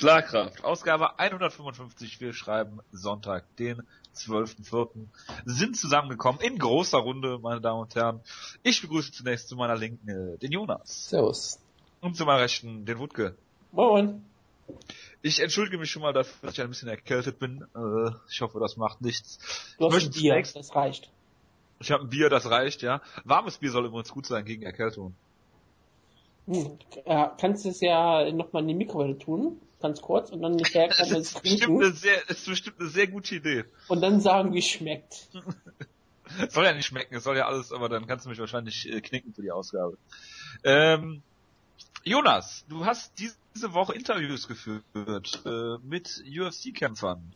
Schlagkraft, Ausgabe 155. Wir schreiben Sonntag, den 12.04. Sind zusammengekommen in großer Runde, meine Damen und Herren. Ich begrüße zunächst zu meiner Linken äh, den Jonas. Servus. Und zu meiner Rechten den Wutke. Moin. Ich entschuldige mich schon mal dafür, dass ich ein bisschen erkältet bin. Äh, ich hoffe, das macht nichts. Du Ich hast ein möchte Bier, zunächst- das reicht. Ich habe ein Bier, das reicht, ja. Warmes Bier soll übrigens gut sein gegen Erkältung. Hm. Ja, kannst du es ja nochmal in die Mikrowelle tun, ganz kurz, und dann nachher kann man Das es ist bestimmt eine sehr, ist bestimmt eine sehr gute Idee. und dann sagen, wie schmeckt. Soll ja nicht schmecken, es soll ja alles, aber dann kannst du mich wahrscheinlich äh, knicken für die Ausgabe. Ähm, Jonas, du hast diese Woche Interviews geführt äh, mit UFC-Kämpfern.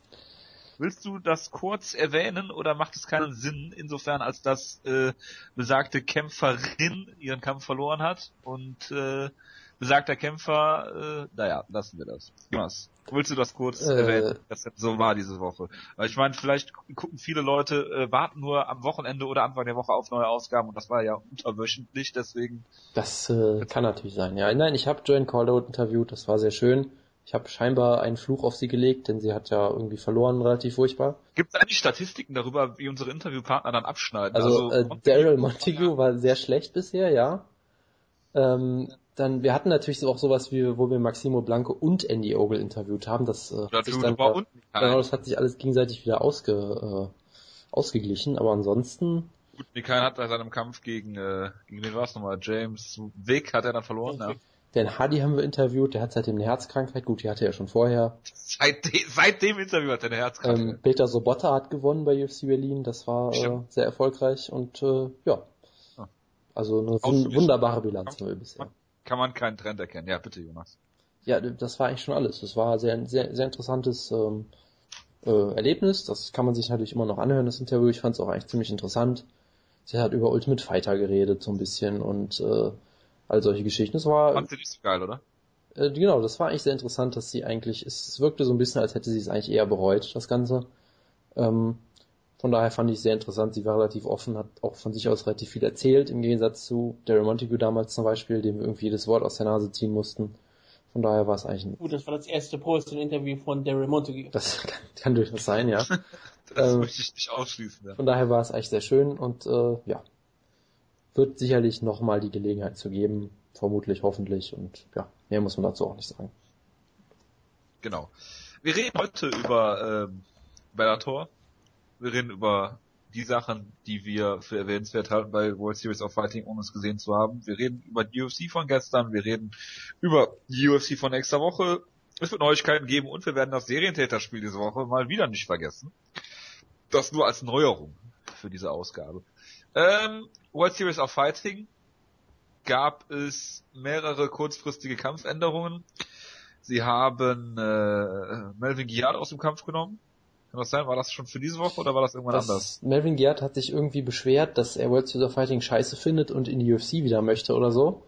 Willst du das kurz erwähnen oder macht es keinen Sinn, insofern als dass äh, besagte Kämpferin ihren Kampf verloren hat und äh, besagter Kämpfer, äh, naja, lassen wir das. Jonas, willst du das kurz Äh. erwähnen, dass das so war diese Woche? Weil ich meine, vielleicht gucken viele Leute, äh, warten nur am Wochenende oder Anfang der Woche auf neue Ausgaben und das war ja unterwöchentlich, deswegen Das äh, kann natürlich sein, ja. Nein, ich habe Joanne Calderwood interviewt, das war sehr schön. Ich habe scheinbar einen Fluch auf sie gelegt, denn sie hat ja irgendwie verloren, relativ furchtbar. gibt es eigentlich Statistiken darüber, wie unsere Interviewpartner dann abschneiden? Also, äh, Daryl Montague war sehr schlecht bisher, ja. Ähm, dann, wir hatten natürlich auch sowas wie, wo wir Maximo Blanco und Andy Ogle interviewt haben. Das äh, hat sich dann war genau, das hat sich alles gegenseitig wieder ausge, äh, ausgeglichen. Aber ansonsten, Gut, Mikael hat bei seinem Kampf gegen, äh, gegen den war's nochmal, James Wick hat er dann verloren, ja. den Hardy haben wir interviewt, der hat seitdem eine Herzkrankheit. Gut, die hatte er ja schon vorher. Seitdem, seit dem Interview hat er eine Herzkrankheit. Ähm, Peter Sobotta hat gewonnen bei UFC Berlin, das war äh, sehr erfolgreich und äh, ja. Ah. Also eine wun wunderbare Bilanz haben wir bisher. Kann man keinen Trend erkennen. Ja, bitte, Jonas. Ja, das war eigentlich schon alles. Das war sehr, sehr, sehr interessantes ähm, äh, Erlebnis. Das kann man sich natürlich immer noch anhören, das Interview. Ich fand es auch eigentlich ziemlich interessant. Sie hat über Ultimate Fighter geredet so ein bisschen und äh, all solche Geschichten. Das war Fandst du nicht so geil, oder? äh, genau, das war eigentlich sehr interessant, dass sie eigentlich, es wirkte so ein bisschen, als hätte sie es eigentlich eher bereut, das Ganze. Ähm, von daher fand ich es sehr interessant. Sie war relativ offen, hat auch von sich aus relativ viel erzählt, im Gegensatz zu Daryl Montague damals zum Beispiel, dem wir irgendwie jedes Wort aus der Nase ziehen mussten. Von daher war es eigentlich ein, Gut, das war das erste Post-Interview von Daryl Montague. das kann, kann durchaus sein, ja. Das Ähm, möchte ich nicht ausschließen, ja. Von daher war es eigentlich sehr schön und äh, ja, wird sicherlich nochmal die Gelegenheit zu geben, vermutlich, hoffentlich und ja, mehr muss man dazu auch nicht sagen. Genau. Wir reden heute über ähm, Bellator. Wir reden über die Sachen, die wir für erwähnenswert halten bei World Series of Fighting, ohne es gesehen zu haben. Wir reden über die UFC von gestern, wir reden über die UFC von nächster Woche. Es wird Neuigkeiten geben und wir werden das Serientäterspiel diese Woche mal wieder nicht vergessen. Das nur als Neuerung für diese Ausgabe. Ähm, World Series of Fighting gab es mehrere kurzfristige Kampfänderungen. Sie haben äh, Melvin Giard aus dem Kampf genommen. Kann das sein? War das schon für diese Woche oder war das irgendwann Das, anders? Melvin Giard hat sich irgendwie beschwert, dass er World Series of Fighting scheiße findet und in die UFC wieder möchte oder so.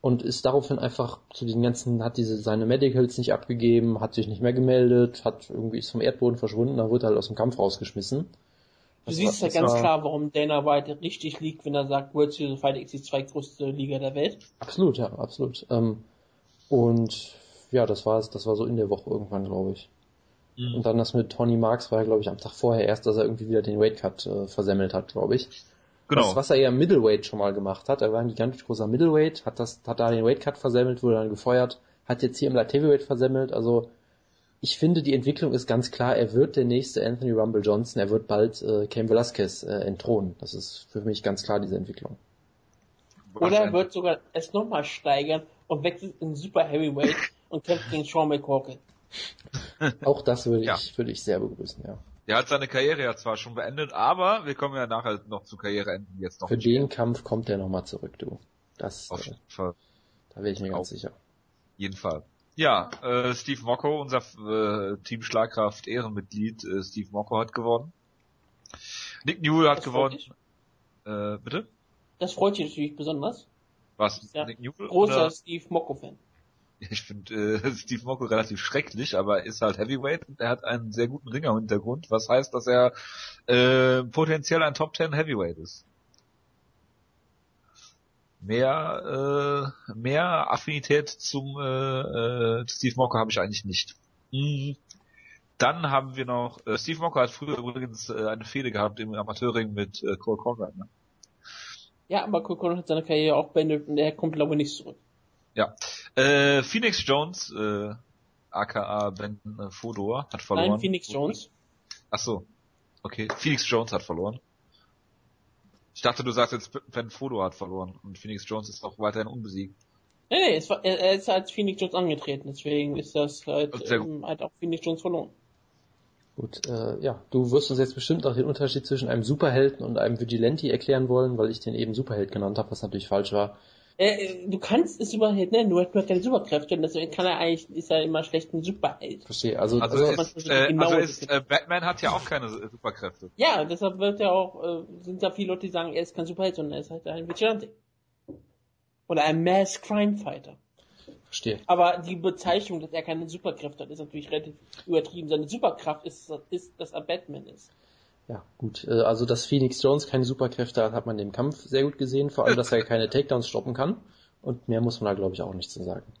Und ist daraufhin einfach zu den ganzen, hat diese seine Medicals nicht abgegeben, hat sich nicht mehr gemeldet, hat irgendwie ist vom Erdboden verschwunden, dann wurde er halt aus dem Kampf rausgeschmissen. Du Das siehst war- ja ganz war- klar, warum Dana White richtig liegt, wenn er sagt, World Series of Fighting ist die zweitgrößte Liga der Welt. Absolut, ja, absolut. Ähm, und ja, das war es, das war so in der Woche irgendwann, glaube ich. Mhm. Und dann das mit Tony Marks war ja, glaube ich, am Tag vorher erst, dass er irgendwie wieder den Weightcut äh, versemmelt hat, glaube ich. Genau. Was, was er ja im Middleweight schon mal gemacht hat. Er war ein gigantisch großer Middleweight, hat das, hat da den Weightcut versemmelt, wurde dann gefeuert, hat jetzt hier im Light Heavyweight versemmelt. Also ich finde, die Entwicklung ist ganz klar. Er wird der nächste Anthony Rumble Johnson. Er wird bald äh, Cain Velasquez äh, entthronen. Das ist für mich ganz klar diese Entwicklung. Oder er wird sogar es nochmal steigern und wechselt in Super Heavyweight und kämpft gegen Sean McCorkin. Auch das würde Ja. ich, würde ich sehr begrüßen, ja. Er hat seine Karriere ja zwar schon beendet, aber wir kommen ja nachher noch zu Karriereenden jetzt noch. Für den Kampf kommt er nochmal zurück, du. Das, Auf äh, jeden Fall. da wäre ich mir Auf ganz sicher. jeden Fall. Ja, äh, Steve Mocco, unser äh, Team Schlagkraft Ehrenmitglied, äh, Steve Mocco hat gewonnen. Nick Newell hat gewonnen. Äh, bitte? Das freut dich natürlich besonders. Was? Ja. Nick Newell? Großer oder- Steve Mocco-Fan. Ich finde äh, Steve Mocco relativ schrecklich, aber er ist halt Heavyweight und er hat einen sehr guten Ringer im Hintergrund, was heißt, dass er äh, potenziell ein Top 10 Heavyweight ist. mehr äh, mehr Affinität zum äh, äh, Steve Mocker habe ich eigentlich nicht. Mhm. Dann haben wir noch äh, Steve Mocker hat früher übrigens äh, eine Fehde gehabt im Amateurring mit äh, Cole Conrad. Ne? Ja, aber Cole Conrad hat seine Karriere auch beendet und er kommt glaube ich nicht zurück. Ja. Äh, Phoenix Jones, äh, aka Ben äh, Fodor, hat verloren. Nein, Phoenix Jones. Ach so. Okay, Phoenix Jones hat verloren. Ich dachte, du sagst jetzt, Ben Fodor hat verloren und Phoenix Jones ist auch weiterhin unbesiegt. Nee, nee, es war, er, er ist als Phoenix Jones angetreten, deswegen ist das halt, ähm, halt auch Phoenix Jones verloren. Gut, äh, ja, du wirst uns jetzt bestimmt auch den Unterschied zwischen einem Superhelden und einem Vigilante erklären wollen, weil ich den eben Superheld genannt habe, was natürlich falsch war. Äh, du kannst es du hast nur keine Superkräfte und deswegen kann er eigentlich, ist er immer schlecht ein Superheld. Verstehe, also, also, also, ist, äh, genau also ist, äh, Batman hat ja auch keine Superkräfte. Ja, deshalb wird ja auch, äh, sind da viele Leute, die sagen, er ist kein Superheld, sondern er ist halt ein Vigilante. Oder ein Mass Crime Fighter. Verstehe. Aber die Bezeichnung, dass er keine Superkräfte hat, ist natürlich relativ übertrieben. Seine Superkraft ist, ist dass er Batman ist. Ja, gut. Äh, also, dass Phoenix Jones keine Superkräfte hat, hat man im Kampf sehr gut gesehen. Vor allem, dass er keine Takedowns stoppen kann. Und mehr muss man da, glaube ich, auch nicht zu sagen.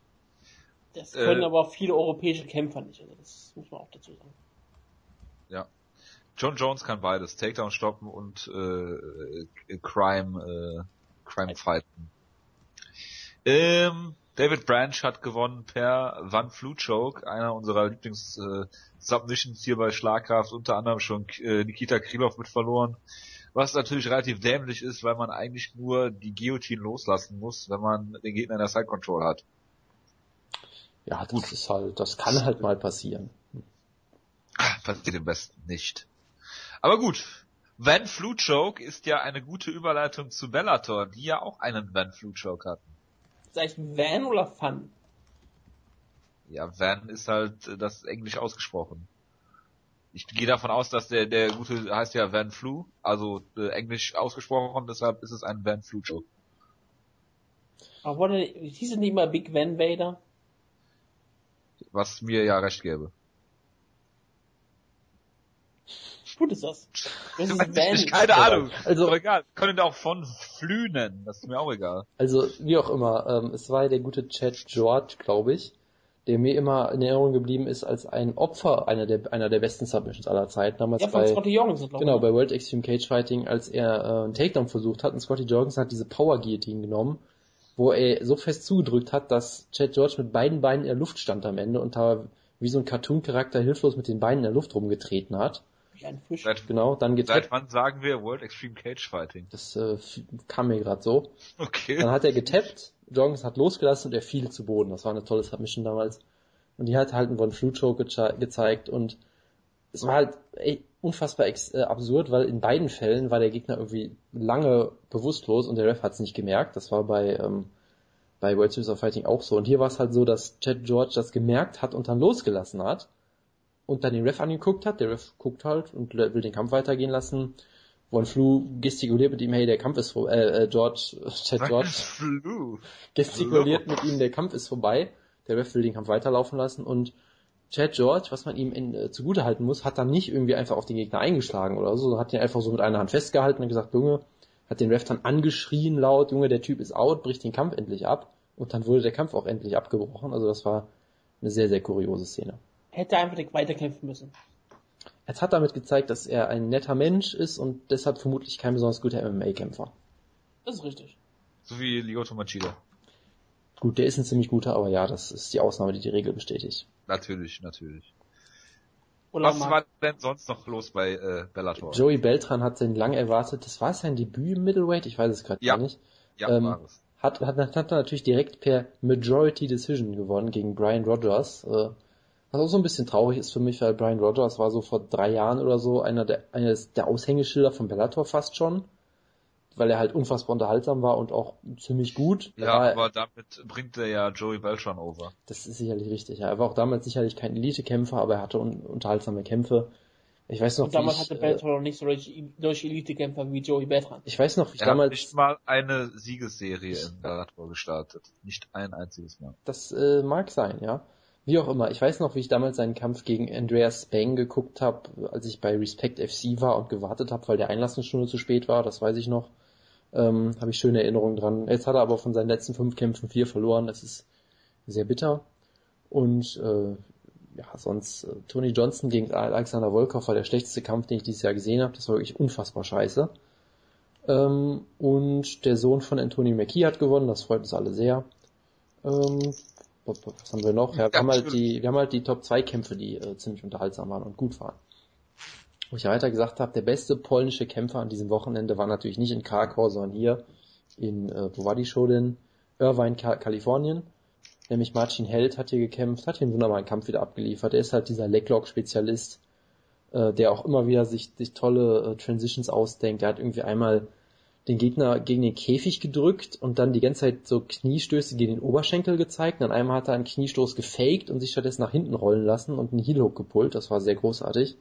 Das können äh, aber viele europäische Kämpfer nicht. Also, das muss man auch dazu sagen. Ja. John Jones kann beides. Takedown stoppen und äh, Crime, äh, Crime fighten. Ähm, David Branch hat gewonnen per Van Flu Choke, einer unserer Lieblings äh, hier bei Schlagkraft, unter anderem schon äh, Nikita Krylov mit verloren. Was natürlich relativ dämlich ist, weil man eigentlich nur die Guillotine loslassen muss, wenn man den Gegner in der Side Control hat. Ja, das Gut. ist halt, das kann halt mal passieren. Passiert im besten nicht. Aber gut. Van Flu Choke ist ja eine gute Überleitung zu Bellator, die ja auch einen Van Flu Choke hatten. Zeichen Van oder Fun? Ja, Van ist halt äh, das Englisch ausgesprochen. Ich gehe davon aus, dass der der gute heißt ja Van Flu, also äh, Englisch ausgesprochen, deshalb ist es ein Van Flu Show. Aber wurde, hieß es nicht mal Big Van Vader? Was mir ja recht gäbe. Gut ist das? Das ist Van. Ich, keine Ahnung. Also, aber egal. Können auch von Flü nennen. Das ist mir auch egal. Also, wie auch immer. Ähm, es war der gute Chad George, glaube ich, der mir immer in Erinnerung geblieben ist als ein Opfer einer der, einer der besten Submissions aller Zeiten. Damals ja, von bei, Scotty Jorgensen, glaube ich. Genau, bei World Extreme Cage Fighting, als er äh, einen Takedown versucht hat und Scotty Jorgensen hat diese Power Guillotine genommen, wo er so fest zugedrückt hat, dass Chad George mit beiden Beinen in der Luft stand am Ende und da wie so ein Cartoon-Charakter hilflos mit den Beinen in der Luft rumgetreten hat. Wie ein Fisch. Seit, genau, dann getappt. Seit wann sagen wir World Extreme Cage Fighting? Das äh, kam mir gerade so. Okay. Dann hat er getappt, Joggins hat losgelassen und er fiel zu Boden. Das war eine tolle Submission damals. Und die hat halt einen One Flu Choke ge gezeigt und es war halt ey, unfassbar ex äh, absurd, weil in beiden Fällen war der Gegner irgendwie lange bewusstlos und der Ref hat es nicht gemerkt. Das war bei ähm, bei World Series of Fighting auch so. Und hier war es halt so, dass Chad George das gemerkt hat und dann losgelassen hat und dann den Ref angeguckt hat. Der Ref guckt halt und will den Kampf weitergehen lassen. Von Flu gestikuliert mit ihm, hey, der Kampf ist vorbei, äh, äh, George, Chad George gestikuliert mit ihm, der Kampf ist vorbei. Der Ref will den Kampf weiterlaufen lassen und Chad George, was man ihm in, äh, zugute halten muss, hat dann nicht irgendwie einfach auf den Gegner eingeschlagen oder so, hat ihn einfach so mit einer Hand festgehalten und gesagt, Junge, hat den Ref dann angeschrien laut, Junge, der Typ ist out, bricht den Kampf endlich ab und dann wurde der Kampf auch endlich abgebrochen, also das war eine sehr, sehr kuriose Szene hätte einfach nicht weiterkämpfen müssen. Er hat damit gezeigt, dass er ein netter Mensch ist und deshalb vermutlich kein besonders guter MMA-Kämpfer. Das ist richtig. So wie Lyoto Machida. Gut, der ist ein ziemlich guter, aber ja, das ist die Ausnahme, die die Regel bestätigt. Natürlich, natürlich. Oder Was war denn sonst noch los bei äh, Bellator? Joey Beltran hat sein lang erwartet, das war sein Debüt im Middleweight, ich weiß es gerade ja. gar nicht. Ja, ähm, war es. Hat, hat, hat natürlich direkt per Majority Decision gewonnen gegen Brian Rogers. Äh, was auch so ein bisschen traurig ist für mich, weil Brian Rogers war so vor drei Jahren oder so einer der, eines der Aushängeschilder von Bellator fast schon. Weil er halt unfassbar unterhaltsam war und auch ziemlich gut. Ja, war, aber damit bringt er ja Joey Beltran over. Das ist sicherlich richtig. Ja. Er war auch damals sicherlich kein Elite-Kämpfer, aber er hatte un unterhaltsame Kämpfe. Ich weiß noch, und damals ich, hatte Beltran noch nicht so durch, durch Elite-Kämpfer wie Joey Beltran. Ich weiß noch, wie ich er damals... Hat nicht mal eine Siegesserie in Bellator gestartet. Nicht ein einziges Mal. Das äh, mag sein, ja. Wie auch immer, ich weiß noch, wie ich damals seinen Kampf gegen Andreas Spang geguckt habe, als ich bei Respect FC war und gewartet habe, weil der Einlassenstunde zu spät war, das weiß ich noch. Ähm, Habe ich schöne Erinnerungen dran. Jetzt hat er aber von seinen letzten fünf Kämpfen vier verloren. Das ist sehr bitter. Und äh, ja, sonst äh, Tony Johnson gegen Alexander Volkov war der schlechteste Kampf, den ich dieses Jahr gesehen habe. Das war wirklich unfassbar scheiße. Ähm, und der Sohn von Anthony McKee hat gewonnen. Das freut uns alle sehr. Ähm, was haben wir noch? Ja, wir, haben halt die, wir haben halt die Top 2 Kämpfe, die äh, ziemlich unterhaltsam waren und gut waren. Wo ich ja weiter gesagt habe, der beste polnische Kämpfer an diesem Wochenende war natürlich nicht in Krakau, sondern hier in, äh, wo war die Show denn? Irvine, Ka Kalifornien. Nämlich Marcin Held hat hier gekämpft, hat hier einen wunderbaren Kampf wieder abgeliefert. Er ist halt dieser Leglock-Spezialist, äh, der auch immer wieder sich, sich tolle äh, Transitions ausdenkt. Er hat irgendwie einmal den Gegner gegen den Käfig gedrückt und dann die ganze Zeit so Kniestöße gegen den Oberschenkel gezeigt. Und dann einmal hat er einen Kniestoß gefaked und sich stattdessen nach hinten rollen lassen und einen Heel Hook gepullt. Das war sehr großartig.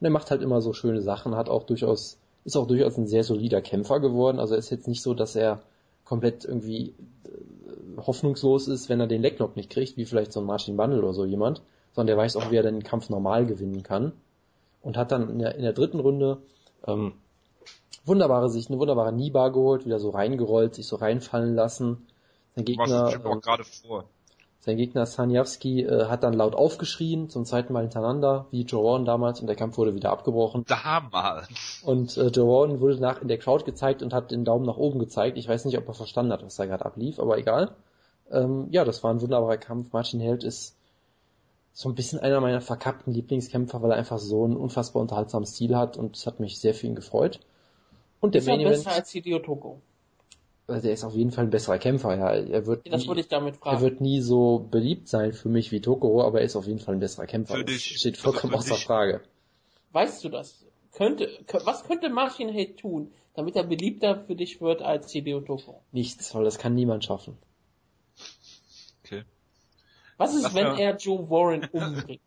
Und er macht halt immer so schöne Sachen, hat auch durchaus, ist auch durchaus ein sehr solider Kämpfer geworden. Also ist jetzt nicht so, dass er komplett irgendwie äh, hoffnungslos ist, wenn er den Lecklock nicht kriegt, wie vielleicht so ein Martin Bundle oder so jemand, sondern der weiß auch, wie er den Kampf normal gewinnen kann. Und hat dann in der, in der dritten Runde ähm, wunderbare sich eine wunderbare Nibar geholt, wieder so reingerollt, sich so reinfallen lassen. Sein Gegner, ähm, gerade vor. Sein Gegner Sanjavski äh, hat dann laut aufgeschrien, zum zweiten Mal hintereinander, wie Joe damals, und der Kampf wurde wieder abgebrochen. Damals. Und äh, Joe wurde nach in der Crowd gezeigt und hat den Daumen nach oben gezeigt. Ich weiß nicht, ob er verstanden hat, was da gerade ablief, aber egal. Ähm, ja, das war ein wunderbarer Kampf. Martin Held ist so ein bisschen einer meiner verkappten Lieblingskämpfer, weil er einfach so einen unfassbar unterhaltsamen Stil hat und es hat mich sehr für ihn gefreut. Und der Ist Main er Event, besser als Hideo Toko? also der ist auf jeden Fall ein besserer Kämpfer, ja. Er wird, Das nie, wollte ich damit er fragen. wird nie so beliebt sein für mich wie Tokoro, aber er ist auf jeden Fall ein besserer Kämpfer. Für Das dich. steht Also vollkommen für außer dich. Frage. Weißt du das? Könnte, kö- was könnte Martin Hate tun, damit er beliebter für dich wird als Hideo Toko? Nichts, weil das kann niemand schaffen. Okay. Was ist, Sag wenn mal. er Joe Warren umbringt?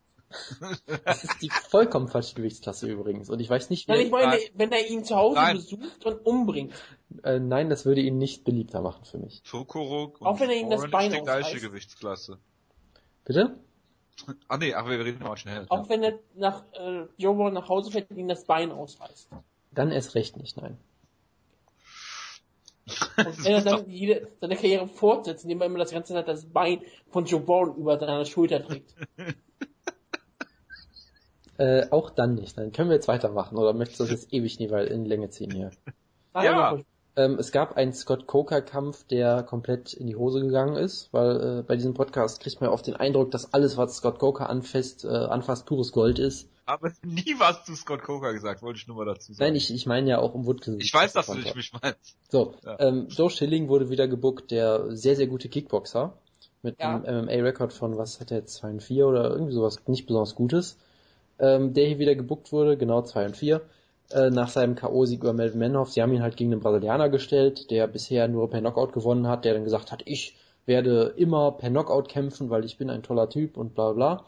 Das ist die vollkommen falsche Gewichtsklasse übrigens. Und ich weiß nicht, Nein, wer, ich meine, Nein. wenn er ihn zu Hause Nein. besucht und umbringt. äh, nein, das würde ihn nicht beliebter machen für mich. Tokoro und Auch wenn er ihm das Bein ist die gleiche ausreißt. Gewichtsklasse. Bitte? Ah nee, ach wir reden mal schnell. Auch wenn er nach äh, Joe Warren nach Hause fährt und ihm das Bein ausreißt. Dann erst recht nicht, nein. Und wenn er dann jede, seine Karriere fortsetzt, indem er immer das ganze Zeit das Bein von Joe Warren über seiner Schulter trägt. Äh, auch dann nicht. Dann können wir jetzt weitermachen. Oder möchtest du das jetzt ewig nie weil in Länge ziehen hier? Nein, Ja. aber- Ähm, es gab einen Scott Coker-Kampf, der komplett in die Hose gegangen ist, weil äh, bei diesem Podcast kriegt man oft den Eindruck, dass alles, was Scott Coker anfasst, äh, anfasst, pures Gold ist. Aber nie was zu Scott Coker gesagt, wollte ich nur mal dazu sagen. Nein, ich, ich meine ja auch um Woodkill. ich weiß, dass du nicht mich meinst. So, Ja. ähm, Joe Schilling wurde wieder gebuckt, der sehr, sehr gute Kickboxer. Mit Ja. einem MMA-Rekord von, was hat er jetzt, 2 und 4 oder irgendwie sowas nicht besonders Gutes. Ähm, der hier wieder gebuckt wurde, genau 2 und 4, äh, nach seinem K.O.-Sieg über Melvin Manhoff. Sie haben ihn halt gegen den Brasilianer gestellt, der bisher nur per Knockout gewonnen hat, der dann gesagt hat, ich werde immer per Knockout kämpfen, weil ich bin ein toller Typ und bla bla.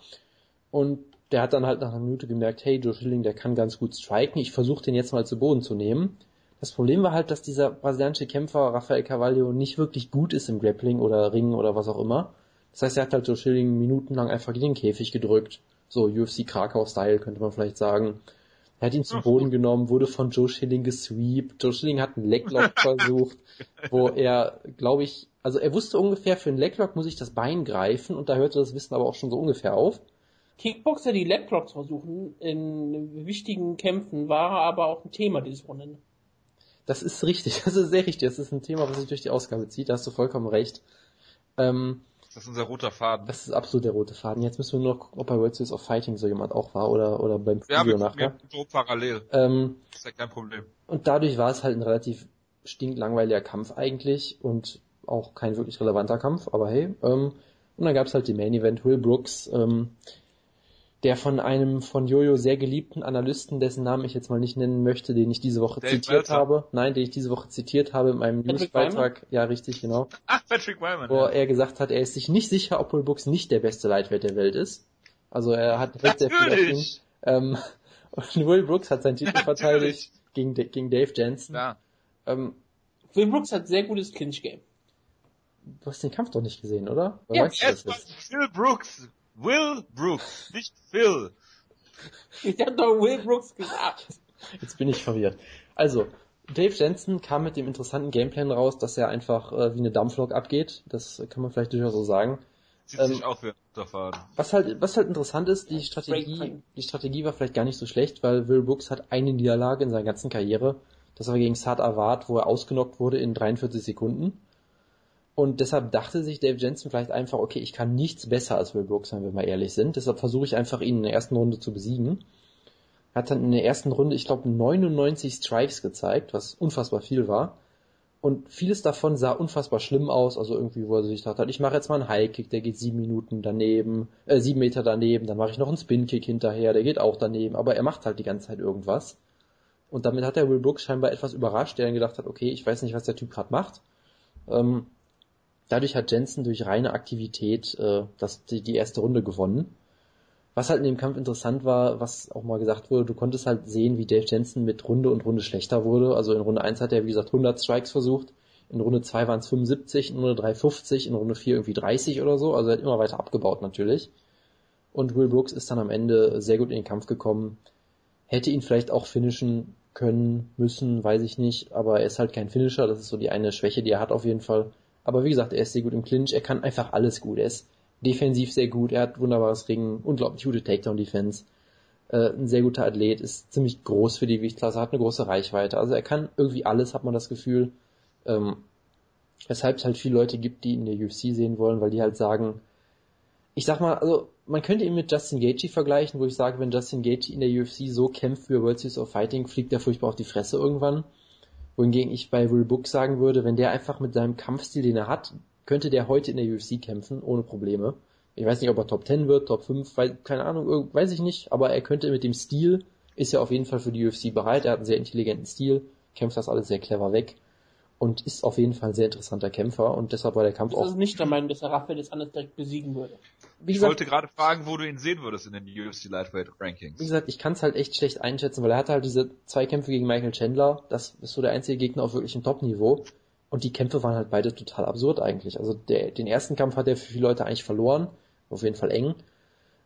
Und der hat dann halt nach einer Minute gemerkt, hey, Joe Schilling, der kann ganz gut striken, ich versuche den jetzt mal zu Boden zu nehmen. Das Problem war halt, dass dieser brasilianische Kämpfer Rafael Carvalho nicht wirklich gut ist im Grappling oder Ringen oder was auch immer. Das heißt, er hat halt Joe Schilling minutenlang einfach gegen den Käfig gedrückt. So UFC Krakau-Style könnte man vielleicht sagen. Er hat ihn zu Boden genommen, wurde von Joe Schilling gesweept. Joe Schilling hat einen Leglock versucht, wo er, glaube ich, also er wusste ungefähr, für einen Leglock muss ich das Bein greifen und da hörte das Wissen aber auch schon so ungefähr auf. Kickboxer, die Leglocks versuchen, in wichtigen Kämpfen, war aber auch ein Thema dieses Wochenende. Das ist richtig, das ist sehr richtig. Das ist ein Thema, was sich durch die Ausgabe zieht, da hast du vollkommen recht. Ähm, Das ist unser roter Faden. das ist absolut der rote Faden. Jetzt müssen wir nur noch gucken, ob bei World Series of Fighting so jemand auch war oder, oder beim ja, Video wir nachher. so parallel. Ähm, Ist ja kein Problem. und dadurch war es halt ein relativ stinklangweiliger Kampf eigentlich und auch kein wirklich relevanter Kampf, aber hey. Ähm, und dann gab es halt die Main Event, Will Brooks, ähm, der von einem von Jojo sehr geliebten Analysten, dessen Namen ich jetzt mal nicht nennen möchte, den ich diese Woche Dave zitiert Meltzer. habe. Nein, den ich diese Woche zitiert habe in meinem Newsbeitrag. Ja, richtig, genau. Ach, Patrick Wyman. Wo Ja. er gesagt hat, er ist sich nicht sicher, ob Will Brooks nicht der beste Lightweight der Welt ist. Also er hat recht sehr viel. Ähm, und Will Brooks hat seinen Titel Natürlich. verteidigt gegen, gegen Dave Jensen. Ja. Ähm, Will Brooks hat sehr gutes Clinch-Game. du hast den Kampf doch nicht gesehen, oder? Oder Ja, jetzt? Phil Brooks. Will Brooks, nicht Phil. Ich hab doch Will Brooks gesagt. Jetzt bin ich verwirrt. Also, Dave Jensen kam mit dem interessanten Gameplan raus, dass er einfach äh, wie eine Dampflok abgeht. Das kann man vielleicht durchaus so sagen. Zieht Ähm, sich auch wie ein Unterfahren. Was halt, was halt interessant ist, die Strategie, die Strategie war vielleicht gar nicht so schlecht, weil Will Brooks hat eine Niederlage in seiner ganzen Karriere. Das war gegen Saad Awad, wo er ausgenockt wurde in 43 Sekunden. Und deshalb dachte sich Dave Jensen vielleicht einfach, okay, ich kann nichts besser als Will Brooks, wenn wir mal ehrlich sind. Deshalb versuche ich einfach, ihn in der ersten Runde zu besiegen. Hat dann in der ersten Runde, ich glaube, 99 Strikes gezeigt, was unfassbar viel war. Und vieles davon sah unfassbar schlimm aus, also irgendwie, wo er sich dachte, ich mache jetzt mal einen High-Kick, der geht sieben Minuten daneben, äh, sieben Meter daneben, dann mache ich noch einen Spin-Kick hinterher, der geht auch daneben, aber er macht halt die ganze Zeit irgendwas. Und damit hat der Will Brooks scheinbar etwas überrascht, der dann gedacht hat, okay, ich weiß nicht, was der Typ gerade macht. Ähm, dadurch hat Jensen durch reine Aktivität äh, das, die, die erste Runde gewonnen. Was halt in dem Kampf interessant war, was auch mal gesagt wurde, du konntest halt sehen, wie Dave Jensen mit Runde und Runde schlechter wurde. Also in Runde 1 hat er, wie gesagt, 100 Strikes versucht, in Runde 2 waren es 75, in Runde 3 50, in Runde 4 irgendwie 30 oder so. Also er hat immer weiter abgebaut natürlich. Und Will Brooks ist dann am Ende sehr gut in den Kampf gekommen. Hätte ihn vielleicht auch finishen können, müssen, weiß ich nicht. Aber er ist halt kein Finisher. Das ist so die eine Schwäche, die er hat auf jeden Fall. Aber wie gesagt, er ist sehr gut im Clinch. Er kann einfach alles gut. Er ist defensiv sehr gut. Er hat wunderbares Ringen, unglaublich gute Takedown-Defense. Äh, ein sehr guter Athlet, ist ziemlich groß für die Gewichtsklasse, hat eine große Reichweite. Also er kann irgendwie alles, hat man das Gefühl. Ähm, weshalb es halt viele Leute gibt, die ihn in der UFC sehen wollen, weil die halt sagen, ich sag mal, also man könnte ihn mit Justin Gaethje vergleichen, wo ich sage, wenn Justin Gaethje in der UFC so kämpft für World Series of Fighting, fliegt er furchtbar auf die Fresse irgendwann. Wohingegen ich bei Will Book sagen würde, wenn der einfach mit seinem Kampfstil, den er hat, könnte der heute in der UFC kämpfen, ohne Probleme. Ich weiß nicht, ob er Top 10 wird, Top 5, weil, keine Ahnung, weiß ich nicht, aber er könnte mit dem Stil, ist er auf jeden Fall für die UFC bereit, er hat einen sehr intelligenten Stil, kämpft das alles sehr clever weg und ist auf jeden Fall ein sehr interessanter Kämpfer und deshalb war der Kampf Ich auch, also nicht der Meinung, dass er Rafael des anders direkt besiegen würde. wie Ich gesagt, wollte gerade fragen, wo du ihn sehen würdest in den UFC Lightweight Wie Rankings. gesagt, ich kann es halt echt schlecht einschätzen, weil er hatte halt diese zwei Kämpfe gegen Michael Chandler. Das ist so der einzige Gegner auf wirklichem Top-Niveau. Und die Kämpfe waren halt beide total absurd eigentlich. Also der, den ersten Kampf hat er für viele Leute eigentlich verloren. Auf jeden Fall eng.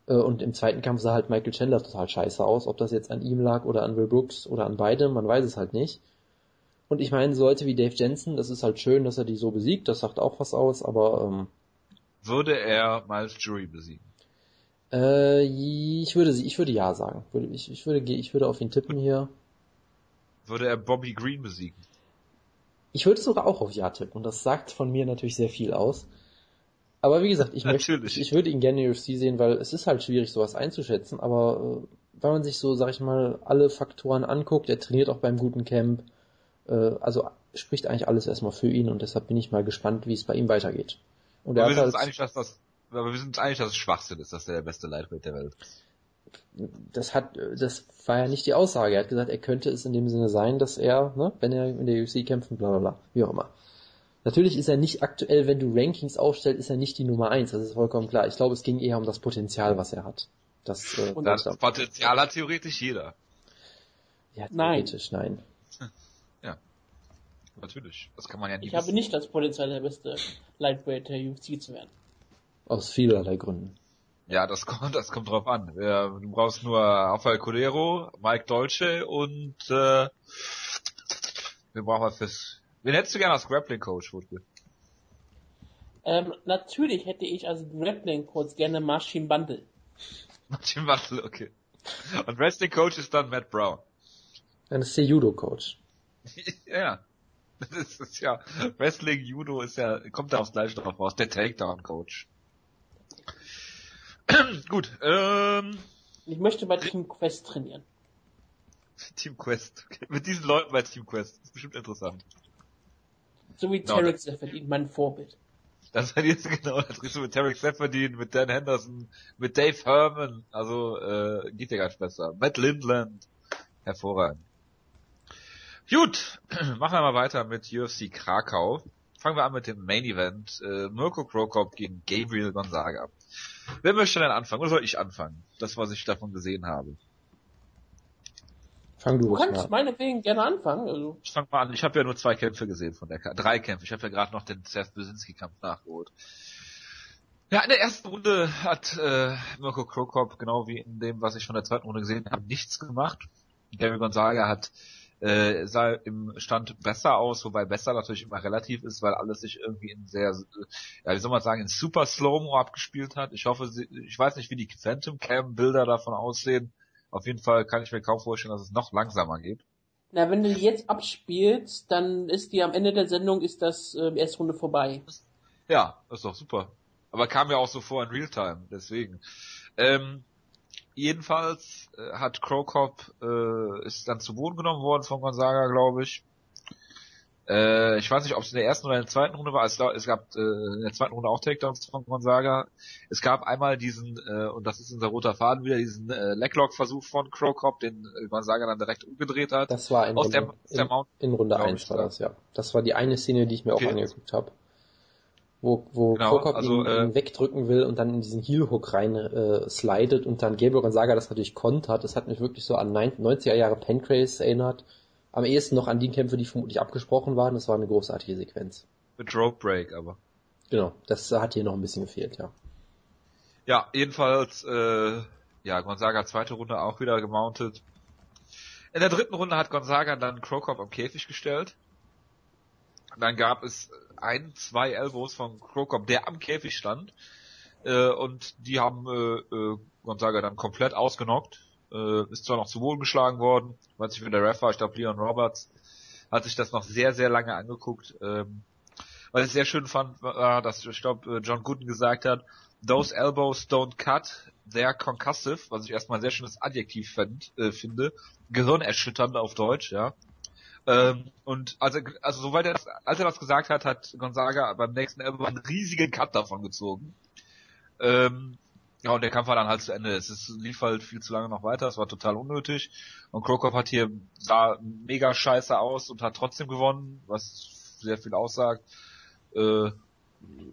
Äh, Und im zweiten Kampf sah halt Michael Chandler total scheiße aus. Ob das jetzt an ihm lag oder an Will Brooks oder an beidem, man weiß es halt nicht. Und ich meine, so Leute wie Dave Jensen, das ist halt schön, dass er die so besiegt. Das sagt auch was aus. Aber ähm, Würde er Miles Jury besiegen? äh, ich würde sie, ich würde ja sagen. Ich, ich würde, ich würde auf ihn tippen hier. Würde er Bobby Green besiegen? Ich würde sogar auch auf Ja tippen und das sagt von mir natürlich sehr viel aus. Aber wie gesagt, ich möchte, Natürlich. ich, ich würde ihn gerne in UFC sehen, weil es ist halt schwierig, sowas einzuschätzen, aber äh, wenn man sich so, sag ich mal, alle Faktoren anguckt, er trainiert auch beim guten Camp, also spricht eigentlich alles erstmal für ihn und deshalb bin ich mal gespannt, wie es bei ihm weitergeht. Und er Aber wir hat sind uns halt, einig, dass das, aber wir sind uns einig, dass es Schwachsinn ist, dass er der beste Lightweight der Welt ist. das hat, das war ja nicht die Aussage. Er hat gesagt, er könnte es in dem Sinne sein, dass er, ne, wenn er in der UFC kämpft, bla bla bla, wie auch immer. Natürlich ist er nicht aktuell, wenn du Rankings aufstellst, ist er nicht die Nummer eins. Das ist vollkommen klar. Ich glaube, es ging eher um das Potenzial, was er hat. Das, äh, Und Das Potenzial hat theoretisch jeder. ja, Nein. theoretisch, nein. Natürlich. Das kann man ja nie Ich habe wissen. nicht das Potenzial, der beste Lightweight der UFC zu werden. Aus vielerlei Gründen. Ja, das kommt, das kommt drauf an. Du brauchst nur Rafael Cordero, Mike Dolce und äh, wir brauchen wir fürs. Wen hättest du gerne als Grappling Coach, Wutke? Ähm, natürlich hätte ich als Grappling Coach gerne Marcin Bundle. Martin Wattel, okay. Und Wrestling Coach ist dann Matt Brown. Dann ist der Judo-Coach. ja. Das ist, das ja, Wrestling, Judo ist ja, kommt da aufs Gleiche drauf raus, der Takedown Coach. Gut, ähm, Ich möchte bei Team Quest trainieren. Team Quest. Mit diesen Leuten bei Team Quest. Das ist bestimmt interessant. So wie Genau, Tarek verdient mein Vorbild. Das war jetzt genau, da triffst du mit Tarek Seferdin, mit Dan Henderson, mit Dave Herman, also äh, geht ja gar nicht besser. Matt Lindland. Hervorragend. Gut, machen wir mal weiter mit UFC Krakau. Fangen wir an mit dem Main Event. Äh, Mirko Krokop gegen Gabriel Gonzaga. Wer möchte denn anfangen? Oder soll ich anfangen? Das, was ich davon gesehen habe. Fang du Du kannst mal. meinetwegen gerne anfangen. Also, Ich fange mal an. Ich habe ja nur zwei Kämpfe gesehen von der Karte. Drei Kämpfe. Ich habe ja gerade noch den Seth Brzezinski-Kampf nachgeholt. Ja, in der ersten Runde hat äh, Mirko Krokop, genau wie in dem, was ich von der zweiten Runde gesehen habe, nichts gemacht. Gary Gonzaga hat äh, sah im Stand besser aus, wobei besser natürlich immer relativ ist, weil alles sich irgendwie in sehr, äh, ja, wie soll man sagen, in super Slow-Mo abgespielt hat. Ich hoffe, sie, ich weiß nicht, wie die Phantom Cam Bilder davon aussehen. Auf jeden Fall kann ich mir kaum vorstellen, dass es noch langsamer geht. Na, wenn du die jetzt abspielst, dann ist die am Ende der Sendung ist das äh, erste Runde vorbei. Ja, ist doch super. Aber kam ja auch so vor in Realtime, deswegen. Ähm, jedenfalls äh, hat Crowcop äh, ist dann zu Boden genommen worden von Gonzaga, glaube ich. Äh, ich weiß nicht, ob es in der ersten oder in der zweiten Runde war. Es, es gab äh, in der zweiten Runde auch Takedowns von Gonzaga. Es gab einmal diesen, äh, und das ist unser roter Faden wieder, diesen äh, Leglock-Versuch von Crowcop, den äh, Gonzaga dann direkt umgedreht hat. Das war in Aus Runde, der- aus der in, Mount- in Runde Mount 1 war Star. das, ja. Das war die eine Szene, die ich mir Okay. auch angeguckt habe. Wo, wo Genau, Krokop also, ihn, äh, wegdrücken will und dann in diesen Heel-Hook rein äh, slidet und dann Gabriel Gonzaga das natürlich kontert. Das hat mich wirklich so an 90er Jahre Pancrase erinnert. Am ehesten noch an die Kämpfe, die vermutlich abgesprochen waren. Das war eine großartige Sequenz. Mit Rope Break, aber. Genau, das hat hier noch ein bisschen gefehlt, ja. Ja, jedenfalls, äh, ja, Gonzaga zweite Runde auch wieder gemountet. In der dritten Runde hat Gonzaga dann Krokop am Käfig gestellt. Dann gab es ein, zwei Elbows von Krokop, der am Käfig stand. Äh, und die haben äh, äh, Gonzaga dann komplett ausgenockt. Äh, ist zwar noch zu Boden geschlagen worden, weiß nicht, wie der Ref war, ich glaube Leon Roberts, hat sich das noch sehr, sehr lange angeguckt. Ähm, was ich sehr schön fand, war, dass ich glaube, John Gooden gesagt hat, those elbows don't cut, they're concussive, was ich erstmal ein sehr schönes Adjektiv fand, äh, finde. Gehirnerschütternd auf Deutsch, ja. Ähm, und also, also soweit er das, als er das gesagt hat, hat Gonzaga beim nächsten Elbow einen riesigen Cut davon gezogen. Ähm, ja, und der Kampf war dann halt zu Ende. Es ist, lief halt viel zu lange noch weiter, es war total unnötig. Und Krokop hat hier, sah mega scheiße aus und hat trotzdem gewonnen, was sehr viel aussagt, äh,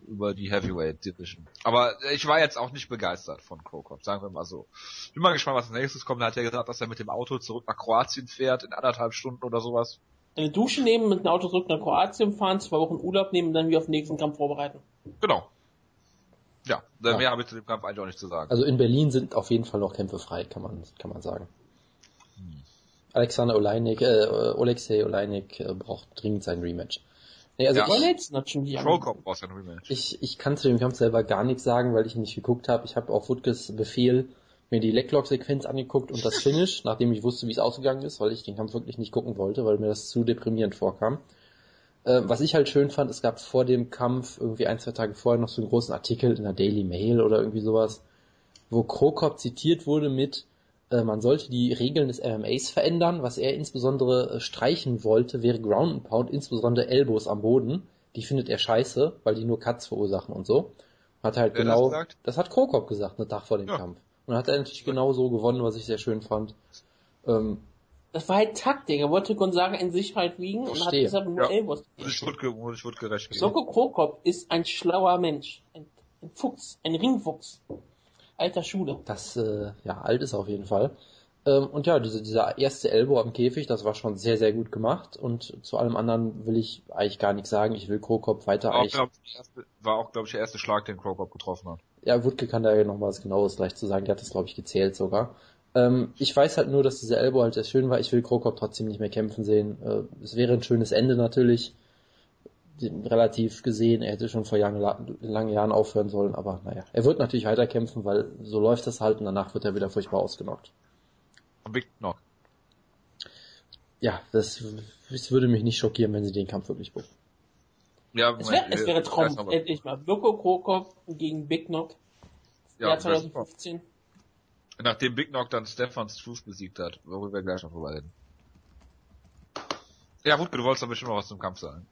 über die Heavyweight Division. Aber ich war jetzt auch nicht begeistert von Krokop, sagen wir mal so. Bin mal gespannt, was als nächstes kommt. Er hat ja gesagt, dass er mit dem Auto zurück nach Kroatien fährt, in anderthalb Stunden oder sowas. Eine Dusche nehmen, mit dem Auto zurück nach Kroatien fahren, zwei Wochen Urlaub nehmen und dann wieder auf den nächsten Kampf vorbereiten. Genau. Ja, Ja. mehr habe ich zu dem Kampf eigentlich auch nicht zu sagen. Also in Berlin sind auf jeden Fall noch Kämpfe frei, kann man, kann man sagen. Alexander Oleinik, äh, Alexei Oleinik äh, braucht dringend sein Rematch. Nee, also Ja. Hat schon die Krokop braucht ja ein Rematch. ich, ich kann zu dem Kampf selber gar nichts sagen, weil ich ihn nicht geguckt habe. Ich habe auf Woodkes Befehl mir die Leglock-Sequenz angeguckt und das Finish, nachdem ich wusste, wie es ausgegangen ist, weil ich den Kampf wirklich nicht gucken wollte, weil mir das zu deprimierend vorkam. Äh, was ich halt schön fand, es gab vor dem Kampf, irgendwie ein, zwei Tage vorher, noch so einen großen Artikel in der Daily Mail oder irgendwie sowas, wo Krokop zitiert wurde mit, man sollte die Regeln des MMAs verändern. Was er insbesondere äh, streichen wollte, wäre Ground and Pound, insbesondere Elbows am Boden. Die findet er scheiße, weil die nur Cuts verursachen und so. Hat halt Wer genau, das das, hat Krokop gesagt, einen Tag vor dem Ja. Kampf. Und hat er natürlich genau so gewonnen, was ich sehr schön fand. Ähm, Das war halt Taktik. Er wollte Gonzaga in Sicherheit wiegen und hat Verstehe. deshalb nur Ja. Elbows. Ich wurde, ich wurde gerecht. Soko Krokop ist ein schlauer Mensch. Ein, ein Fuchs. Ein Ringfuchs. Alter Schule. Das, äh, ja, alt ist auf jeden Fall. Ähm, und ja, diese, dieser erste Elbow am Käfig, das war schon sehr, sehr gut gemacht. Und zu allem anderen will ich eigentlich gar nichts sagen. Ich will Krokop weiter War auch, eigentlich. glaub ich, der erste- war auch, glaube ich, der erste Schlag, den Krokop getroffen hat. Ja, Wutke kann da ja noch was genaues gleich zu sagen. Der hat das, glaube ich, gezählt sogar. Ähm, ich weiß halt nur, dass dieser Elbow halt sehr schön war. Ich will Krokop trotzdem nicht mehr kämpfen sehen. Äh, es wäre ein schönes Ende natürlich. Relativ gesehen, er hätte schon vor Jahren, langen Jahren aufhören sollen, aber naja. Er wird natürlich weiterkämpfen, weil so läuft das halt und danach wird er wieder furchtbar ausgenockt. Big Knock. Ja, das, das würde mich nicht schockieren, wenn sie den Kampf wirklich buchen. Ja, Es wäre, Moment, es wäre Traum, endlich mal. Soko Krokop gegen Big Knock. Ja, Jahr das wär super. 2015. Nachdem Big Knock dann Stefan Struve besiegt hat, worüber wir gleich noch drüber reden. Ja, Wutke, du wolltest doch bestimmt noch was zum Kampf sagen.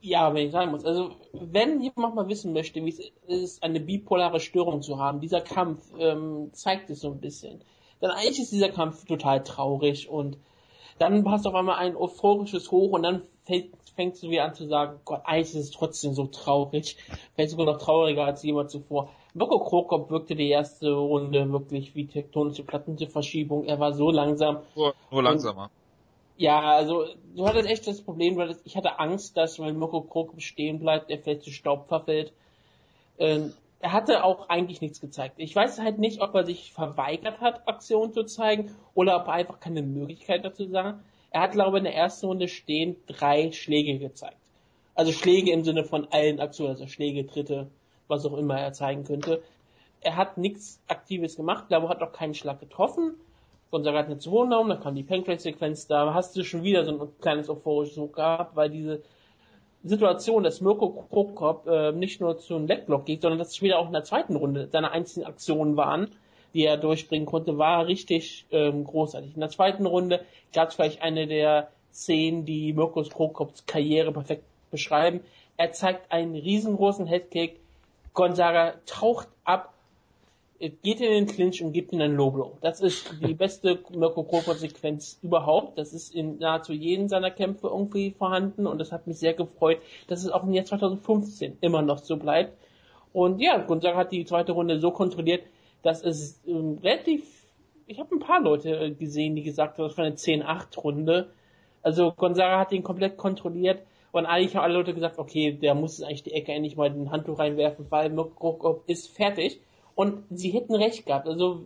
Ja, wenn ich sagen muss. Also, wenn jemand mal wissen möchte, wie es ist, eine bipolare Störung zu haben, dieser Kampf ähm, zeigt es so ein bisschen. Dann eigentlich ist dieser Kampf total traurig und dann du auf einmal ein euphorisches Hoch und dann fängt, fängst du wieder an zu sagen, Gott, eigentlich ist es trotzdem so traurig. Vielleicht sogar noch trauriger als jemals zuvor. Boko Krokop wirkte die erste Runde wirklich wie tektonische Plattenverschiebung. Er war so langsam. Nur, nur langsamer. Ja, also du hattest echt das Problem, weil ich hatte Angst, dass wenn Mirko Krokop stehen bleibt, er vielleicht zu Staub verfällt. Ähm, er hatte auch eigentlich nichts gezeigt. Ich weiß halt nicht, ob er sich verweigert hat, Aktionen zu zeigen, oder ob er einfach keine Möglichkeit dazu sah. Er hat, glaube ich, in der ersten Runde stehend drei Schläge gezeigt. Also Schläge im Sinne von allen Aktionen, also Schläge, Tritte, was auch immer er zeigen könnte. Er hat nichts Aktives gemacht, glaube hat auch keinen Schlag getroffen. Hat eine 2 genommen, dann kam die Pancrate-Sequenz, da hast du schon wieder so ein kleines euphorisches Hoch gehabt, weil diese Situation, dass Mirko Krokop äh, nicht nur zu einem Leckblock geht, sondern dass es wieder auch in der zweiten Runde seine einzelnen Aktionen waren, die er durchbringen konnte, war richtig ähm, großartig. In der zweiten Runde gab es vielleicht eine der Szenen, die Mirko Krokops Karriere perfekt beschreiben. Er zeigt einen riesengroßen Headkick, Gonzaga taucht ab, geht in den Clinch und gibt ihm einen Low Blow. Das ist die beste Mirko Krokop Sequenz überhaupt. Das ist in nahezu jedem seiner Kämpfe irgendwie vorhanden und das hat mich sehr gefreut, dass es auch im Jahr 2015 immer noch so bleibt. Und ja, Gonzaga hat die zweite Runde so kontrolliert, dass es ähm, relativ, ich habe ein paar Leute äh, gesehen, die gesagt haben, das war eine 10-8-Runde. Also Gonzaga hat ihn komplett kontrolliert und eigentlich haben alle Leute gesagt, okay, der muss eigentlich die Ecke endlich mal den Handtuch reinwerfen, weil Mirko ist fertig. Und sie hätten recht gehabt. Also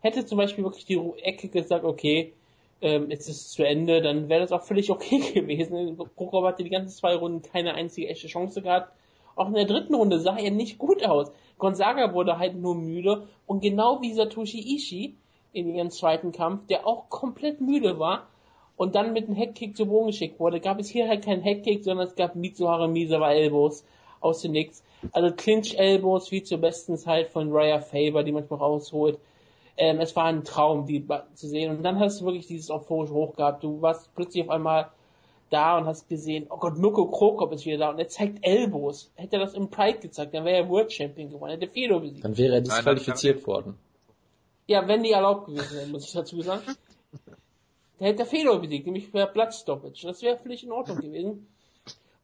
hätte zum Beispiel wirklich die Ecke gesagt, okay, ähm, jetzt ist es zu Ende, dann wäre das auch völlig okay gewesen. Prokop hatte die ganzen zwei Runden keine einzige echte Chance gehabt. Auch in der dritten Runde sah er nicht gut aus. Gonzaga wurde halt nur müde und genau wie Satoshi Ishii in ihrem zweiten Kampf, der auch komplett müde war und dann mit einem Headkick zu Boden geschickt wurde, gab es hier halt keinen Headkick, sondern es gab Mitsuhara Misawa Elbows aus dem Nix. Also Clinch Elbows wie zur besten Zeit von Raya Faber, die manchmal rausholt. Ähm, es war ein Traum, die zu sehen. Und dann hast du wirklich dieses euphorische Hoch gehabt. Du warst plötzlich auf einmal da und hast gesehen, oh Gott, Mirko Krokop ist wieder da und er zeigt Elbows. Hätte er das im Pride gezeigt, dann wäre er World Champion geworden, hätte Fedor besiegt. Dann wäre er disqualifiziert worden. Ja, wenn die erlaubt gewesen wären, muss ich dazu sagen. Der hätte der Fedor besiegt, nämlich per Bloodstoppage. Das wäre völlig in Ordnung gewesen.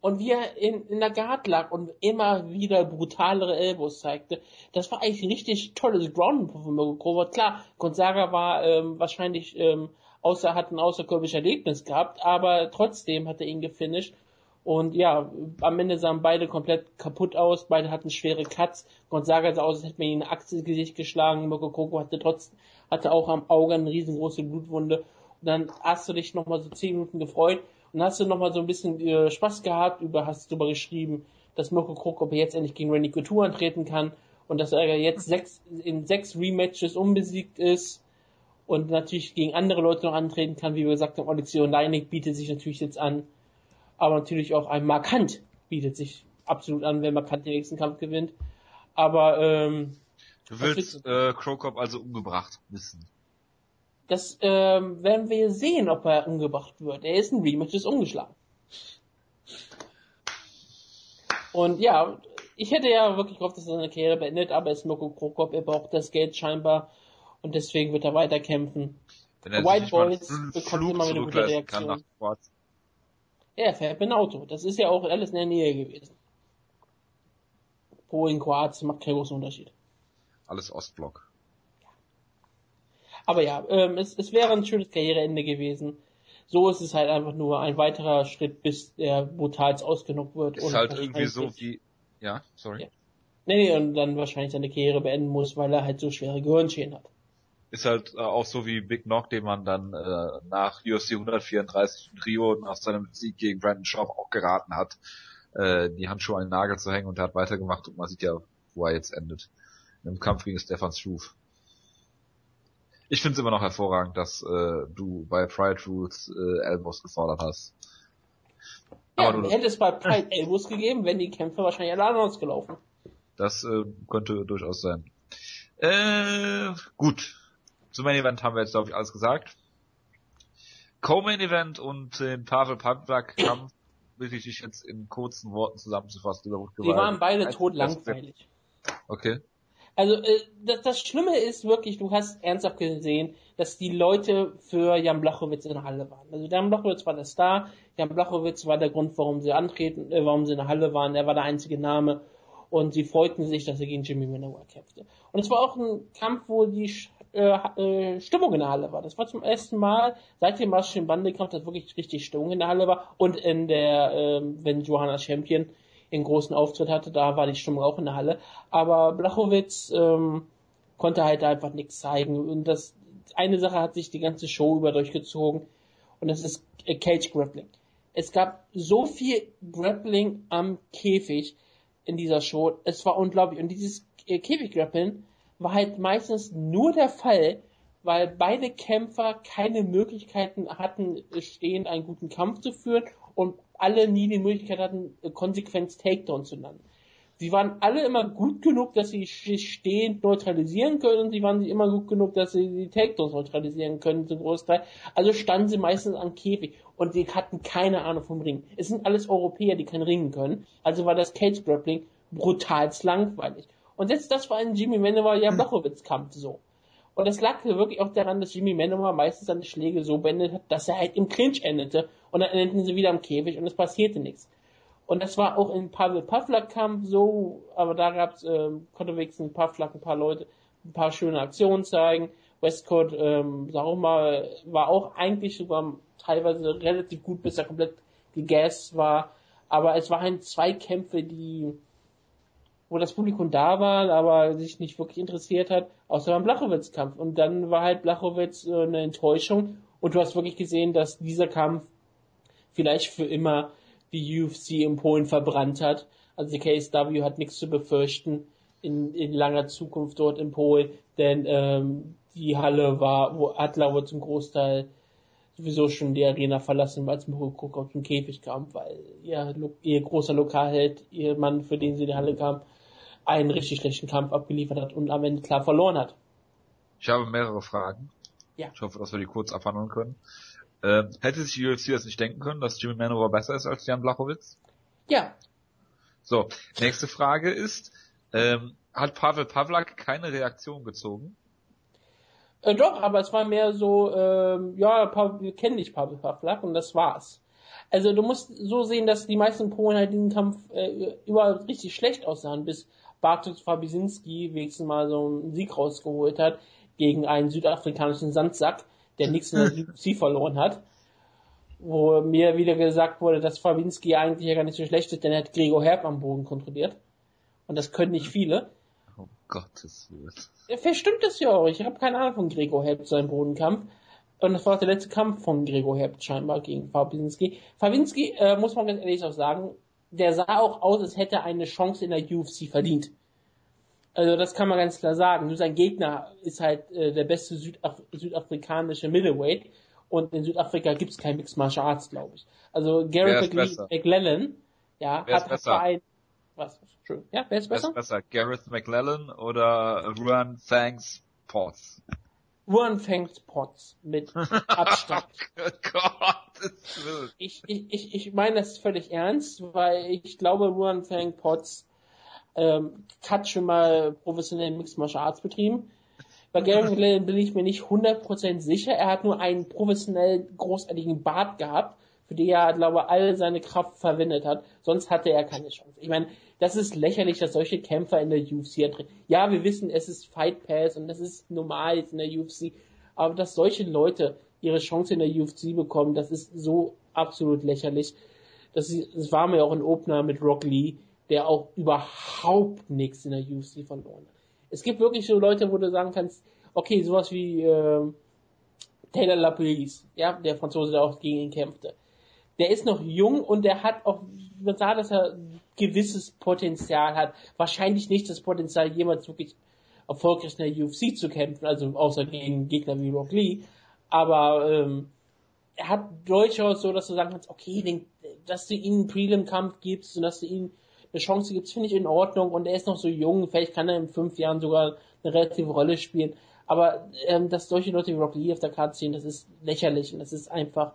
Und wie er in, in der Guard lag und immer wieder brutalere Elbows zeigte, das war eigentlich ein richtig tolles Ground Mirko Krokop. Klar, Gonzaga war ähm, wahrscheinlich ähm, außer hat ein außerkörperliches Erlebnis gehabt, aber trotzdem hat er ihn gefinisht. Und ja, am Ende sahen beide komplett kaputt aus, beide hatten schwere Cuts. Gonzaga sah aus, als hätte man ihn eine Achse ins Gesicht geschlagen. Mokokoko hatte trotzdem, hatte auch am Auge eine riesengroße Blutwunde. Und dann hast du dich nochmal so zehn Minuten gefreut und hast du nochmal so ein bisschen äh, Spaß gehabt, über, hast du darüber geschrieben, dass Mirko Krokop jetzt endlich gegen Randy Couture antreten kann und dass er jetzt sechs, in sechs Rematches unbesiegt ist und natürlich gegen andere Leute noch antreten kann, wie wir gesagt haben, Alexei Leinig bietet sich natürlich jetzt an, aber natürlich auch ein Markant bietet sich absolut an, wenn Markant den nächsten Kampf gewinnt. Aber ähm, du willst äh, Krokop also umgebracht wissen. Das ähm, werden wir sehen, ob er umgebracht wird. Er ist ein Rematch, ist umgeschlagen. Und ja, ich hätte ja wirklich gehofft, dass er seine Karriere beendet, aber es ist Mirko Krokop, er braucht das Geld scheinbar und deswegen wird er weiter kämpfen. White Boys bekommt immer wieder gute Reaktionen. Ja, er fährt mit dem Auto. Das ist ja auch alles in der Nähe gewesen. Polen, Kroatien macht keinen großen Unterschied. Alles Ostblock. Aber ja, ähm, es, es wäre ein schönes Karriereende gewesen. So ist es halt einfach nur ein weiterer Schritt, bis er brutal ausgenockt wird. Ist halt irgendwie so wie, ja, sorry. Ja. Nee, nee, und dann wahrscheinlich seine Karriere beenden muss, weil er halt so schwere Gehirnschäden hat ist halt äh, auch so wie Big Knock, den man dann äh, nach UFC 134 in Rio nach seinem Sieg gegen Brandon Schaub auch geraten hat, äh, die Handschuhe an den Nagel zu hängen und er hat weitergemacht und man sieht ja, wo er jetzt endet. Im Kampf gegen Stefan Struve. Ich finde es immer noch hervorragend, dass äh, du bei Pride Rules äh, Elbows gefordert hast. Ja, Aber du hätte es bei Pride Elbows gegeben, wenn die Kämpfe wahrscheinlich alle anders gelaufen. Das äh, könnte durchaus sein. Äh, gut, zum Main Event haben wir jetzt, glaube ich, alles gesagt. Co-Main Event und den Pavel Pavlak Kampf, wirklich ich jetzt in kurzen Worten zusammenzufassen, Die waren beide tot langweilig. Okay. Also äh, das, das Schlimme ist wirklich, du hast ernsthaft gesehen, dass die Leute für Jan Blachowitz in der Halle waren. Also Jan Blachowitz war der Star, Jan Blachowitz war der Grund, warum sie antreten, äh, warum sie in der Halle waren. Er war der einzige Name und sie freuten sich, dass er gegen Jimmy Minowa kämpfte. Und es war auch ein Kampf, wo die äh, äh, Stimmung in der Halle war. Das war zum ersten Mal seit dem Marsch im Bandekampf, dass wirklich richtig Stimmung in der Halle war. Und in der, äh, wenn Johanna Champion den großen Auftritt hatte, da war die Stimmung auch in der Halle. Aber Blachowitz ähm, konnte halt einfach nichts zeigen. Und das eine Sache hat sich die ganze Show über durchgezogen. Und das ist äh, Cage Grappling. Es gab so viel Grappling am Käfig in dieser Show. Es war unglaublich. Und dieses äh, Käfig-Grappeln war halt meistens nur der Fall, weil beide Kämpfer keine Möglichkeiten hatten, stehend einen guten Kampf zu führen und alle nie die Möglichkeit hatten, konsequent Takedown zu landen. Sie waren alle immer gut genug, dass sie stehend neutralisieren können und sie waren immer gut genug, dass sie die Takedowns neutralisieren können zum Großteil. Also standen sie meistens am Käfig und sie hatten keine Ahnung vom Ring. Es sind alles Europäer, die kein Ringen können. Also war das Cage Grappling brutal langweilig. Und jetzt das war ein Jimmy Manuwa ja Blachowitz Kampf so. Und das lag wirklich auch daran, dass Jimmy Manuwa meistens seine Schläge so beendet hat, dass er halt im Clinch endete und dann endeten sie wieder am Käfig und es passierte nichts. Und das war auch in Pavel Pavlak Kampf so, aber da gab's, ähm, konnte wenigstens Pavlak ein paar Leute ein paar schöne Aktionen zeigen. Westcott, ähm, sag auch mal, war auch eigentlich sogar teilweise relativ gut, bis er komplett gegast war. Aber es waren zwei Kämpfe, die, wo das Publikum da war, aber sich nicht wirklich interessiert hat, außer beim Blachowitz-Kampf. Und dann war halt Blachowitz äh, eine Enttäuschung. Und du hast wirklich gesehen, dass dieser Kampf vielleicht für immer die UFC in Polen verbrannt hat. Also die KSW hat nichts zu befürchten in, in langer Zukunft dort in Polen, denn ähm, die Halle war, wo Adler wurde zum Großteil sowieso schon die Arena verlassen, weil es Mokoko auf den Käfig kam, weil ihr, ihr großer Lokalheld, ihr Mann, für den sie in die Halle kam, einen richtig schlechten Kampf abgeliefert hat und am Ende klar verloren hat. Ich habe mehrere Fragen. Ja. Ich hoffe, dass wir die kurz abhandeln können. Äh, hätte sich die UFC das nicht denken können, dass Jimmy Manuwa besser ist als Jan Blachowitz? Ja. So, nächste Frage ist, ähm, hat Pavel Pavlak keine Reaktion gezogen? Äh, doch, aber es war mehr so, ähm, ja, wir kennen dich, Pavel Pavlak, und das war's. Also du musst so sehen, dass die meisten Polen halt diesen Kampf äh, überall richtig schlecht aussahen, bis Bartosz Fabisinski wenigstens mal so einen Sieg rausgeholt hat gegen einen südafrikanischen Sandsack der nichts in der UFC verloren hat. Wo mir wieder gesagt wurde, dass Fawinski eigentlich ja gar nicht so schlecht ist, denn er hat Gregor Herb am Boden kontrolliert. Und das können nicht viele. Oh Gottes Willen. Vielleicht stimmt das ja auch. Ich habe keine Ahnung von Gregor Herb seinem Bodenkampf. Und das war auch der letzte Kampf von Gregor Herb scheinbar gegen Fawinski. Fawinski, äh, muss man ganz ehrlich auch sagen, der sah auch aus, als hätte er eine Chance in der UFC verdient. Also das kann man ganz klar sagen. Nur sein Gegner ist halt äh, der beste Südaf südafrikanische Middleweight und in Südafrika gibt es kein Mixed Martial Arts, glaube ich. Also Garrett McLellan, ja, wer hat, hat ein was? Schön. Ja, wer ist besser? Wer ist besser? Gareth McLellan oder Ruan Thanks Potts? Ruan Thanks Potts mit Abstand. oh Gott, ich, ich, ich, meine das völlig ernst, weil ich glaube, Ruan Thanks Potts ähm, hat schon mal professionell Mixed Martial Arts betrieben. Bei Gary McLennan bin ich mir nicht 100% sicher. Er hat nur einen professionell großartigen Bart gehabt, für den er, glaube ich, all seine Kraft verwendet hat. Sonst hatte er keine Chance. Ich meine, das ist lächerlich, dass solche Kämpfer in der UFC antreten. Ja, wir wissen, es ist Fight Pass und das ist normal jetzt in der UFC. Aber dass solche Leute ihre Chance in der UFC bekommen, das ist so absolut lächerlich. Das, das war mir auch ein Opener mit Rock Lee der auch überhaupt nichts in der UFC verloren hat. Es gibt wirklich so Leute, wo du sagen kannst, okay, sowas wie äh, Taylor Laprise, ja, der Franzose, der auch gegen ihn kämpfte. Der ist noch jung und der hat auch, man sah, dass er gewisses Potenzial hat. Wahrscheinlich nicht das Potenzial, jemals wirklich erfolgreich in der UFC zu kämpfen, also außer gegen Gegner wie Rock Lee. Aber ähm, er hat durchaus so, dass du sagen kannst, okay, den, dass du ihm einen Prelim-Kampf gibst und dass du ihm eine Chance gibt, finde ich in Ordnung. Und er ist noch so jung, vielleicht kann er in fünf Jahren sogar eine relative Rolle spielen. Aber ähm, dass solche Leute wie Rock Lee auf der Karte ziehen, das ist lächerlich und das ist einfach,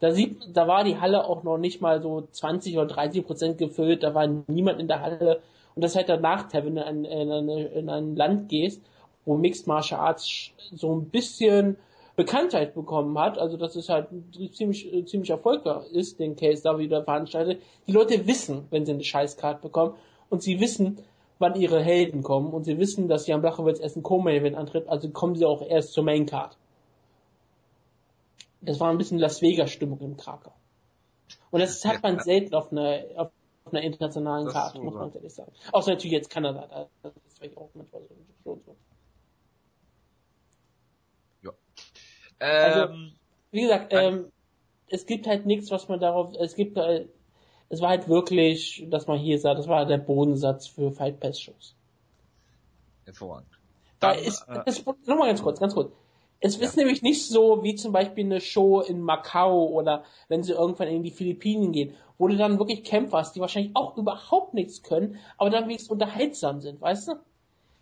da sieht, da war die Halle auch noch nicht mal so 20 oder 30 Prozent gefüllt, da war niemand in der Halle. Und das ist halt der Nachteil, wenn du in, in, in ein Land gehst, wo Mixed Martial Arts so ein bisschen Bekanntheit bekommen hat, also dass es halt ziemlich, ziemlich erfolgreich ist, den KSW da veranstaltet. Die Leute wissen, wenn sie eine Scheißkarte bekommen und sie wissen, wann ihre Helden kommen und sie wissen, dass Jan Blachowitz erst ein Co-Main-Event antritt, also kommen sie auch erst zur Main-Card. Das war ein bisschen Las Vegas-Stimmung im Krakau. Und das hat man selten auf einer, auf einer internationalen Karte, muss man ehrlich sagen. Außer natürlich jetzt Kanada, da ist vielleicht auch manchmal so. Also, ähm, wie gesagt, ähm, es gibt halt nichts, was man darauf, es gibt, äh, es war halt wirklich, dass man hier sagt, das war der Bodensatz für Fight Pass Shows. Hervorragend. Dann, es, äh, es, nochmal ganz kurz, ganz kurz. Es ist nämlich nicht so wie zum Beispiel eine Show in Macau oder wenn sie irgendwann in die Philippinen gehen, wo du dann wirklich Kämpfer hast, die wahrscheinlich auch überhaupt nichts können, aber dann wenigstens unterhaltsam sind, weißt du?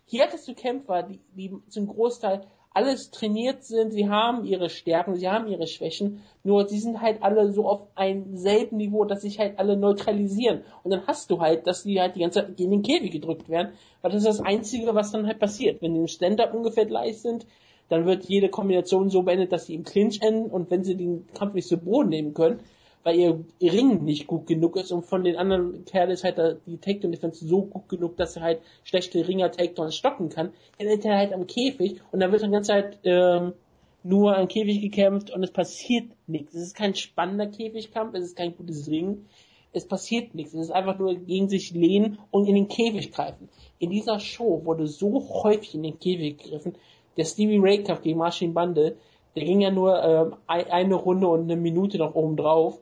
Hier hattest du Kämpfer, die, die zum Großteil alles trainiert sind, sie haben ihre Stärken, sie haben ihre Schwächen, nur sie sind halt alle so auf einem selben Niveau, dass sich halt alle neutralisieren. Und dann hast du halt, dass die halt die ganze Zeit in den Käfig gedrückt werden, weil das ist das Einzige, was dann halt passiert. Wenn die im Stand-Up ungefähr gleich sind, dann wird jede Kombination so beendet, dass sie im Clinch enden und wenn sie den Kampf nicht zu Boden nehmen können, weil ihr Ring nicht gut genug ist und von den anderen Kerlen ist halt die Takedown Defense so gut genug, dass er halt schlechte Ringer Takedowns stoppen kann, dann ist er halt am Käfig und dann wird dann ganze Zeit ähm, nur am Käfig gekämpft und es passiert nichts. Es ist kein spannender Käfigkampf, es ist kein gutes Ring, es passiert nichts. Es ist einfach nur gegen sich lehnen und in den Käfig greifen. In dieser Show wurde so häufig in den Käfig gegriffen. Der Stevie Ray Kampf gegen Marcin Bande, der ging ja nur ähm, ein- eine Runde und eine Minute noch oben drauf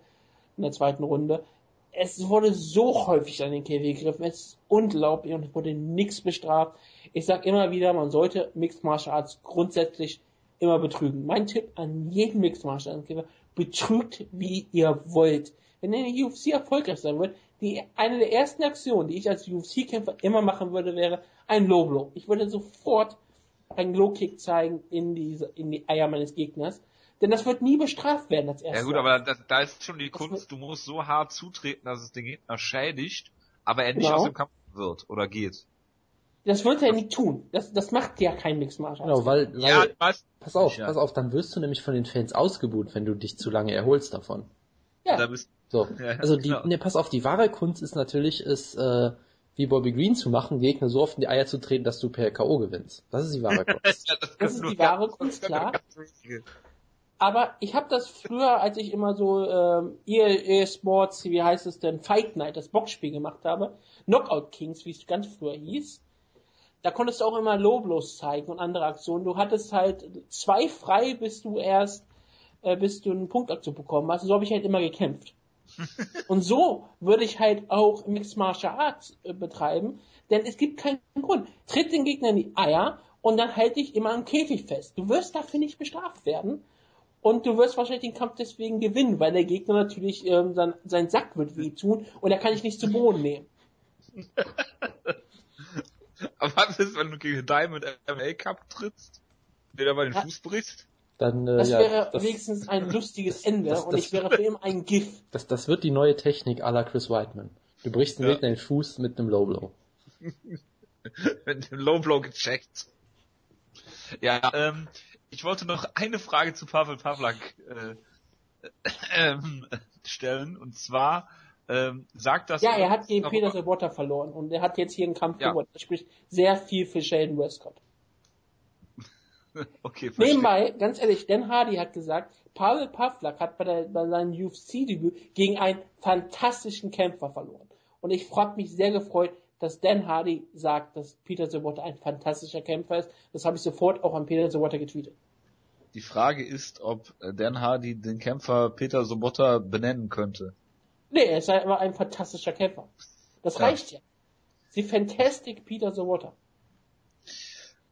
in der zweiten Runde. Es wurde so häufig an den Käfig gegriffen, es ist unglaublich und es wurde nichts bestraft. Ich sag immer wieder, man sollte Mixed Martial Arts grundsätzlich immer betrügen. Mein Tipp an jeden Mixed Martial Arts Kämpfer, betrügt wie ihr wollt. Wenn in der UFC erfolgreich sein wird, die, eine der ersten Aktionen, die ich als UFC-Kämpfer immer machen würde, wäre ein Low Blow. Ich würde sofort einen Low Kick zeigen in diese, in die Eier meines Gegners. Denn das wird nie bestraft werden als erstes. ja gut, aber da, da ist schon die Kunst, du musst so hart zutreten, dass es den Gegner schädigt, aber er nicht Genau. aus dem Kampf wird oder geht. Das wird er nicht tun. Das, das macht ja kein Mixed Martial. Genau, weil, weil Ja, pass auf, Ja. pass auf, dann wirst du nämlich von den Fans ausgebuht, wenn du dich zu lange erholst davon. ja. Da bist, So, Ja, also die, genau. ne, pass auf, die wahre Kunst ist natürlich, ist äh, wie Bobby Green zu machen, Gegner so oft in die Eier zu treten, dass du per K.O. gewinnst. Das ist die wahre Kunst. ja, das, Das ist die wahre Kunst, das klar. Aber ich habe das früher, als ich immer so ähm, EA Sports, wie heißt es denn, Fight Night, das Boxspiel gemacht habe, Knockout Kings, wie es ganz früher hieß, da konntest du auch immer Low Blows zeigen und andere Aktionen. Du hattest halt zwei frei, bis du erst, äh, bis du einen Punktaktion bekommen hast. Und so habe ich halt immer gekämpft. und so würde ich halt auch Mixed Martial Arts äh, betreiben, denn es gibt keinen Grund. Tritt den Gegner in die Eier und dann halte dich immer am Käfig fest. Du wirst dafür nicht bestraft werden. Und du wirst wahrscheinlich den Kampf deswegen gewinnen, weil der Gegner natürlich ähm, sein, sein Sack wird wehtun und er kann dich nicht zu Boden nehmen. Aber was ist, wenn du gegen Diamond MMA Cup trittst? Der dabei den Ja. Fuß brichst? Dann, äh, Das ja, wäre das, wenigstens ein lustiges Ende das- und das- ich wäre für immer ein GIF. das, das wird die neue Technik à la Chris Whiteman. Du brichst den Ja. Gegner den Fuß mit einem Low Blow. Mit dem Low Blow gecheckt. Ja, ähm, ich wollte noch eine Frage zu Pavel Pavlak äh, ähm, stellen und zwar ähm, sagt das Ja, er hat gegen Peter Sobotta verloren und er hat jetzt hier einen Kampf Ja. gewonnen. Das spricht sehr viel für Sheldon Westcott. Okay, verstehe. Nebenbei, ganz ehrlich, Dan Hardy hat gesagt, Pavel Pavlak hat bei, der, bei seinem UFC-Debüt gegen einen fantastischen Kämpfer verloren. Und ich habe mich sehr gefreut, dass Dan Hardy sagt, dass Peter Sobotta ein fantastischer Kämpfer ist. Das habe ich sofort auch an Peter Sobotta getweetet. Die Frage ist, ob äh, Dan Hardy den Kämpfer Peter Sobotta benennen könnte. Nee, er ist einfach ein fantastischer Kämpfer. Das Ja. reicht ja. Sie fantastic Peter Sobotta.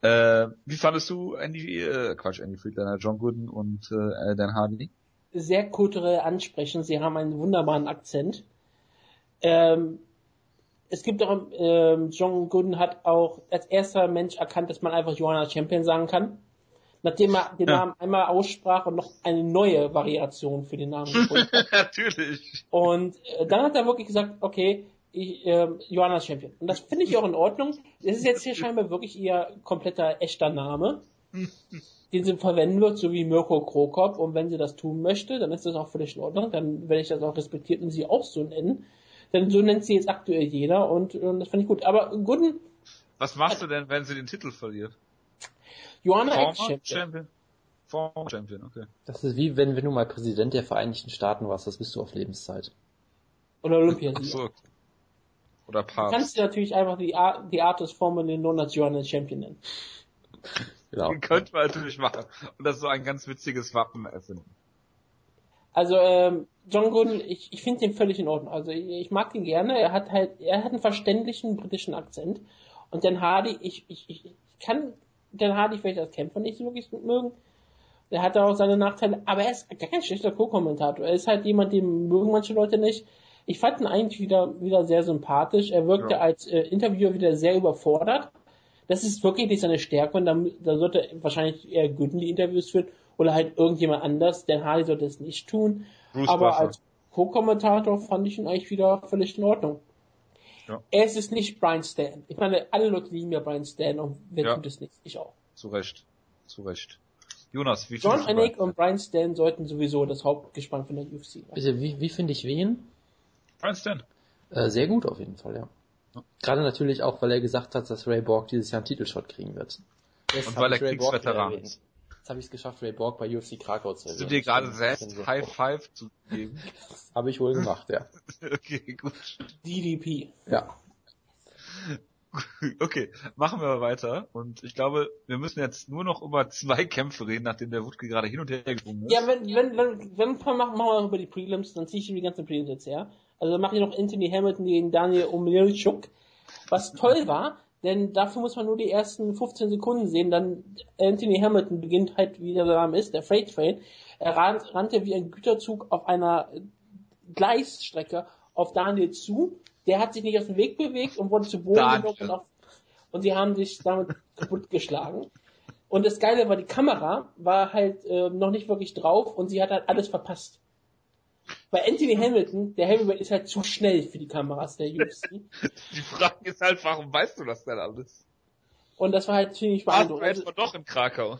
Äh, wie fandest du Andy, äh, Quatsch, Andy Friedlander, John Gooden und äh, Dan Hardy? Sehr kulturell ansprechend. Sie haben einen wunderbaren Akzent. Ähm, es gibt auch, ähm, John Gooden hat auch als erster Mensch erkannt, dass man einfach Johanna Champion sagen kann. Nachdem er den Ja. Namen einmal aussprach und noch eine neue Variation für den Namen gefunden hat. Natürlich. Und äh, dann hat er wirklich gesagt, okay, ich, ähm, Johanna Champion. Und das finde ich auch in Ordnung. Das ist jetzt hier scheinbar wirklich ihr kompletter echter Name, den sie verwenden wird, so wie Mirko Krokop. Und wenn sie das tun möchte, dann ist das auch völlig in Ordnung. Dann werde ich das auch respektiert und sie auch so nennen. Denn so nennt sie jetzt aktuell jeder und, und das finde ich gut. Aber Gooden, Was machst du denn, wenn sie den Titel verliert? Johanna Former. Champion. Former Champion, okay. Das ist wie wenn, wenn du mal Präsident der Vereinigten Staaten warst, das bist du auf Lebenszeit. Oder Olympiasieger. so. Oder Du Papst. kannst dir natürlich einfach die, Art, die Artist Formel known als Johanna Champion nennen. Genau. Den könnte man natürlich machen. Und das so ein ganz witziges Wappen erfinden. Also ähm, John Gooden, ich, ich finde den völlig in Ordnung. Also ich, ich mag ihn gerne. Er hat halt, er hat einen verständlichen britischen Akzent. Und Dan Hardy, ich, ich, ich kann Dan Hardy vielleicht als Kämpfer nicht so wirklich mögen. Der hat auch seine Nachteile, aber er ist gar kein schlechter Co-Kommentator. Er ist halt jemand, den mögen manche Leute nicht. Ich fand ihn eigentlich wieder, wieder sehr sympathisch. Er wirkte ja. als äh, Interviewer wieder sehr überfordert. Das ist wirklich nicht seine Stärke und da, da sollte wahrscheinlich eher Gooden die Interviews führen oder halt irgendjemand anders. Dan Hardy sollte es nicht tun. Bruce aber Buffer. als Co-Kommentator fand ich ihn eigentlich wieder völlig in Ordnung. Ja. Es ist nicht Brian Stan. Ich meine, alle Leute lieben ja Brian Stan und wer ja. tut es nicht? Ich auch. Zu Recht. Zu Recht. Jonas, wie John Anik und Brian Stan sollten sowieso das Hauptgespann von der UFC sein. Bitte, wie, wie finde ich wen? Brian Stan. Äh, sehr gut auf jeden Fall, ja. ja. Gerade natürlich auch, weil er gesagt hat, dass Ray Borg dieses Jahr einen Titelshot kriegen wird. Das und weil er Kriegsveteran ist. Jetzt habe ich es geschafft, Ray Borg bei UFC Krakau zu erwähnen. Hast du dir gerade selbst so High Five zu geben? habe ich wohl gemacht, ja. okay, gut. DDP. Ja. Okay, machen wir weiter. Und ich glaube, wir müssen jetzt nur noch über zwei Kämpfe reden, nachdem der Wutke gerade hin und her gesprungen ist. Ja, wenn, wenn, wenn, wenn wir machen, machen wir über die Prelims, dann ziehe ich die ganzen Prelims jetzt her. Also dann mache ich noch Anthony Hamilton gegen Daniel Omelichuk. Was toll war, denn dafür muss man nur die ersten 15 Sekunden sehen, dann Anthony Hamilton beginnt halt, wie der Name ist, der Freight Train. Er rannte wie ein Güterzug auf einer Gleisstrecke auf Daniel zu der hat sich nicht aus dem Weg bewegt und wurde zu Boden genommen und, und sie haben sich damit kaputt geschlagen. Und das Geile war, die Kamera war halt äh, noch nicht wirklich drauf und sie hat halt alles verpasst. Bei Anthony Hamilton, der Heavyweight ist halt zu schnell für die Kameras der UFC. Die Frage ist halt, warum weißt du das denn alles? Und das war halt ziemlich beeindruckend. Warst du doch in Krakau?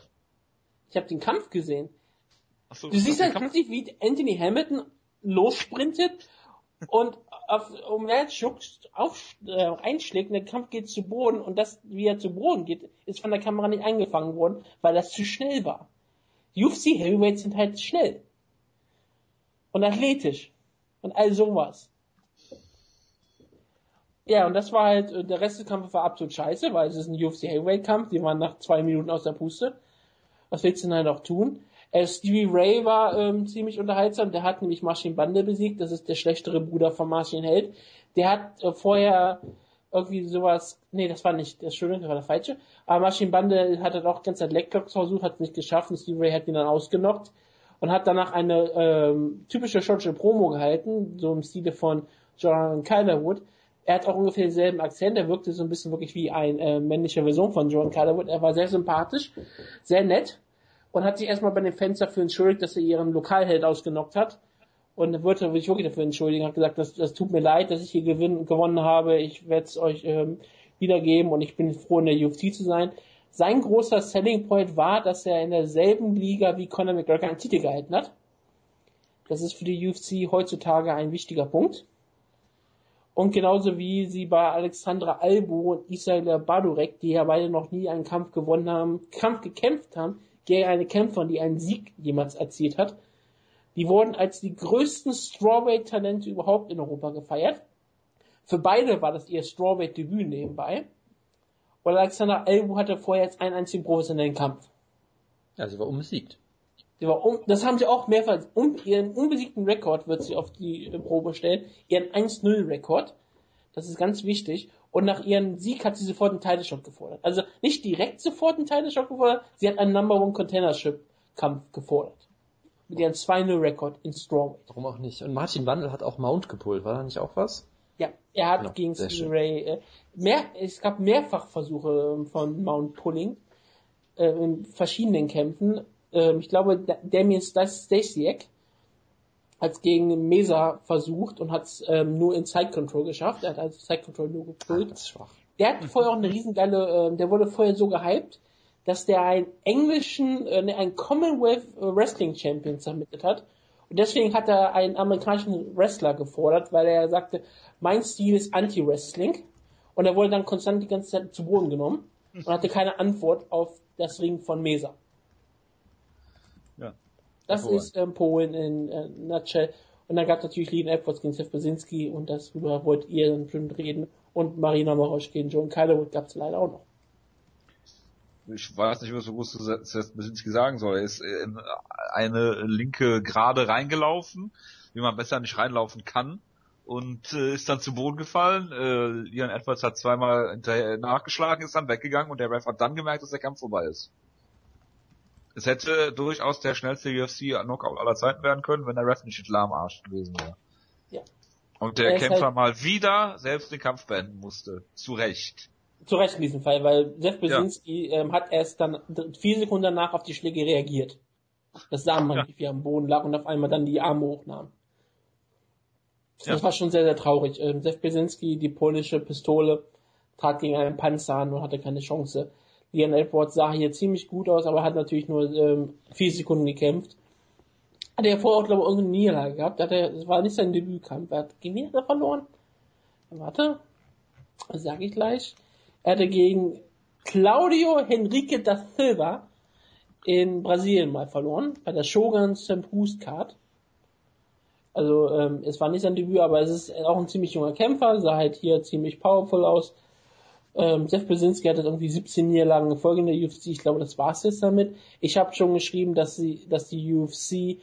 Ich habe den Kampf gesehen. Ach so, du siehst halt plötzlich, wie Anthony Hamilton lossprintet und auf, um Schubs auf, äh, einschlägt und der Kampf geht zu Boden und das, wie er zu Boden geht, ist von der Kamera nicht eingefangen worden, weil das zu schnell war. Die UFC Heavyweights sind halt schnell. Und athletisch. Und all sowas. Ja, und das war halt, äh, der Rest des Kampfes war absolut scheiße, weil es ist ein UFC Heavyweight Kampf, die waren nach zwei Minuten aus der Puste. Was willst du denn halt auch tun? Äh, Stevie Ray war ähm, ziemlich unterhaltsam. Der hat nämlich Marcin Bande besiegt. Das ist der schlechtere Bruder von Marcin Held. Der hat äh, vorher irgendwie sowas, nee, das war nicht, das Schöne, das war der falsche. Aber Marcin Bande hat halt auch ganz Zeit Leckkocks versucht, hat es nicht geschafft und Stevie Ray hat ihn dann ausgenockt und hat danach eine ähm, typische schottische Promo gehalten, so im Stile von John Calderwood. Er hat auch ungefähr denselben Akzent, er wirkte so ein bisschen wirklich wie ein äh, männlicher Version von John Calderwood. Er war sehr sympathisch, sehr nett und hat sich erstmal bei den Fans dafür entschuldigt, dass er ihren Lokalheld ausgenockt hat. Und wollte sich wirklich dafür entschuldigen, hat gesagt, das, das tut mir leid, dass ich hier gewinn, gewonnen habe, ich werde es euch ähm, wiedergeben und ich bin froh, in der UFC zu sein. Sein großer Selling Point war, dass er in derselben Liga wie Conor McGregor einen Titel gehalten hat. Das ist für die UFC heutzutage ein wichtiger Punkt. Und genauso wie sie bei Alexandra Albo und Isabella Badurek, die ja beide noch nie einen Kampf gewonnen haben, Kampf gekämpft haben, gegen eine Kämpferin, die einen Sieg jemals erzielt hat. Die wurden als die größten Strawweight-Talente überhaupt in Europa gefeiert. Für beide war das ihr Strawweight-Debüt nebenbei. Und Alexander Elbu hatte vorher jetzt einen einzigen professionellen Kampf. Also war unbesiegt. Die war um, das haben sie auch mehrfach, um ihren unbesiegten Rekord wird sie auf die Probe stellen, ihren 1-0-Rekord. Das ist ganz wichtig. Und nach ihrem Sieg hat sie sofort einen Title Shot gefordert. Also nicht direkt sofort einen Title Shot gefordert, sie hat einen Number One Containership Kampf gefordert. Mit ihrem 2-0-Rekord in Strawweight. Warum auch nicht? Und Martin Wandel hat auch Mount gepult, war da nicht auch was? Ja, er hat genau, gegen Stevie Ray, äh, mehr, es gab mehrfach Versuche ähm, von Mount Pulling, äh, in verschiedenen Kämpfen. Äh, ich glaube, Damien Stasiak hat es gegen Mesa versucht und hat es ähm, nur in Side Control geschafft. Er hat also Side Control nur gepult. Der hat vorher auch eine riesengeile, äh, der wurde vorher so gehypt, dass der einen englischen, äh, ne, einen Commonwealth Wrestling Champion submitted hat. Und deswegen hat er einen amerikanischen Wrestler gefordert, weil er sagte, mein Stil ist Anti-Wrestling. Und er wurde dann konstant die ganze Zeit zu Boden genommen und hatte keine Antwort auf das Ring von Mesa. Das Polen. ist ähm, Polen in äh, Nutshell. Und dann gab es natürlich Lean Edwards gegen Seth Brzezinski und darüber wollt ihr dann schon reden. Und Marina Morosch gegen John Calderwood gab es leider auch noch. Ich weiß nicht, was du Seth Besinski sagen soll. Er ist in eine linke Gerade reingelaufen, wie man besser nicht reinlaufen kann und äh, ist dann zu Boden gefallen. Äh, Leon Edwards hat zweimal hinterher nachgeschlagen, ist dann weggegangen und der Ref hat dann gemerkt, dass der Kampf vorbei ist. Es hätte durchaus der schnellste UFC-Knockout aller Zeiten werden können, wenn der Ref nicht hinter am Arsch gewesen wäre. Ja. Und der Er Kämpfer halt- mal wieder selbst den Kampf beenden musste. Zu Recht. Zu Recht in diesem Fall, weil Jeff Besinski ähm, hat erst dann vier Sekunden danach auf die Schläge reagiert. Das sah man, Ja. wie er am Boden lag und auf einmal dann die Arme hochnahm. Das Ja. war schon sehr, sehr traurig. Ähm, Jeff Besinski, die polnische Pistole, trat gegen einen Panzer an und hatte keine Chance. Leon Edwards sah hier ziemlich gut aus, aber hat natürlich nur ähm, vier Sekunden gekämpft. Hat er vorher auch, glaube ich, irgendeine Niederlage gehabt. Hat er, es war nicht sein Debütkampf. Er hat gegen er verloren? Warte. Das sage ich gleich. Er hatte gegen Claudio Henrique da Silva in Brasilien mal verloren, bei der Shogun Sempust Card. Also ähm, es war nicht sein Debüt, aber es ist auch ein ziemlich junger Kämpfer, sah halt hier ziemlich powerful aus. Ähm, Jeff Besinski hat jetzt irgendwie 17 Niederlagen in Folge in der UFC. Ich glaube, das war's jetzt damit. Ich habe schon geschrieben, dass sie, dass die UFC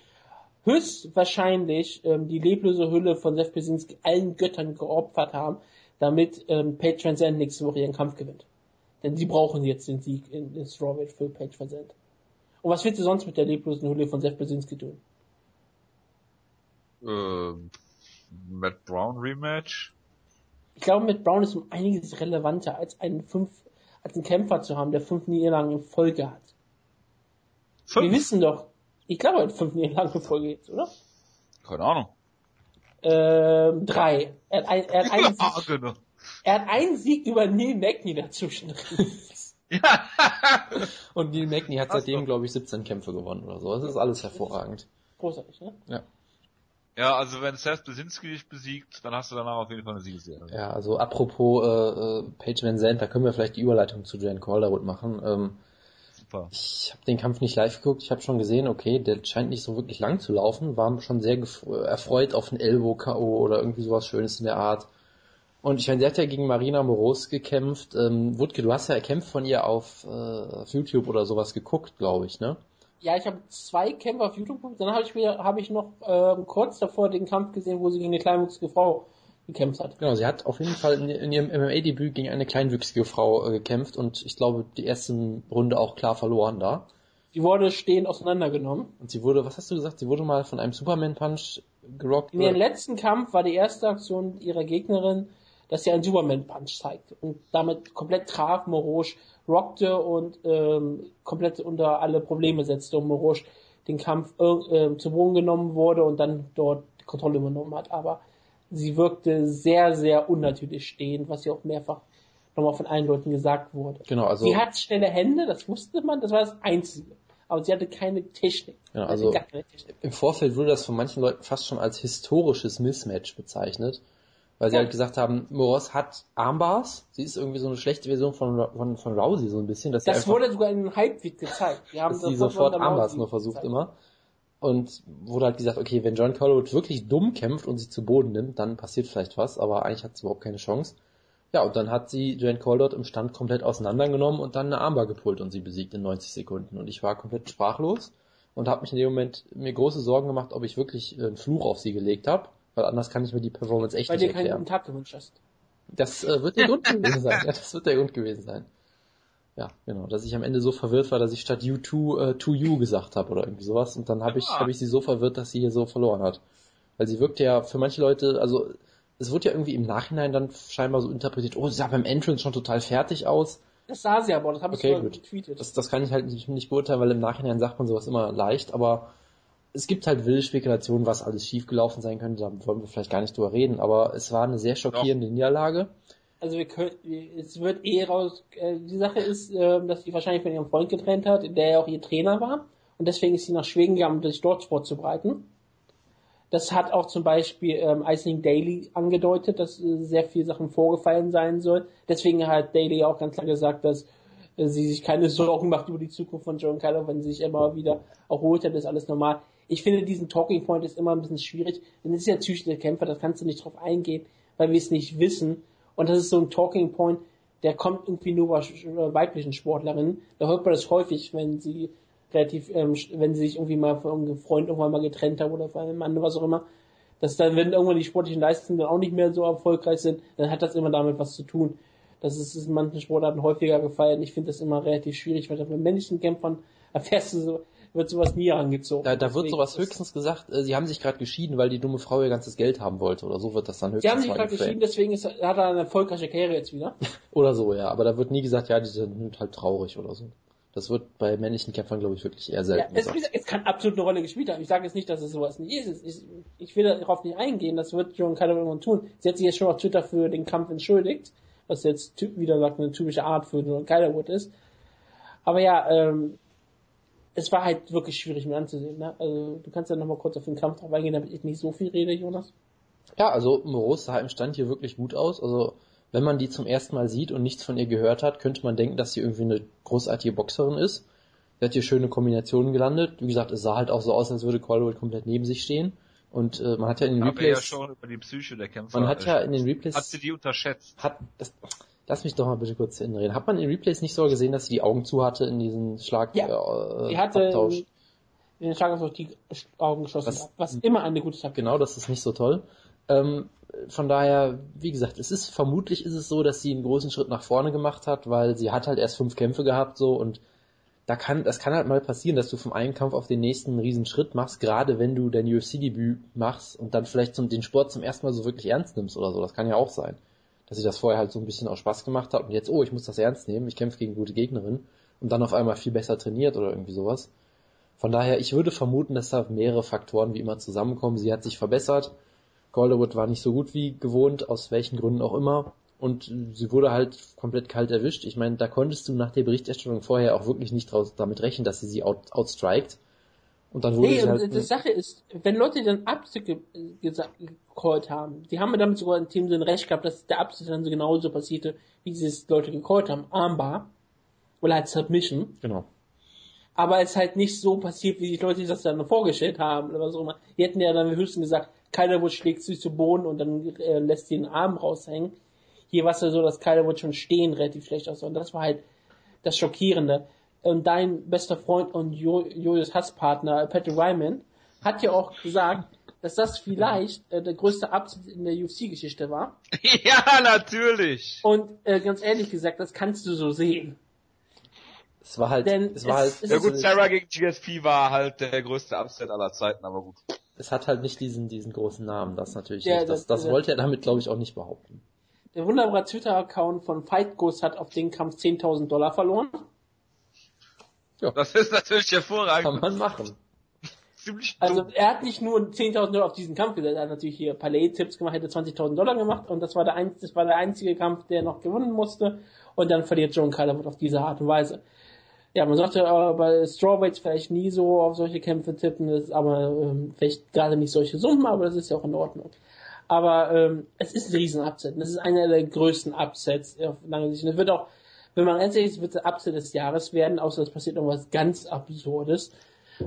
höchstwahrscheinlich ähm, die leblose Hülle von Jeff Besinski allen Göttern geopfert haben, damit ähm, Van Zandt nächste Woche ihren Kampf gewinnt. Denn sie brauchen jetzt den Sieg in, in Strawweight für Van Zandt. Und was wird sie sonst mit der leblosen Hülle von Jeff Besinski tun? Ähm, Matt Brown Rematch. Ich glaube, mit Brown ist um einiges relevanter als einen fünf, als einen Kämpfer zu haben, der fünf Niederlagen in Folge hat. Wir Fünf? wissen doch, ich glaube, er hat fünf Niederlagen in Folge jetzt, oder? Keine Ahnung. Ähm, drei. Er hat, ein, er, hat einen Ah, Sieg, genau. er hat einen Sieg über Neil Magny dazwischen. Ja. Und Neil Magny hat seitdem, glaube ich, 17 Kämpfe gewonnen oder so. Das ist alles hervorragend. Großartig, ne? Ja. ja, also wenn Seth Besinski dich besiegt, dann hast du danach auf jeden Fall eine Siegesserie. Ja, also apropos äh, äh, Paige Van Zandt, da können wir vielleicht die Überleitung zu Jane Calderwood machen. Ähm, Super. ich habe den Kampf nicht live geguckt. Ich habe schon gesehen, okay, der scheint nicht so wirklich lang zu laufen. War schon sehr erfreut auf ein Elbow-K.O. oder irgendwie sowas Schönes in der Art. Und ich meine, sie hat ja gegen Marina Moros gekämpft. Ähm, Wutke, du hast ja erkämpft von ihr auf, äh, auf YouTube oder sowas geguckt, glaube ich, ne? Ja, ich habe zwei Kämpfe auf YouTube geguckt. Dann habe ich mir, habe ich noch ähm, kurz davor den Kampf gesehen, wo sie gegen eine kleinwüchsige Frau gekämpft hat. Genau, sie hat auf jeden Fall in, in ihrem MMA-Debüt gegen eine kleinwüchsige Frau äh, gekämpft und ich glaube, die erste Runde auch klar verloren da. Die wurde stehend auseinandergenommen. Und sie wurde, was hast du gesagt, sie wurde mal von einem Superman-Punch gerockt? In ihrem letzten Kampf war die erste Aktion ihrer Gegnerin, dass sie einen Superman-Punch zeigte und damit komplett traf, Morosch rockte und ähm, komplett unter alle Probleme setzte und Morosch den Kampf äh, zu Boden genommen wurde und dann dort die Kontrolle übernommen hat. Aber sie wirkte sehr, sehr unnatürlich stehend, was ja auch mehrfach nochmal von allen Leuten gesagt wurde. Genau, also, sie hat schnelle Hände, das wusste man, das war das Einzige. Aber sie hatte keine Technik. Hatte also- keine Technik. im Vorfeld wurde das von manchen Leuten fast schon als historisches Mismatch bezeichnet. Weil sie Ja. halt gesagt haben, Moros hat Armbars, sie ist irgendwie so eine schlechte Version von, von, von Rousey so ein bisschen, dass Das einfach, wurde sogar in einem Hype-Video gezeigt. Wir haben dass sie sofort Armbars nur versucht gezeigt. immer. Und wurde halt gesagt, okay, wenn John Calderwood wirklich dumm kämpft und sie zu Boden nimmt, dann passiert vielleicht was, aber eigentlich hat sie überhaupt keine Chance. Ja, und dann hat sie Jane Calderwood im Stand komplett auseinandergenommen und dann eine Armbar gepult und sie besiegt in 90 Sekunden. Und ich war komplett sprachlos und habe mich in dem Moment mir große Sorgen gemacht, ob ich wirklich äh, einen Fluch auf sie gelegt habe, weil anders kann ich mir die Performance echt Weil nicht dir keinen erklären. guten Tag gewünscht hast. Das äh, wird der Grund gewesen sein. Ja, das wird der Grund gewesen sein. Ja, genau, dass ich am Ende so verwirrt war, dass ich statt you to, äh, to you gesagt habe oder irgendwie sowas und dann habe ich Ah. habe ich sie so verwirrt, dass sie hier so verloren hat. Weil sie wirkte ja für manche Leute, also es wurde ja irgendwie im Nachhinein dann scheinbar so interpretiert, oh, sie sah beim Entrance schon total fertig aus. Das sah sie aber, das habe ich Okay, gut. getweetet. Das, das kann ich halt nicht, nicht beurteilen, weil im Nachhinein sagt man sowas immer leicht, aber es gibt halt wilde Spekulationen, was alles schiefgelaufen sein könnte, da wollen wir vielleicht gar nicht drüber reden, aber es war eine sehr schockierende Niederlage. Also wir können, es wird eh raus, äh, die Sache ist, äh, dass sie wahrscheinlich von ihrem Freund getrennt hat, der ja auch ihr Trainer war. Und deswegen ist sie nach Schweden gegangen, um sich dort vorzubereiten. Das hat auch zum Beispiel ähm, Icing Daily angedeutet, dass äh, sehr viele Sachen vorgefallen sein soll. Deswegen hat Daly auch ganz klar gesagt, dass äh, sie sich keine Sorgen macht über die Zukunft von John Kyler, wenn sie sich immer wieder erholt hat, ist alles normal. Ich finde, diesen Talking Point ist immer ein bisschen schwierig, denn es ist ja psychisch der Kämpfer, da kannst du nicht drauf eingehen, weil wir es nicht wissen. Und das ist so ein Talking Point, der kommt irgendwie nur bei äh, weiblichen Sportlerinnen. Da hört man das häufig, wenn sie relativ, ähm, wenn sie sich irgendwie mal von einem Freund irgendwann mal getrennt haben oder von einem Mann oder was auch immer. Dass dann, wenn irgendwann die sportlichen Leistungen dann auch nicht mehr so erfolgreich sind, dann hat das immer damit was zu tun. Das ist in manchen Sportarten häufiger gefeiert. Ich finde das immer relativ schwierig, weil bei männlichen Kämpfern erfährst du so, wird sowas nie herangezogen. Da, da wird sowas höchstens gesagt, äh, sie haben sich gerade geschieden, weil die dumme Frau ihr ganzes Geld haben wollte oder so wird das dann höchstens Sie haben sich gerade geschieden, deswegen ist, hat er eine erfolgreiche Karriere jetzt wieder. oder so, ja. Aber da wird nie gesagt, ja, die sind halt traurig oder so. Das wird bei männlichen Kämpfern, glaube ich, wirklich eher selten ja, es, gesagt. Es kann absolut eine Rolle gespielt haben. Ich sage jetzt nicht, dass es sowas nicht ist. Ich, ich will darauf nicht eingehen, das wird John Kyler irgendwann tun. Sie hat sich jetzt schon auf Twitter für den Kampf entschuldigt, was jetzt wieder sagt, eine typische Art für John Kylerwood ist. Aber ja, ähm, es war halt wirklich schwierig mir anzusehen. Ne? Also du kannst ja nochmal kurz auf den Kampf drauf eingehen, damit ich nicht so viel rede, Jonas. Ja, also Moros sah im Stand hier wirklich gut aus. Also wenn man die zum ersten Mal sieht und nichts von ihr gehört hat, könnte man denken, dass sie irgendwie eine großartige Boxerin ist. Sie hat hier schöne Kombinationen gelandet. Wie gesagt, es sah halt auch so aus, als würde Caldwell komplett neben sich stehen. Und äh, man hat ja in den Replays... ja schon über die Psyche der Kämpfer. Man hat ja in den Replays... Hat sie die unterschätzt? Hat, das, Lass mich doch mal bitte kurz zu Ende reden. Hat man in Replays nicht so gesehen, dass sie die Augen zu hatte in diesem Schlag? Ja, äh, die hatte Abtausch? in den Schlagabtausch die Augen geschlossen, was, was immer eine gute Sache Genau, das ist nicht so toll. Ähm, von daher, wie gesagt, es ist vermutlich ist es so, dass sie einen großen Schritt nach vorne gemacht hat, weil sie hat halt erst fünf Kämpfe gehabt so und da kann, das kann halt mal passieren, dass du vom einen Kampf auf den nächsten einen riesen Schritt machst, gerade wenn du dein UFC-Debüt machst und dann vielleicht zum, den Sport zum ersten Mal so wirklich ernst nimmst oder so. Das kann ja auch sein dass ich das vorher halt so ein bisschen aus Spaß gemacht habe und jetzt, oh, ich muss das ernst nehmen, ich kämpfe gegen gute Gegnerin und dann auf einmal viel besser trainiert oder irgendwie sowas. Von daher, ich würde vermuten, dass da mehrere Faktoren wie immer zusammenkommen. Sie hat sich verbessert, Calderwood war nicht so gut wie gewohnt, aus welchen Gründen auch immer. Und sie wurde halt komplett kalt erwischt. Ich meine, da konntest du nach der Berichterstattung vorher auch wirklich nicht damit rechnen, dass sie sie out, outstrikt. Und dann wurde nee, sie halt die Sache ist, wenn Leute dann Abzüge gecallt haben, die haben damit sogar in dem Sinne recht gehabt, dass der Abzug dann so genauso passierte, wie sie es Leute gecallt haben. Armbar. Oder halt Submission. Genau. Aber es ist halt nicht so passiert, wie die Leute sich das dann vorgestellt haben, oder was auch immer. Die hätten ja dann höchstens gesagt, Calderwood schlägt sich zu Boden und dann äh, lässt sie den Arm raushängen. Hier war es ja so, dass Calderwood schon stehen relativ schlecht aussah. Und das war halt das Schockierende und dein bester Freund und jo Julius Hasspartner Patrick Ryman hat ja auch gesagt, dass das vielleicht äh, der größte Absatz in der UFC-Geschichte war. ja, natürlich. Und äh, ganz ehrlich gesagt, das kannst du so sehen. Es war halt, Denn es war halt. Ja gut, Sarah gegen GSP war halt der größte Upset aller Zeiten, aber gut. Es hat halt nicht diesen, diesen großen Namen, das natürlich ja, nicht. Das, das, das wollte er damit, glaube ich, auch nicht behaupten. Der wunderbare Twitter-Account von Fight Ghost hat auf den Kampf 10.000 Dollar verloren. Ja. Das ist natürlich hervorragend. Kann man machen. Ziemlich also er hat nicht nur 10.000 Dollar auf diesen Kampf gesetzt, er hat natürlich hier Palais-Tipps gemacht, hätte 20.000 Dollar gemacht und das war, der ein, das war der einzige Kampf, der noch gewonnen musste und dann verliert John Calderwood auf diese Art und Weise. Ja, man sollte aber bei Strawweights vielleicht nie so auf solche Kämpfe tippen, das ist aber ähm, vielleicht gerade nicht solche Summen, aber das ist ja auch in Ordnung. Aber ähm, es ist ein riesen Upset. Das ist einer der größten Upsets auf lange Sicht. Und es wird auch wenn man ganz ehrlich ist, wird es Upset des Jahres werden, außer es passiert irgendwas ganz Absurdes.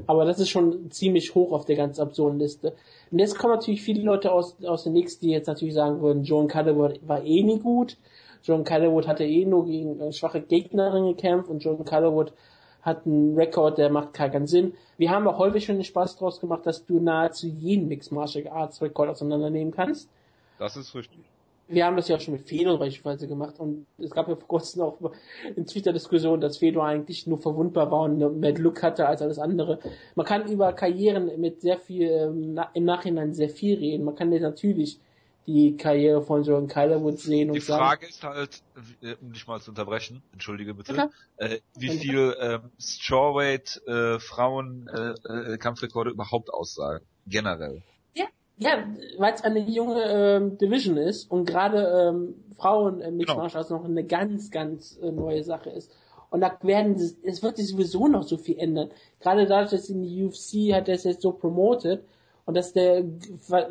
Aber das ist schon ziemlich hoch auf der ganz absurden Liste. Und jetzt kommen natürlich viele Leute aus, aus den Knicks, die jetzt natürlich sagen würden, John Calderwood war eh nie gut. John Calderwood hatte eh nur gegen eine schwache Gegnerin gekämpft und John Calderwood hat einen Rekord, der macht keinen Sinn. Wir haben auch häufig schon den Spaß draus gemacht, dass du nahezu jeden Mixed Martial Arts Rekord auseinandernehmen kannst. Das ist richtig wir haben das ja auch schon mit Fedor beispielsweise gemacht und es gab ja vor kurzem auch in Twitter-Diskussion, dass Fedor eigentlich nur verwundbar war und mehr Glück hatte als alles andere. Man kann über Karrieren mit sehr viel, ähm, im Nachhinein sehr viel reden. Man kann jetzt natürlich die Karriere von Jordan Kylerwood sehen und Die Frage ist halt, äh, um dich mal zu unterbrechen, entschuldige bitte, ja, äh, wie viel äh, Strawweight äh, Frauen äh, äh, Kampfrekorde überhaupt aussagen, generell. Ja, weil es eine junge ähm, Division ist und gerade ähm, Frauen äh, Mixed genau. Martial Arts noch eine ganz, ganz äh, neue Sache ist. Und da werden, es wird sich sowieso noch so viel ändern. Gerade dadurch, dass in die UFC hat das jetzt so promotet und dass der,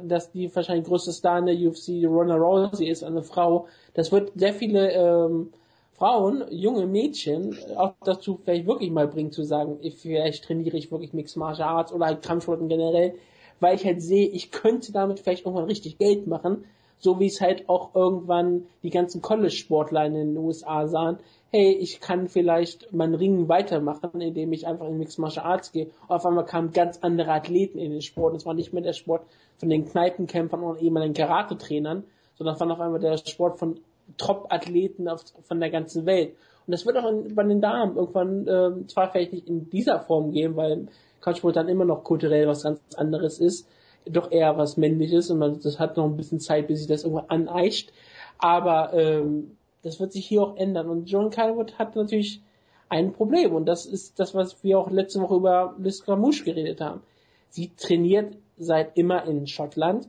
dass die wahrscheinlich größte Star in der UFC Ronda Rousey ist, eine Frau, das wird sehr viele ähm, Frauen, junge Mädchen auch dazu vielleicht wirklich mal bringen zu sagen, ich, vielleicht trainiere ich wirklich Mixed Martial Arts oder halt Kampfsporten generell, weil ich halt sehe, ich könnte damit vielleicht irgendwann richtig Geld machen, So wie es halt auch irgendwann die ganzen College-Sportler in den USA sahen. Hey, ich kann vielleicht meinen Ringen weitermachen, indem ich einfach in Mixed Martial Arts gehe. Und auf einmal kamen ganz andere Athleten in den Sport. Es war nicht mehr der Sport von den Kneipenkämpfern und ehemaligen Karate-Trainern, sondern es war auf einmal der Sport von Top-Athleten von der ganzen Welt. Und das wird auch in, bei den Damen irgendwann äh, zwar vielleicht nicht in dieser Form gehen, weil Couchsport dann immer noch kulturell was ganz anderes ist, doch eher was männliches und man, das hat noch ein bisschen Zeit, bis sich das irgendwann aneicht. Aber ähm, das wird sich hier auch ändern. Und John Calwood hat natürlich ein Problem und das ist das, was wir auch letzte Woche über Liz Gramouche geredet haben. Sie trainiert seit immer in Schottland.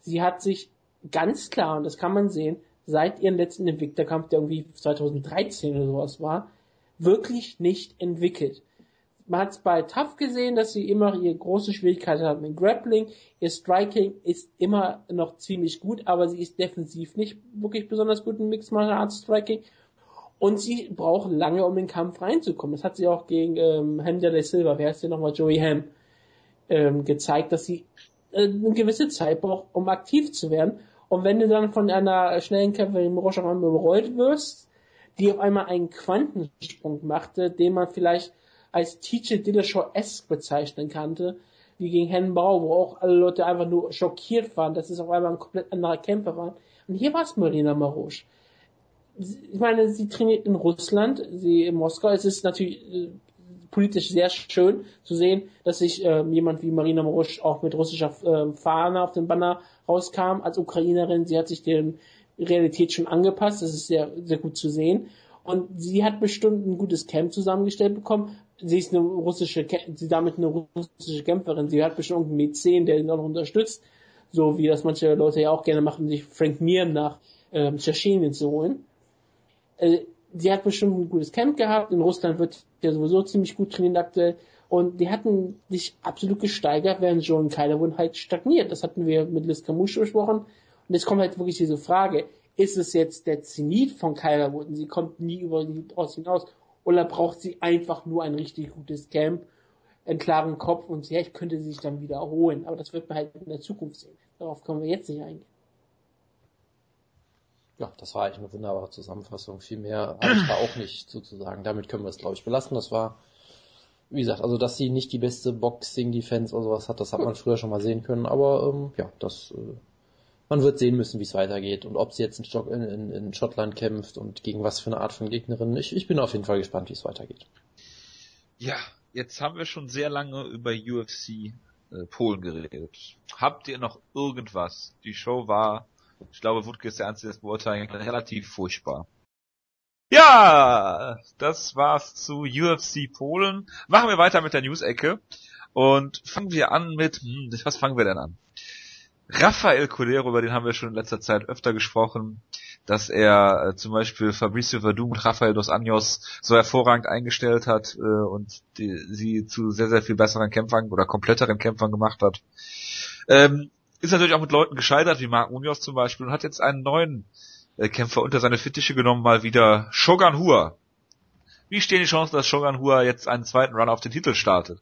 Sie hat sich ganz klar, und das kann man sehen, seit ihrem letzten Invicta-Kampf, der irgendwie 2013 oder sowas war, wirklich nicht entwickelt. Man hat es bei Tough gesehen, dass sie immer ihre große Schwierigkeiten hat mit Grappling. Ihr Striking ist immer noch ziemlich gut, aber sie ist defensiv nicht wirklich besonders gut im Mixed Martial Arts Striking. Und sie braucht lange, um in den Kampf reinzukommen. Das hat sie auch gegen ähm, Hamdale Silva, wer heißt der nochmal, Joey Ham, ähm, gezeigt, dass sie äh, eine gewisse Zeit braucht, um aktiv zu werden. Und wenn du dann von einer schnellen Kämpferin Roche auf einmal überrollt wirst, die auf einmal einen Quantensprung machte, den man vielleicht als Teacher Dillashaw-esque bezeichnen kannte, wie gegen Hennenbau, wo auch alle Leute einfach nur schockiert waren, dass es auf einmal ein komplett anderer Kämpfer war. Und hier war es Marina Marosch. Ich meine, sie trainiert in Russland, sie in Moskau. Es ist natürlich äh, politisch sehr schön zu sehen, dass sich äh, jemand wie Marina Morosch auch mit russischer äh, Fahne auf dem Banner rauskam als Ukrainerin. Sie hat sich der Realität schon angepasst. Das ist sehr, sehr gut zu sehen. Und sie hat bestimmt ein gutes Camp zusammengestellt bekommen. Sie ist eine russische, sie damit eine russische Kämpferin. Sie hat bestimmt einen Mäzen, der ihn auch noch unterstützt. So wie das manche Leute ja auch gerne machen, sich Frank Mir nach ähm, Tschetschenien zu holen. Äh, sie hat bestimmt ein gutes Camp gehabt. In Russland wird ja sowieso ziemlich gut trainiert aktuell. Und die hatten sich absolut gesteigert, während Joan Kylerwood halt stagniert. Das hatten wir mit Liz Camus besprochen. Und jetzt kommt halt wirklich diese Frage, ist es jetzt der Zenit von Kylerwood sie kommt nie über die aus hinaus? Oder braucht sie einfach nur ein richtig gutes Camp, einen klaren Kopf und vielleicht könnte sie sich dann wiederholen. Aber das wird man halt in der Zukunft sehen. Darauf können wir jetzt nicht eingehen. Ja, das war eigentlich eine wunderbare Zusammenfassung. Viel mehr habe ich da auch nicht sozusagen. Damit können wir es, glaube ich, belassen. Das war, wie gesagt, also dass sie nicht die beste Boxing-Defense oder sowas hat, das hat man früher schon mal sehen können. Aber ähm, ja, das, äh, man wird sehen müssen, wie es weitergeht und ob sie jetzt in, in, in, Schottland kämpft und gegen was für eine Art von Gegnerin. Ich, ich bin auf jeden Fall gespannt, wie es weitergeht. Ja, jetzt haben wir schon sehr lange über UFC äh, Polen geredet. Habt ihr noch irgendwas? Die Show war ich glaube, Wutke ist der Einzige, das beurteilen relativ furchtbar. Ja, das war's zu UFC Polen. Machen wir weiter mit der News-Ecke und fangen wir an mit, hm, was fangen wir denn an? Rafael Cordero, über den haben wir schon in letzter Zeit öfter gesprochen, dass er äh, zum Beispiel Fabricio Verdum und Rafael dos Anjos so hervorragend eingestellt hat äh, und die, sie zu sehr, sehr viel besseren Kämpfern oder kompletteren Kämpfern gemacht hat. Ähm, ist natürlich auch mit Leuten gescheitert, wie Mark Munoz zum Beispiel, und hat jetzt einen neuen äh, Kämpfer unter seine Fittiche genommen, mal wieder Shogun Hua. Wie stehen die Chancen, dass Shogun Hua jetzt einen zweiten Run auf den Titel startet?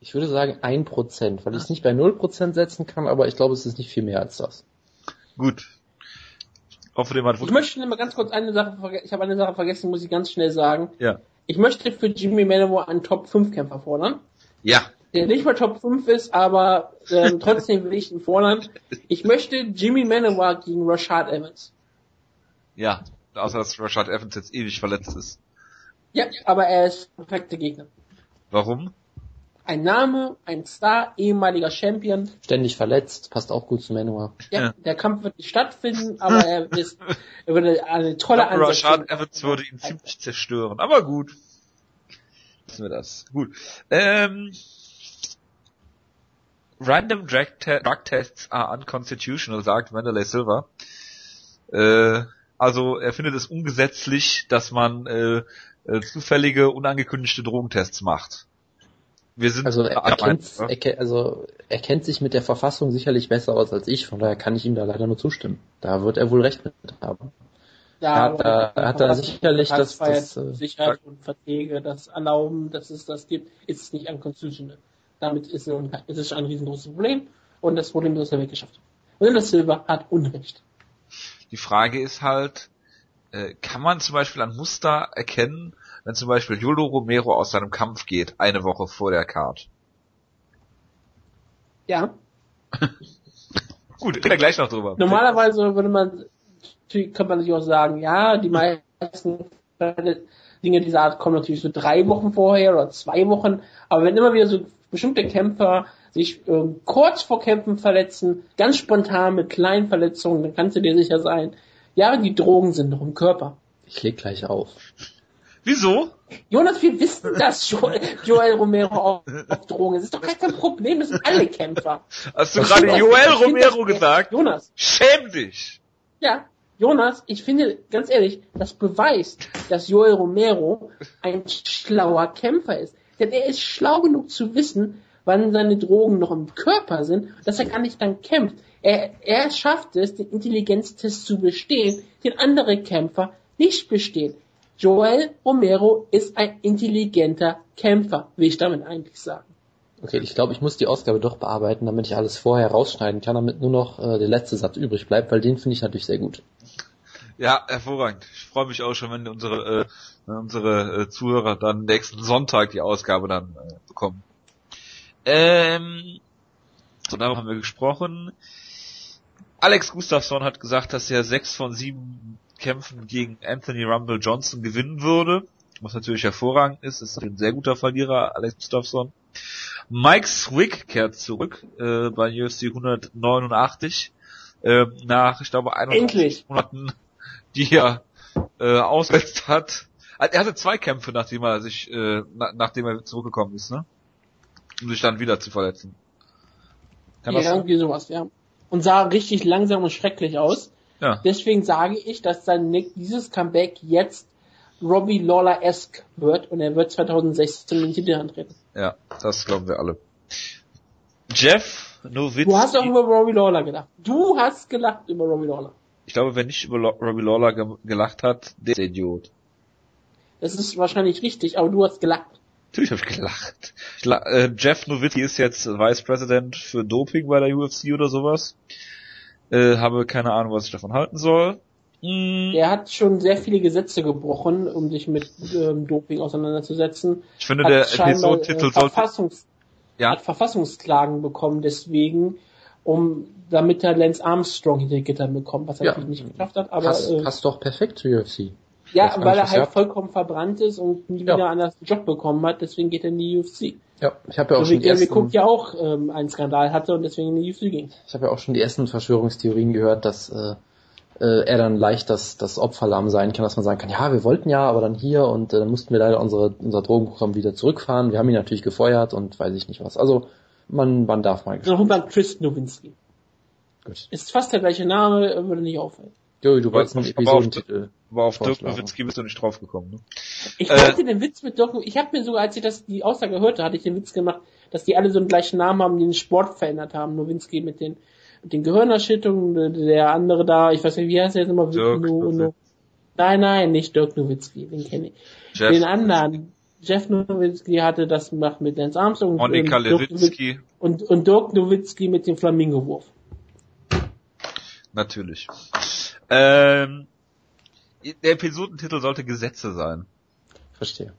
Ich würde sagen ein Prozent, weil ich es nicht bei null Prozent setzen kann, aber ich glaube, es ist nicht viel mehr als das. Gut. Außerdem hat ich möchte mal ganz kurz eine Sache vergessen. Ich habe eine Sache vergessen, muss ich ganz schnell sagen. Ja. Ich möchte für Jimmy Manowar einen Top 5 Kämpfer fordern. Ja der nicht mal Top 5 ist, aber ähm, trotzdem will ich ihn fordern. Ich möchte Jimmy Manowar gegen Rashad Evans. Ja, außer dass Rashad Evans jetzt ewig verletzt ist. Ja, aber er ist perfekter Gegner. Warum? Ein Name, ein Star, ehemaliger Champion. Ständig verletzt, passt auch gut zu Manowar. Ja, ja. der Kampf wird nicht stattfinden, aber er, ist, er würde eine tolle Ansatz. Rashad Evans würde ihn ziemlich zerstören, aber gut. Wissen wir das. Gut. Ähm, Random drug, te drug tests are unconstitutional, sagt Mandalay Silver. Äh, also er findet es ungesetzlich, dass man äh, äh, zufällige, unangekündigte Drogentests macht. Wir sind also er, kennt, er, also er kennt sich mit der Verfassung sicherlich besser aus als ich, von daher kann ich ihm da leider nur zustimmen. Da wird er wohl recht mit haben. Ja, er hat, da, er hat da sicherlich das, das, das Sicherheit und Verträge, das erlauben, dass es das gibt, ist es nicht unconstitutional. Damit ist, ist es ein riesengroßes Problem und das Problem ist er weggeschafft. Und das Silver hat Unrecht. Die Frage ist halt, äh, kann man zum Beispiel ein Muster erkennen, wenn zum Beispiel Julio Romero aus seinem Kampf geht, eine Woche vor der Card? Ja. Gut, reden wir gleich noch drüber. Normalerweise würde man, könnte man sich auch sagen, ja, die meisten Dinge dieser Art kommen natürlich so drei Wochen vorher oder zwei Wochen, aber wenn immer wieder so bestimmte Kämpfer sich äh, kurz vor Kämpfen verletzen, ganz spontan mit kleinen Verletzungen, dann kannst du dir sicher sein, ja, die Drogen sind noch im Körper. Ich leg gleich auf. Wieso? Jonas, wir wissen, dass Joel, Joel Romero auf, auf Drogen ist. Das ist doch kein Problem, das sind alle Kämpfer. Hast du gerade Joel Romero gesagt? Jonas. Schäm dich! Ja, Jonas, ich finde, ganz ehrlich, das beweist, dass Joel Romero ein schlauer Kämpfer ist. Denn er ist schlau genug zu wissen, wann seine Drogen noch im Körper sind, dass er gar nicht dann kämpft. Er, er schafft es, den Intelligenztest zu bestehen, den andere Kämpfer nicht bestehen. Joel Romero ist ein intelligenter Kämpfer, will ich damit eigentlich sagen. Okay, ich glaube, ich muss die Ausgabe doch bearbeiten, damit ich alles vorher rausschneiden kann, damit nur noch äh, der letzte Satz übrig bleibt, weil den finde ich natürlich sehr gut. Ja, hervorragend. Ich freue mich auch schon, wenn unsere, äh, unsere äh, Zuhörer dann nächsten Sonntag die Ausgabe dann äh, bekommen. Ähm, so, darüber haben wir gesprochen. Alex Gustafsson hat gesagt, dass er sechs von sieben Kämpfen gegen Anthony Rumble Johnson gewinnen würde. Was natürlich hervorragend ist, ist ein sehr guter Verlierer, Alex Gustafsson. Mike Swick kehrt zurück äh, bei UFC 189 äh, nach, ich glaube, 21 Monaten, die er äh, ausgesetzt hat. Also, er hatte zwei Kämpfe, nachdem er sich, äh, na, nachdem er zurückgekommen ist, ne? Um sich dann wieder zu verletzen. Kann ja, irgendwie sowas, ja. Und sah richtig langsam und schrecklich aus. Ja. Deswegen sage ich, dass sein Nick dieses Comeback jetzt Robbie Lawler-esque wird und er wird 2016 den Titel antreten. Ja, das glauben wir alle. Jeff Nowitzki. Du hast auch über Robbie Lawler gedacht. Du hast gelacht über Robbie Lawler. Ich glaube, wer nicht über Robbie Lawler ge gelacht hat, der ist Idiot. Das ist wahrscheinlich richtig, aber du hast gelacht. Natürlich habe ich gelacht. Ich äh, Jeff Nowitzki ist jetzt Vice President für Doping bei der UFC oder sowas. Äh, habe keine Ahnung, was ich davon halten soll. Mm. Er hat schon sehr viele Gesetze gebrochen, um sich mit ähm, Doping auseinanderzusetzen. Ich finde, hat der Episodentitel äh, Verfassungs ja? hat Verfassungsklagen bekommen, deswegen, um damit er Lance Armstrong hinter Gittern bekommt, was er ja. natürlich nicht geschafft hat. Aber passt, äh, passt doch perfekt zu UFC. Ja, weil er halt vollkommen verbrannt ist und nie ja. wieder einen Job bekommen hat, deswegen geht er in die UFC. Ja, ich habe ja auch so schon die ersten... Cook ja auch ähm, einen Skandal hatte und deswegen in die UFC ging. Ich habe ja auch schon die ersten Verschwörungstheorien gehört, dass äh, äh, er dann leicht das, das Opferlamm sein kann, dass man sagen kann, ja, wir wollten ja, aber dann hier und äh, dann mussten wir leider unsere, unser Drogenprogramm wieder zurückfahren. Wir haben ihn natürlich gefeuert und weiß ich nicht was. Also man, man darf mal. Noch über Chris Nowinski. Gut. Ist fast der gleiche Name, würde nicht auffallen. Jo, du wolltest einen Episodentitel. Aber auf Dirk Nowitzki bist du nicht draufgekommen, ne? Ich äh, den Witz mit Dirk, ich habe mir sogar, als ich das die Aussage hörte, hatte ich den Witz gemacht, dass die alle so einen gleichen Namen haben, die den Sport verändert haben. Nowinski mit den mit den Gehirnerschütterungen, der andere da, ich weiß nicht, wie heißt der jetzt immer? Dirk no, no. Nein, nein, nicht Dirk Nowitzki, den kenne ich. Jeff den anderen. Jeff Nowitzki hatte das gemacht mit Lance Armstrong Monika und, Lewitzki. Und, und Dirk Nowitzki mit dem Flamingo-Wurf. Natürlich. Ähm, der Episodentitel sollte Gesetze sein. Verstehe.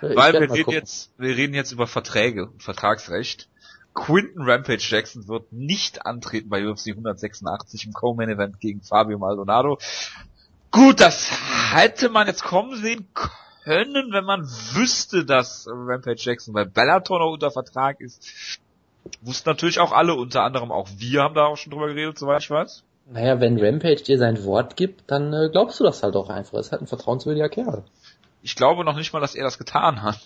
Weil wir reden jetzt, wir reden jetzt über Verträge und Vertragsrecht. Quinton Rampage Jackson wird nicht antreten bei UFC 186 im Co-Main Event gegen Fabio Maldonado. Gut, das hätte man jetzt kommen sehen können, wenn man wüsste, dass Rampage Jackson bei Bellator noch unter Vertrag ist. Wussten natürlich auch alle, unter anderem auch wir haben da auch schon drüber geredet, soweit ich weiß. Naja, wenn Rampage dir sein Wort gibt, dann äh, glaubst du das halt auch einfach. Das ist halt ein vertrauenswürdiger Kerl. Ich glaube noch nicht mal, dass er das getan hat.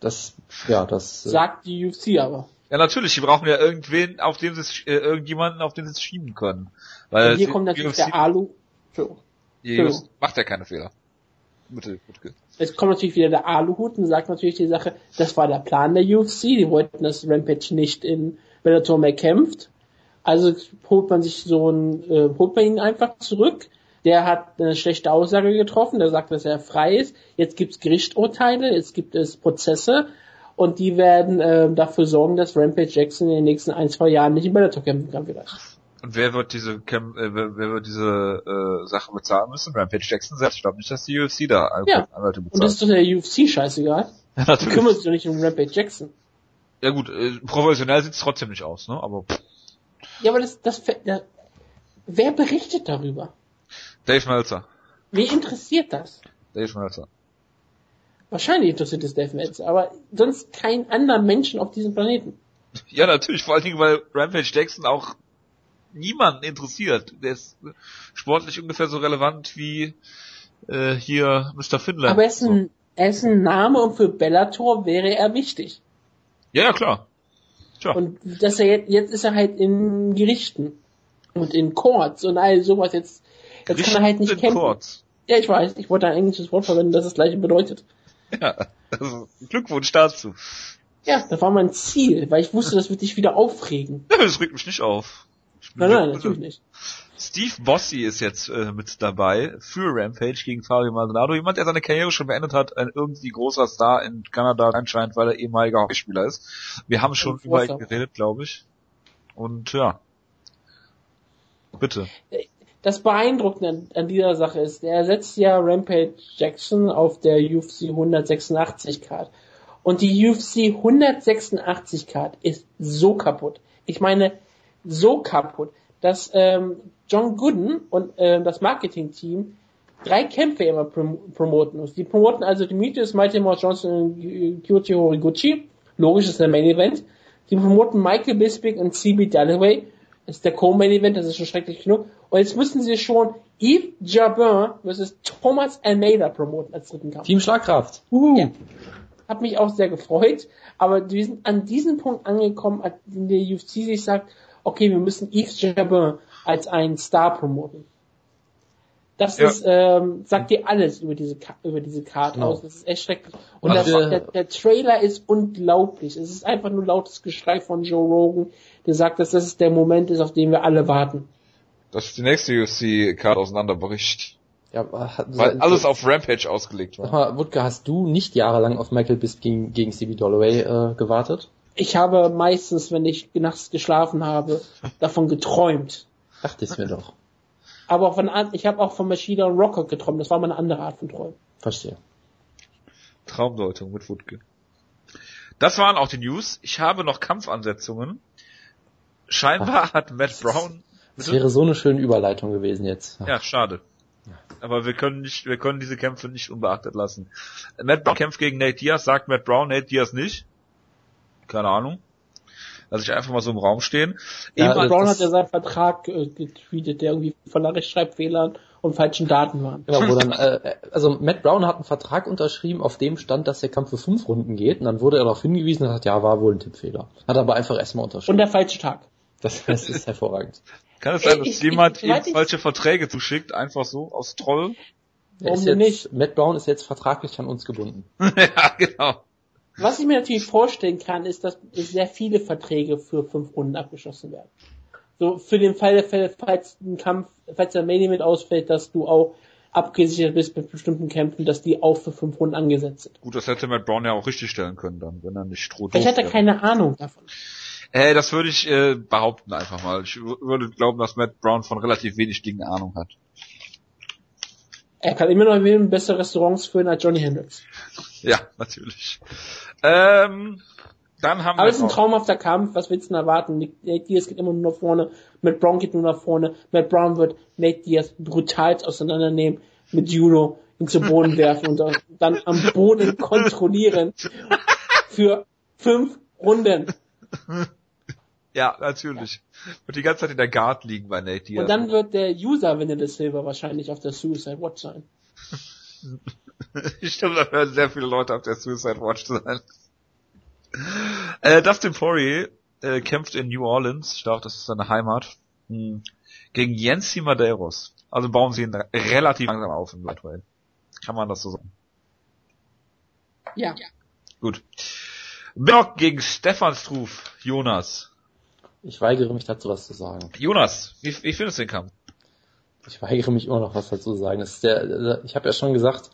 Das, ja, das. Äh, Sagt die UFC aber. Ja, natürlich, die brauchen ja irgendwen, auf dem sie äh, irgendjemanden, auf den sie es schieben können. Weil Und hier kommt natürlich UFC, der Alu. Entschuldigung. Macht ja keine Fehler. Bitte, bitte. Es kommt natürlich wieder der Aluhut und sagt natürlich die Sache, das war der Plan der UFC, die wollten, dass Rampage nicht in Bellator mehr kämpft. Also holt man sich so ein, äh, holt man ihn einfach zurück. Der hat eine schlechte Aussage getroffen, der sagt, dass er frei ist. Jetzt gibt's Gerichtsurteile, jetzt gibt es Prozesse und die werden äh, dafür sorgen, dass Rampage Jackson in den nächsten ein, zwei Jahren nicht in Bellator kämpfen kann vielleicht. Und wer wird diese Cam äh, wer, wer wird diese äh, Sache bezahlen müssen? Rampage Jackson selbst. Ich glaube nicht, dass die UFC da Ja. Anwälte Und das bezahlt. ist doch der UFC scheißegal. Ja, natürlich. kümmern sich doch nicht um Rampage Jackson. Ja gut, äh, professionell sieht's trotzdem nicht aus, ne? Aber pff, Ja, aber das, das, das wer berichtet darüber? Dave Meltzer. Wen interessiert das? Dave Meltzer. Wahrscheinlich interessiert es Dave Meltzer, aber sonst kein anderer Menschen auf diesem Planeten. Ja, natürlich, vor allen Dingen, weil Rampage Jackson auch niemanden interessiert. Der ist sportlich ungefähr so relevant wie äh, hier Mr. Finland. Aber er ist, ein, er ist ein Name und für Bellator wäre er wichtig. Ja, ja, klar. Tja. Und dass er jetzt, jetzt ist er halt in Gerichten und in Courts und all sowas jetzt. Jetzt kann er halt nicht kämpfen. Courts. Ja, ich weiß, ich wollte ein englisches Wort verwenden, das das gleiche bedeutet. Ja, also Glückwunsch dazu. Ja, das war mein Ziel, weil ich wusste, das wird dich wieder aufregen. Ja, das regt mich nicht auf. Nein, nein, natürlich nicht. Steve Bossi ist jetzt äh, mit dabei für Rampage gegen Fabio Maldonado. Jemand, der seine Karriere schon beendet hat, ein irgendwie großer Star in Kanada anscheinend, weil er ehemaliger Hockeyspieler ist. Wir haben schon über ihn geredet, glaube ich. Und ja. Bitte. Das Beeindruckende an, an dieser Sache ist, er setzt ja Rampage Jackson auf der UFC 186 Card. Und die UFC 186 Card ist so kaputt. Ich meine, so kaputt, dass ähm, John Gooden und ähm, das Marketing-Team drei Kämpfe immer prom promoten muss. Die promoten also Demetrius Mighty Mouse Johnson und Kyoji Horiguchi. Logisch ist der Main Event. Die promoten Michael Bisping und CB Dalloway. Das ist der Co-Main Event, das ist schon schrecklich genug. Und jetzt müssen sie schon Yves Jabin versus Thomas Almeida promoten als dritten Kampf. Team Schlagkraft. Ja. Hab mich auch sehr gefreut, aber wir sind an diesem Punkt angekommen, in der UFC sich sagt, okay, wir müssen Yves Jabin als einen Star promoten. Das Ja. ist, ähm, sagt dir alles über diese, über diese Karte Genau. aus. Das ist echt schrecklich. Und Also das, der, der Trailer ist unglaublich. Es ist einfach nur lautes Geschrei von Joe Rogan, der sagt, dass das der Moment ist, auf den wir alle warten. Das ist die nächste UFC-Card auseinanderbricht. Ja, Weil alles auf Rampage ausgelegt war. Wutke, hast du nicht jahrelang auf Michael Bisping gegen, gegen CB Dolloway äh, gewartet? Ich habe meistens, wenn ich nachts geschlafen habe, davon geträumt. Dachte ich mir doch. Aber von, an- ich habe auch von Machida und Rocker geträumt. Das war mal eine andere Art von Träumen. Verstehe. Traumdeutung mit Wutke. Das waren auch die News. Ich habe noch Kampfansetzungen. Scheinbar hat Matt Brown. Das wäre so eine schöne Überleitung gewesen jetzt. Ja, schade. Aber wir können nicht, wir können diese Kämpfe nicht unbeachtet lassen. Matt Brown kämpft gegen Nate Diaz, sagt Matt Brown, Nate Diaz nicht. Keine Ahnung. Lass ich einfach mal so im Raum stehen. Ja, äh, Brown hat ja seinen Vertrag äh, getweetet, der irgendwie voller Rechtschreibfehlern und falschen Daten war. Genau, wo dann, äh, also Matt Brown hat einen Vertrag unterschrieben, auf dem stand, dass der Kampf für fünf Runden geht, und dann wurde er darauf hingewiesen und hat, ja, war wohl ein Tippfehler. Hat aber einfach erstmal Und unterschrieben. der falsche Tag. das, das ist hervorragend. Kann es sein, dass Ich- jemand ich- ihm falsche Verträge zuschickt, einfach so, aus Troll? Er Warum jetzt, Matt Brown ist jetzt vertraglich an uns gebunden. ja, genau. Was ich mir natürlich vorstellen kann, ist, dass sehr viele Verträge für fünf Runden abgeschlossen werden. So für den Fall der Fälle, falls ein Kampf, falls der Main Event ausfällt, dass du auch abgesichert bist mit bestimmten Kämpfen, dass die auch für fünf Runden angesetzt sind. Gut, das hätte Matt Brown ja auch richtig stellen können dann, wenn er nicht stroh Ich hatte wäre. keine Ahnung davon. Äh, das würde ich äh, behaupten einfach mal. Ich würde glauben, dass Matt Brown von relativ wenig Dingen Ahnung hat. Er kann immer noch gewinnen, bessere Restaurants führen als Johnny Hendricks. Ja, natürlich. Ähm, dann haben Aber wir es ist ein traumhafter Kampf, was willst du denn erwarten? Nate Diaz geht immer nur nach vorne, Matt Brown geht nur nach vorne, Matt Brown wird Nate Diaz brutal auseinandernehmen, mit Judo ihn zu Boden werfen und dann am Boden kontrollieren für fünf Runden. Ja, natürlich. Wird die ganze Zeit in der Guard liegen bei Nate Diaz. Und dann wird der User Vanilla Silver wahrscheinlich auf der Suicide Watch sein. ich glaube, da werden sehr viele Leute auf der Suicide Watch sein. Äh, Dustin Poirier äh, kämpft in New Orleans, ich glaube, das ist seine Heimat, hm, gegen Yancy Madeiros. Also bauen sie ihn relativ langsam auf im Lightweight. Kann man das so sagen? Ja. Gut. Block gegen Stefan Struf. Jonas. Ich weigere mich dazu was zu sagen. Jonas, wie, wie findest du den Kampf? Ich weigere mich immer noch was dazu zu sagen. Das ist der, ich habe ja schon gesagt,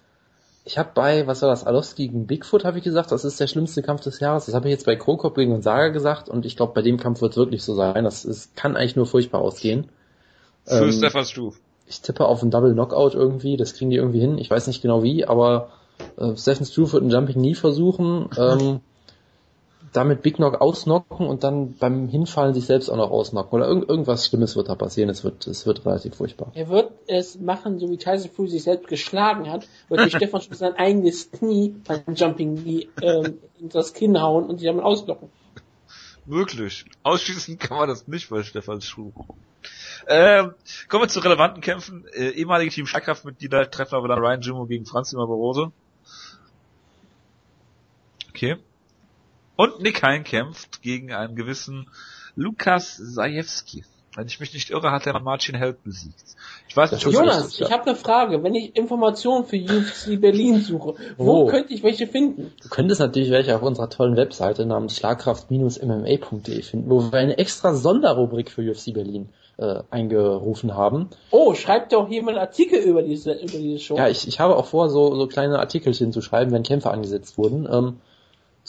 Ich habe bei, was war das, Alowski gegen Bigfoot, habe ich gesagt, das ist der schlimmste Kampf des Jahres. Das habe ich jetzt bei Krokop gegen Gonzaga gesagt und ich glaube, bei dem Kampf wird es wirklich so sein. Das ist, kann eigentlich nur furchtbar ausgehen. Für Ähm, Stefan Stuf. ich tippe auf einen Double Knockout irgendwie, das kriegen die irgendwie hin. Ich weiß nicht genau wie, aber äh, Stephen Struve wird einen Jumping Knee versuchen, ähm, damit Big Knock ausnocken und dann beim Hinfallen sich selbst auch noch ausnocken. Oder irgend, irgendwas Schlimmes wird da passieren. Es wird, es wird relativ furchtbar. Er wird es machen, so wie Tyson Fury sich selbst geschlagen hat, wird sich Stefan Schuss sein eigenes Knie beim Jumping Knee ähm, in das Kinn hauen und sich damit auslocken. Möglich. Ausschließen kann man das nicht bei Stefan Schuh. Ähm, kommen wir zu relevanten Kämpfen. Äh, ehemalige Team Schlagkraftmitglieder treffen aber dann Ryan Jimmo gegen Franz Barroso. Okay. Und Nick Hein kämpft gegen einen gewissen Lukas Zajewski. Wenn ich mich nicht irre, hat er Marcin Held besiegt. Ich weiß nicht, Das ob ist Jonas, ich habe eine Frage. Wenn ich Informationen für UFC Berlin suche, wo Oh. könnte ich welche finden? Du könntest natürlich welche auf unserer tollen Webseite namens schlagkraft-mma.de finden, wo wir eine extra Sonderrubrik für UFC Berlin äh, eingerufen haben. Oh, schreibt doch jemand Artikel über diese, über diese Show. Ja, ich, ich habe auch vor, so, so kleine Artikelchen zu schreiben, wenn Kämpfe angesetzt wurden. Ähm,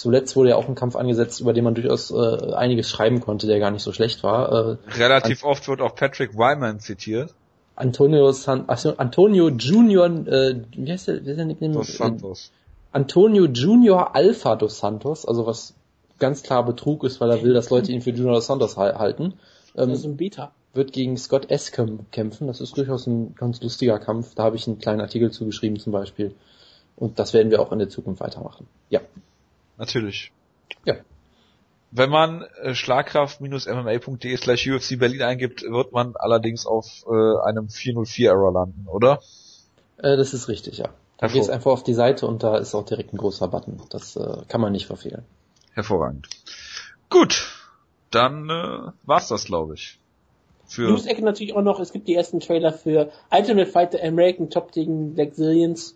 zuletzt wurde ja auch ein Kampf angesetzt, über den man durchaus äh, einiges schreiben konnte, der gar nicht so schlecht war. Äh, relativ oft wird auch Patrick Wyman zitiert. Antonio San also Antonio Junior, äh, wie heißt der, wie heißt der Nickname? Dos Santos. Antonio Junior Alpha dos Santos, also was ganz klar Betrug ist, weil er will, dass Leute ihn für Junior dos Santos hal- halten. Ähm, Das ist ein Beta. wird gegen Scott Escom kämpfen. Das ist durchaus ein ganz lustiger Kampf. Da habe ich einen kleinen Artikel zugeschrieben zum Beispiel. Und das werden wir auch in der Zukunft weitermachen. Ja. Natürlich. Ja. Wenn man äh, schlagkraft-mma.de slash UFC Berlin eingibt, wird man allerdings auf äh, einem 404-Error landen, oder? Äh, das ist richtig, ja. Da geht's einfach auf die Seite und da ist auch direkt ein großer Button. Das äh, kann man nicht verfehlen. Hervorragend. Gut, dann äh, war's das, glaube ich. Für News-Ecke natürlich auch noch, es gibt die ersten Trailer für Ultimate Fighter American Top gegen Black Zillions,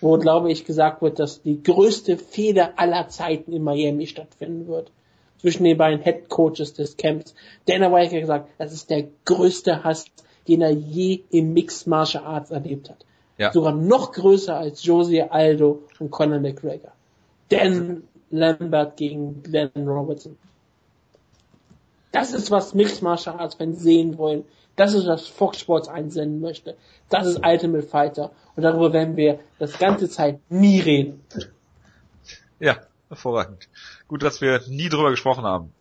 wo, glaube ich, gesagt wird, dass die größte Fehler aller Zeiten in Miami stattfinden wird. Zwischen den beiden Head Coaches des Camps. Dana White hat gesagt, das ist der größte Hass, den er je im Mixed Martial Arts erlebt hat. Ja. Sogar noch größer als Josie Aldo und Conor McGregor. Dan Lambert gegen Glenn Robertson. Das ist, was Mixed Martial Arts Fans sehen wollen. Das ist, was Fox Sports einsenden möchte. Das ist Ultimate Fighter. Und darüber werden wir das ganze Zeit nie reden. Ja, hervorragend. Gut, dass wir nie drüber gesprochen haben.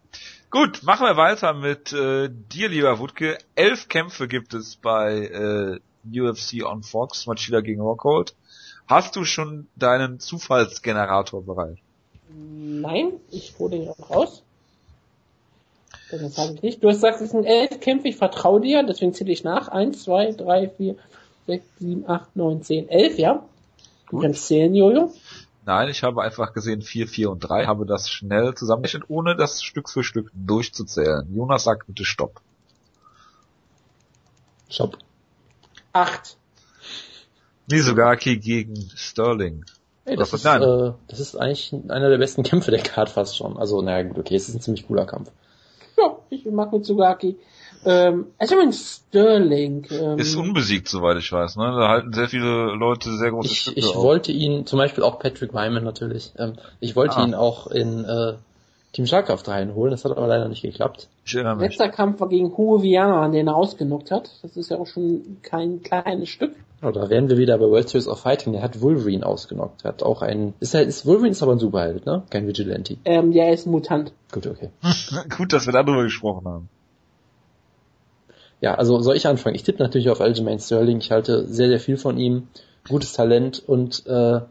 Gut, machen wir weiter mit äh, dir, lieber Wutke. Elf Kämpfe gibt es bei äh, UFC on Fox, Machida gegen Rockhold. Hast du schon deinen Zufallsgenerator bereit? Nein, ich hole den auch raus. Das sage ich nicht. Du hast gesagt, es sind elf Kämpfe, ich vertraue dir, deswegen zähle ich nach. Eins, zwei, drei, vier, sechs, sieben, acht, neun, zehn, elf, ja? Du Gut. kannst zählen, Jojo. Nein, ich habe einfach gesehen 4, 4 und 3, habe das schnell zusammengerechnet, ohne das Stück für Stück durchzuzählen. Jonas sagt bitte Stopp. Stopp. Acht. Mizugaki gegen Sterling. Ey, das, ist, äh, das ist eigentlich einer der besten Kämpfe der Card fast schon. Also, naja, gut, okay, es ist ein ziemlich cooler Kampf. Ja, ich mag Mitsugaki. Ähm, also mein Sterling. Ähm, Ist unbesiegt, soweit ich weiß. Ne? Da halten sehr viele Leute sehr große Ich, Stücke ich auf. wollte ihn, zum Beispiel auch Patrick Wyman natürlich, ähm, ich wollte Ah. ihn auch in äh, Team Schlagkraft reinholen, das hat aber leider nicht geklappt. Letzter Kampf war gegen Hugo Viana, den er ausgenockt hat. Das ist ja auch schon kein kleines Stück. Oh, da wären wir wieder bei World Series of Fighting, der hat Wolverine ausgenockt, der hat auch einen, ist halt, ist Wolverine ist aber ein Superheld, ne? Kein Vigilante. Ähm, der ist ein Mutant. Gut, okay. Gut, dass wir darüber gesprochen haben. Ja, also soll ich anfangen? Ich tippe natürlich auf Aljamain Sterling. Ich halte sehr, sehr viel von ihm. Gutes Talent und äh,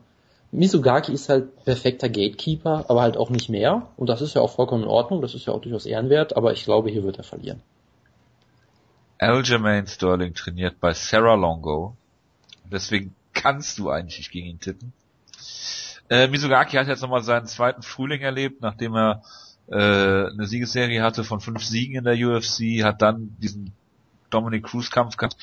Misugaki ist halt perfekter Gatekeeper, aber halt auch nicht mehr. Und das ist ja auch vollkommen in Ordnung. Das ist ja auch durchaus ehrenwert. Aber ich glaube, hier wird er verlieren. Aljamain Sterling trainiert bei Sarah Longo. Deswegen kannst du eigentlich nicht gegen ihn tippen. Äh, Mizugaki hat jetzt nochmal seinen zweiten Frühling erlebt, nachdem er äh, eine Siegesserie hatte von fünf Siegen in der UFC, hat dann diesen Dominic Cruz Kampf gehabt.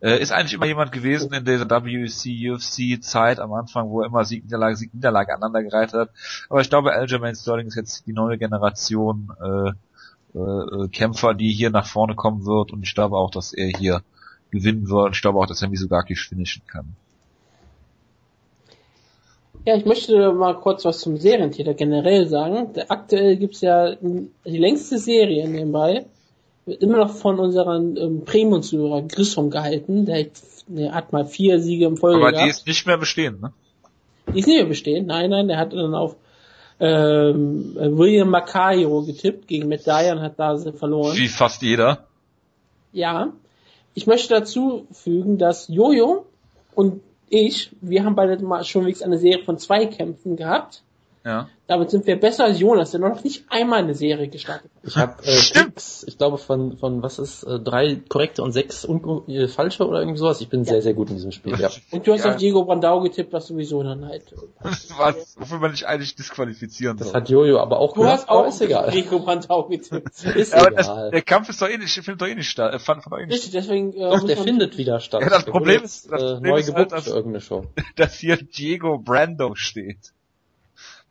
Äh, ist eigentlich immer jemand gewesen in dieser WC, UFC Zeit am Anfang, wo er immer Sieg, Niederlage, Sieg, Niederlage aneinandergereiht hat. Aber ich glaube, Aljamain Sterling ist jetzt die neue Generation äh, äh, Kämpfer, die hier nach vorne kommen wird und ich glaube auch, dass er hier gewinnen wird. Ich glaube auch, dass er Misugaki finishen kann. Ja, ich möchte mal kurz was zum Serientäter generell sagen. Aktuell gibt's ja die längste Serie nebenbei. Wird immer noch von unseren ähm, Premium-Zuhörer Grissom gehalten. Der, der, hat mal vier Siege im Folge Aber gehabt. die ist nicht mehr bestehen, ne? Die ist nicht mehr bestehen. Nein, nein, der hat dann auf ähm, William Macario getippt gegen Matt Dyer und hat da verloren. Wie fast jeder. Ja. Ich möchte dazu fügen, dass Jojo und ich, wir haben beide mal schon wenigstens eine Serie von zwei Kämpfen gehabt. Ja. Damit sind wir besser als Jonas, der noch nicht einmal eine Serie gestartet hat. Ich habe äh, Stimmt. Picks, ich glaube von von was ist äh, drei korrekte und sechs äh, falsche oder irgendwie sowas. Ich bin sehr sehr gut in diesem Spiel. Ja. Und du hast Ja. auf Diego Brandau getippt, was sowieso dann halt. Was, wofür man nicht eigentlich disqualifizieren Das soll. hat Jojo aber auch Du gemacht, hast auch ist egal. Diego Brandau getippt. Ist Ja, aber das, egal. der Kampf ist doch eh nicht, findet doch eh nicht statt, äh, fand, fand doch eh nicht Richtig, deswegen. Äh, Doch, der findet wieder statt. Ja, das Problem ist- das äh, Problem neu ist halt, gebucht dass- für irgendeine Show. dass hier Diego Brando steht.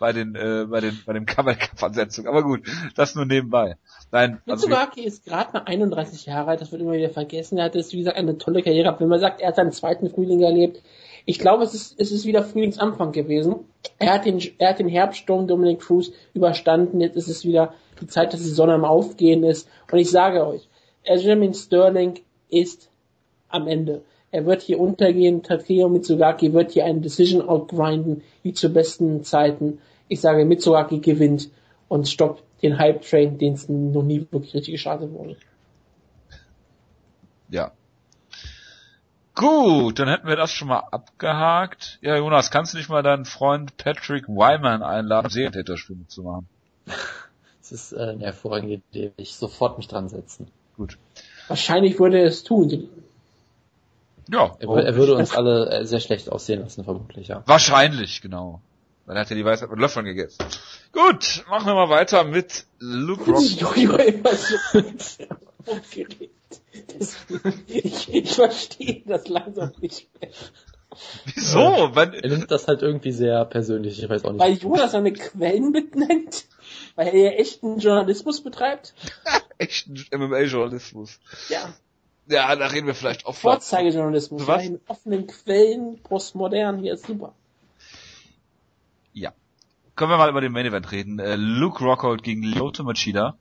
Bei den, äh, bei den, bei dem Cover-Ansetzung. Aber gut, das nur nebenbei. Nein, also, Mitsugaki ist gerade mal 31 Jahre alt, das wird immer wieder vergessen. Er hat jetzt, wie gesagt, eine tolle Karriere gehabt. Wenn man sagt, er hat seinen zweiten Frühling erlebt, ich glaube, es ist, es ist wieder Frühlingsanfang gewesen. Er hat den, er hat den Herbststurm Dominic Cruz überstanden. Jetzt ist es wieder die Zeit, dass die Sonne am Aufgehen ist. Und ich sage euch, Benjamin Sterling ist am Ende. Er wird hier untergehen. Takeo Mitsugaki wird hier eine Decision outgrinden, wie zu besten Zeiten. Ich sage, Mitsugaki gewinnt und stoppt den Hype-Train, den es noch nie wirklich richtig gestartet wurde. ja. Gut, dann hätten wir das schon mal abgehakt. Ja, Jonas, kannst du nicht mal deinen Freund Patrick Wyman einladen, Serientäterspiele zu machen? Das ist äh, eine hervorragende Idee. Ich sofort mich dran setzen. Gut. Wahrscheinlich würde er es tun. Ja, Er, er würde uns alle äh, sehr schlecht aussehen lassen, vermutlich, ja. wahrscheinlich, genau. Dann hat er die Weisheit mit Löffeln gegessen. Gut, machen wir mal weiter mit Luke Rock. Jojo immer so aufgeregt. Das, ich, ich verstehe das langsam nicht mehr. Wieso? Wenn, Er nimmt das halt irgendwie sehr persönlich, ich weiß auch nicht. Weil Jonas seine Quellen mitnennt? Weil er ja echten Journalismus betreibt? echten MMA-Journalismus. Ja. Ja, da reden wir vielleicht auch Vorzeigejournalismus. Was? Ja, mit offenen Quellen, postmodern, hier ist super. Können wir mal über den Main Event reden. Äh, Luke Rockhold gegen Lyoto Machida.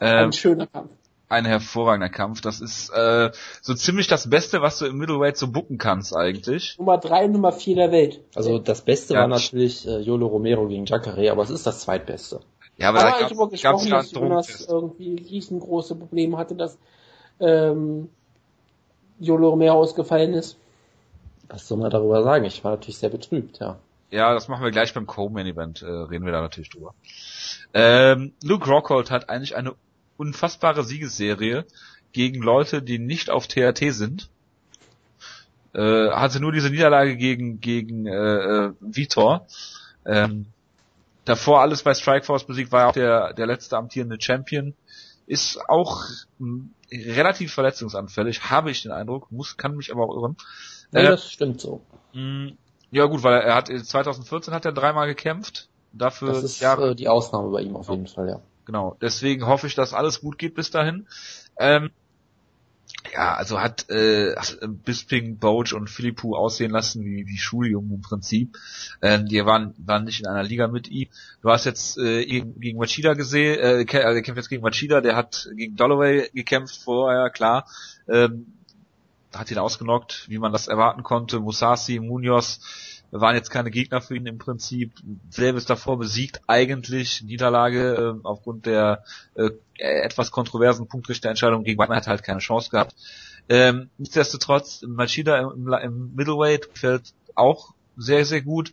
Ähm, Ein schöner Kampf. ein hervorragender Kampf. Das ist äh, so ziemlich das Beste, was du im Middleweight so booken kannst eigentlich. Nummer drei, Nummer vier der Welt. Also das Beste Ja. war natürlich äh, Yolo Romero gegen Jacare, aber es ist das zweitbeste. Ja, aber, Aber da ich gab's, habe gesprochen, dass Jonas irgendwie riesengroße Probleme hatte, dass ähm, Jolo Romero ausgefallen ist. Was soll man darüber sagen? Ich war natürlich sehr betrübt, ja. Ja, das machen wir gleich beim Co-Main Event, äh, reden wir da natürlich drüber. Ähm, Luke Rockhold hat eigentlich eine unfassbare Siegesserie gegen Leute, die nicht auf TRT sind. Äh, hatte nur diese Niederlage gegen gegen äh, äh, Vitor. Ähm, davor alles bei Strikeforce besiegt, war er auch der der letzte amtierende Champion. Ist auch relativ verletzungsanfällig, habe ich den Eindruck, muss kann mich aber auch irren. Nee, Äh, das stimmt so. Ja gut, weil er hat 2014 hat er dreimal gekämpft. Dafür Das ist Jahre, äh, die Ausnahme bei ihm auf jeden Fall, ja. genau. Deswegen hoffe ich, dass alles gut geht bis dahin. Ähm, ja, also hat äh, Bisping, Boach und Philippou aussehen lassen wie wie Schuljungen im Prinzip. Ähm, die waren waren nicht in einer Liga mit ihm. Du hast jetzt äh, gegen, Machida gesehen, äh, er kämpft jetzt gegen Machida, der hat gegen Dolloway gekämpft vorher, klar. Ähm, hat ihn ausgenockt, wie man das erwarten konnte. Musashi, Munoz waren jetzt keine Gegner für ihn im Prinzip. Selbes davor besiegt eigentlich Niederlage äh, aufgrund der äh, etwas kontroversen Punktrichterentscheidung gegen Weidmann hat halt keine Chance gehabt. Ähm, nichtsdestotrotz, Machida im, im, im Middleweight fällt auch sehr, sehr gut.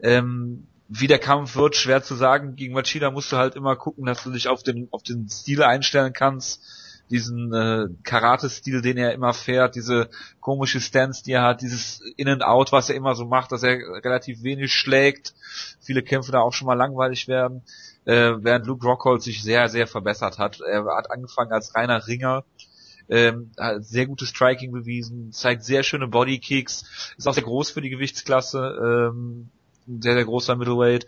Ähm, wie der Kampf wird, schwer zu sagen. Gegen Machida musst du halt immer gucken, dass du dich auf den, auf den Stil einstellen kannst. Diesen äh, Karate-Stil, den er immer fährt, diese komische Stance, die er hat, dieses In-and-Out, was er immer so macht, dass er relativ wenig schlägt. Viele Kämpfe da auch schon mal langweilig werden. Äh, während Luke Rockhold sich sehr, sehr verbessert hat. Er hat angefangen als reiner Ringer, ähm, hat sehr gutes Striking bewiesen, zeigt sehr schöne Bodykicks, ist auch sehr groß für die Gewichtsklasse, ähm, sehr, sehr großer Middleweight,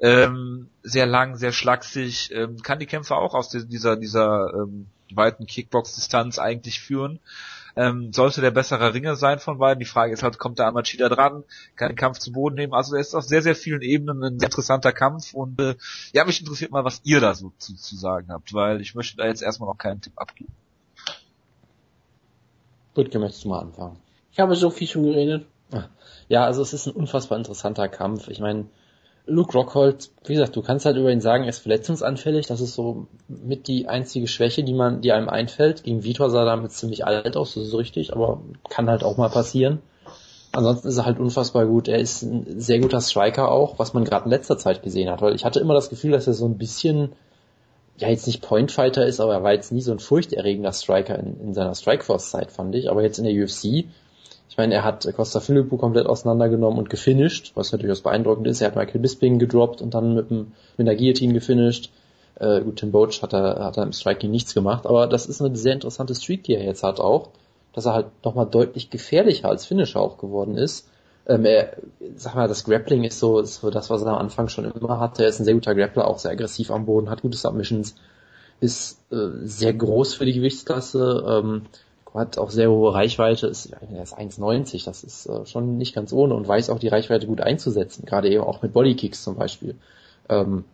ähm, sehr lang, sehr schlaksig, ähm, kann die Kämpfe auch aus di- dieser, dieser ähm, weiten Kickbox-Distanz eigentlich führen. ähm, sollte der bessere Ringer sein von beiden. Die Frage ist halt, kommt da Machida dran, kann den Kampf zu Boden nehmen. Also er ist auf sehr, sehr vielen Ebenen ein interessanter Kampf und äh, ja, mich interessiert mal, was ihr da so zu, zu sagen habt, weil ich möchte da jetzt erstmal noch keinen Tipp abgeben. Gut, möchtest du mal anfangen? Ich habe so viel schon geredet. Ja, also es ist ein unfassbar interessanter Kampf. Ich meine, Luke Rockhold, wie gesagt, du kannst halt über ihn sagen, er ist verletzungsanfällig. Das ist so mit die einzige Schwäche, die man, die einem einfällt. Gegen Vitor sah er damit ziemlich alt aus, das ist richtig, aber kann halt auch mal passieren. Ansonsten ist er halt unfassbar gut. Er ist ein sehr guter Striker auch, was man gerade in letzter Zeit gesehen hat, weil ich hatte immer das Gefühl, dass er so ein bisschen, ja jetzt nicht Pointfighter ist, aber er war jetzt nie so ein furchterregender Striker in, in seiner Strikeforce-Zeit, fand ich. Aber jetzt in der UFC ich meine, er hat Costa Filippo komplett auseinandergenommen und gefinisht, was natürlich beeindruckend ist. Er hat Michael Bisping gedroppt und dann mit, dem, mit einer Guillotine gefinisht. Äh, gut, Tim Boach hat er, hat er im Striking nichts gemacht, aber das ist eine sehr interessante Streak, die er jetzt hat auch, dass er halt nochmal deutlich gefährlicher als Finisher auch geworden ist. Ähm, er, sag mal, das Grappling ist so, ist so das, was er am Anfang schon immer hatte. Er ist ein sehr guter Grappler, auch sehr aggressiv am Boden, hat gute Submissions, ist äh, sehr groß für die Gewichtsklasse, ähm, hat auch sehr hohe Reichweite, ist, er ist 1,90, das ist äh, schon nicht ganz ohne und weiß auch die Reichweite gut einzusetzen, gerade eben auch mit Bodykicks zum Beispiel. Ähm,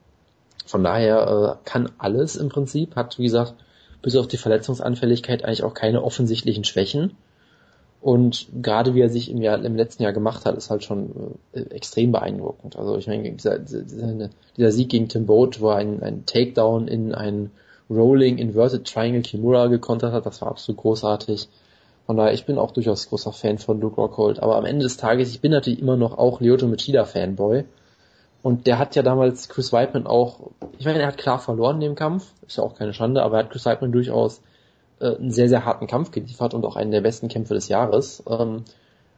von daher äh, kann alles im Prinzip, hat wie gesagt, bis auf die Verletzungsanfälligkeit eigentlich auch keine offensichtlichen Schwächen. Und gerade wie er sich im, Jahr, im letzten Jahr gemacht hat, ist halt schon äh, extrem beeindruckend. Also ich meine, dieser, dieser, Sieg gegen Tim Boat, wo er ein, ein Takedown in einen Rolling Inverted Triangle Kimura gekontert hat. Das war absolut großartig. Von daher, ich bin auch durchaus großer Fan von Luke Rockhold. Aber am Ende des Tages, ich bin natürlich immer noch auch Lyoto Machida Fanboy. Und der hat ja damals Chris Weidman auch, ich meine, er hat klar verloren in dem Kampf. Ist ja auch keine Schande, aber er hat Chris Weidman durchaus äh, einen sehr, sehr harten Kampf geliefert und auch einen der besten Kämpfe des Jahres. Ähm,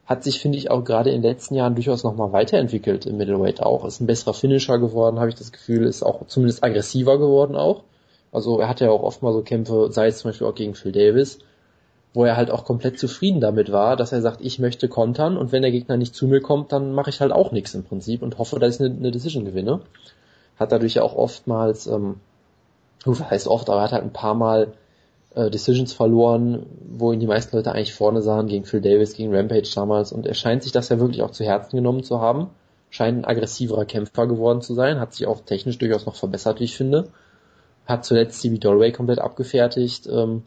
hat sich, finde ich, auch gerade in den letzten Jahren durchaus nochmal weiterentwickelt im Middleweight auch. Ist ein besserer Finisher geworden, habe ich das Gefühl, ist auch zumindest aggressiver geworden auch. Also er hatte ja auch oft mal so Kämpfe, sei es zum Beispiel auch gegen Phil Davis, wo er halt auch komplett zufrieden damit war, dass er sagt, ich möchte kontern und wenn der Gegner nicht zu mir kommt, dann mache ich halt auch nichts im Prinzip und hoffe, dass ich eine, eine Decision gewinne. Hat dadurch ja auch oftmals, ähm, was heißt oft, aber er hat halt ein paar Mal äh, Decisions verloren, wo ihn die meisten Leute eigentlich vorne sahen, gegen Phil Davis, gegen Rampage damals und er scheint sich das ja wirklich auch zu Herzen genommen zu haben, scheint ein aggressiverer Kämpfer geworden zu sein, hat sich auch technisch durchaus noch verbessert, wie ich finde hat zuletzt CB Dollway komplett abgefertigt. Ähm,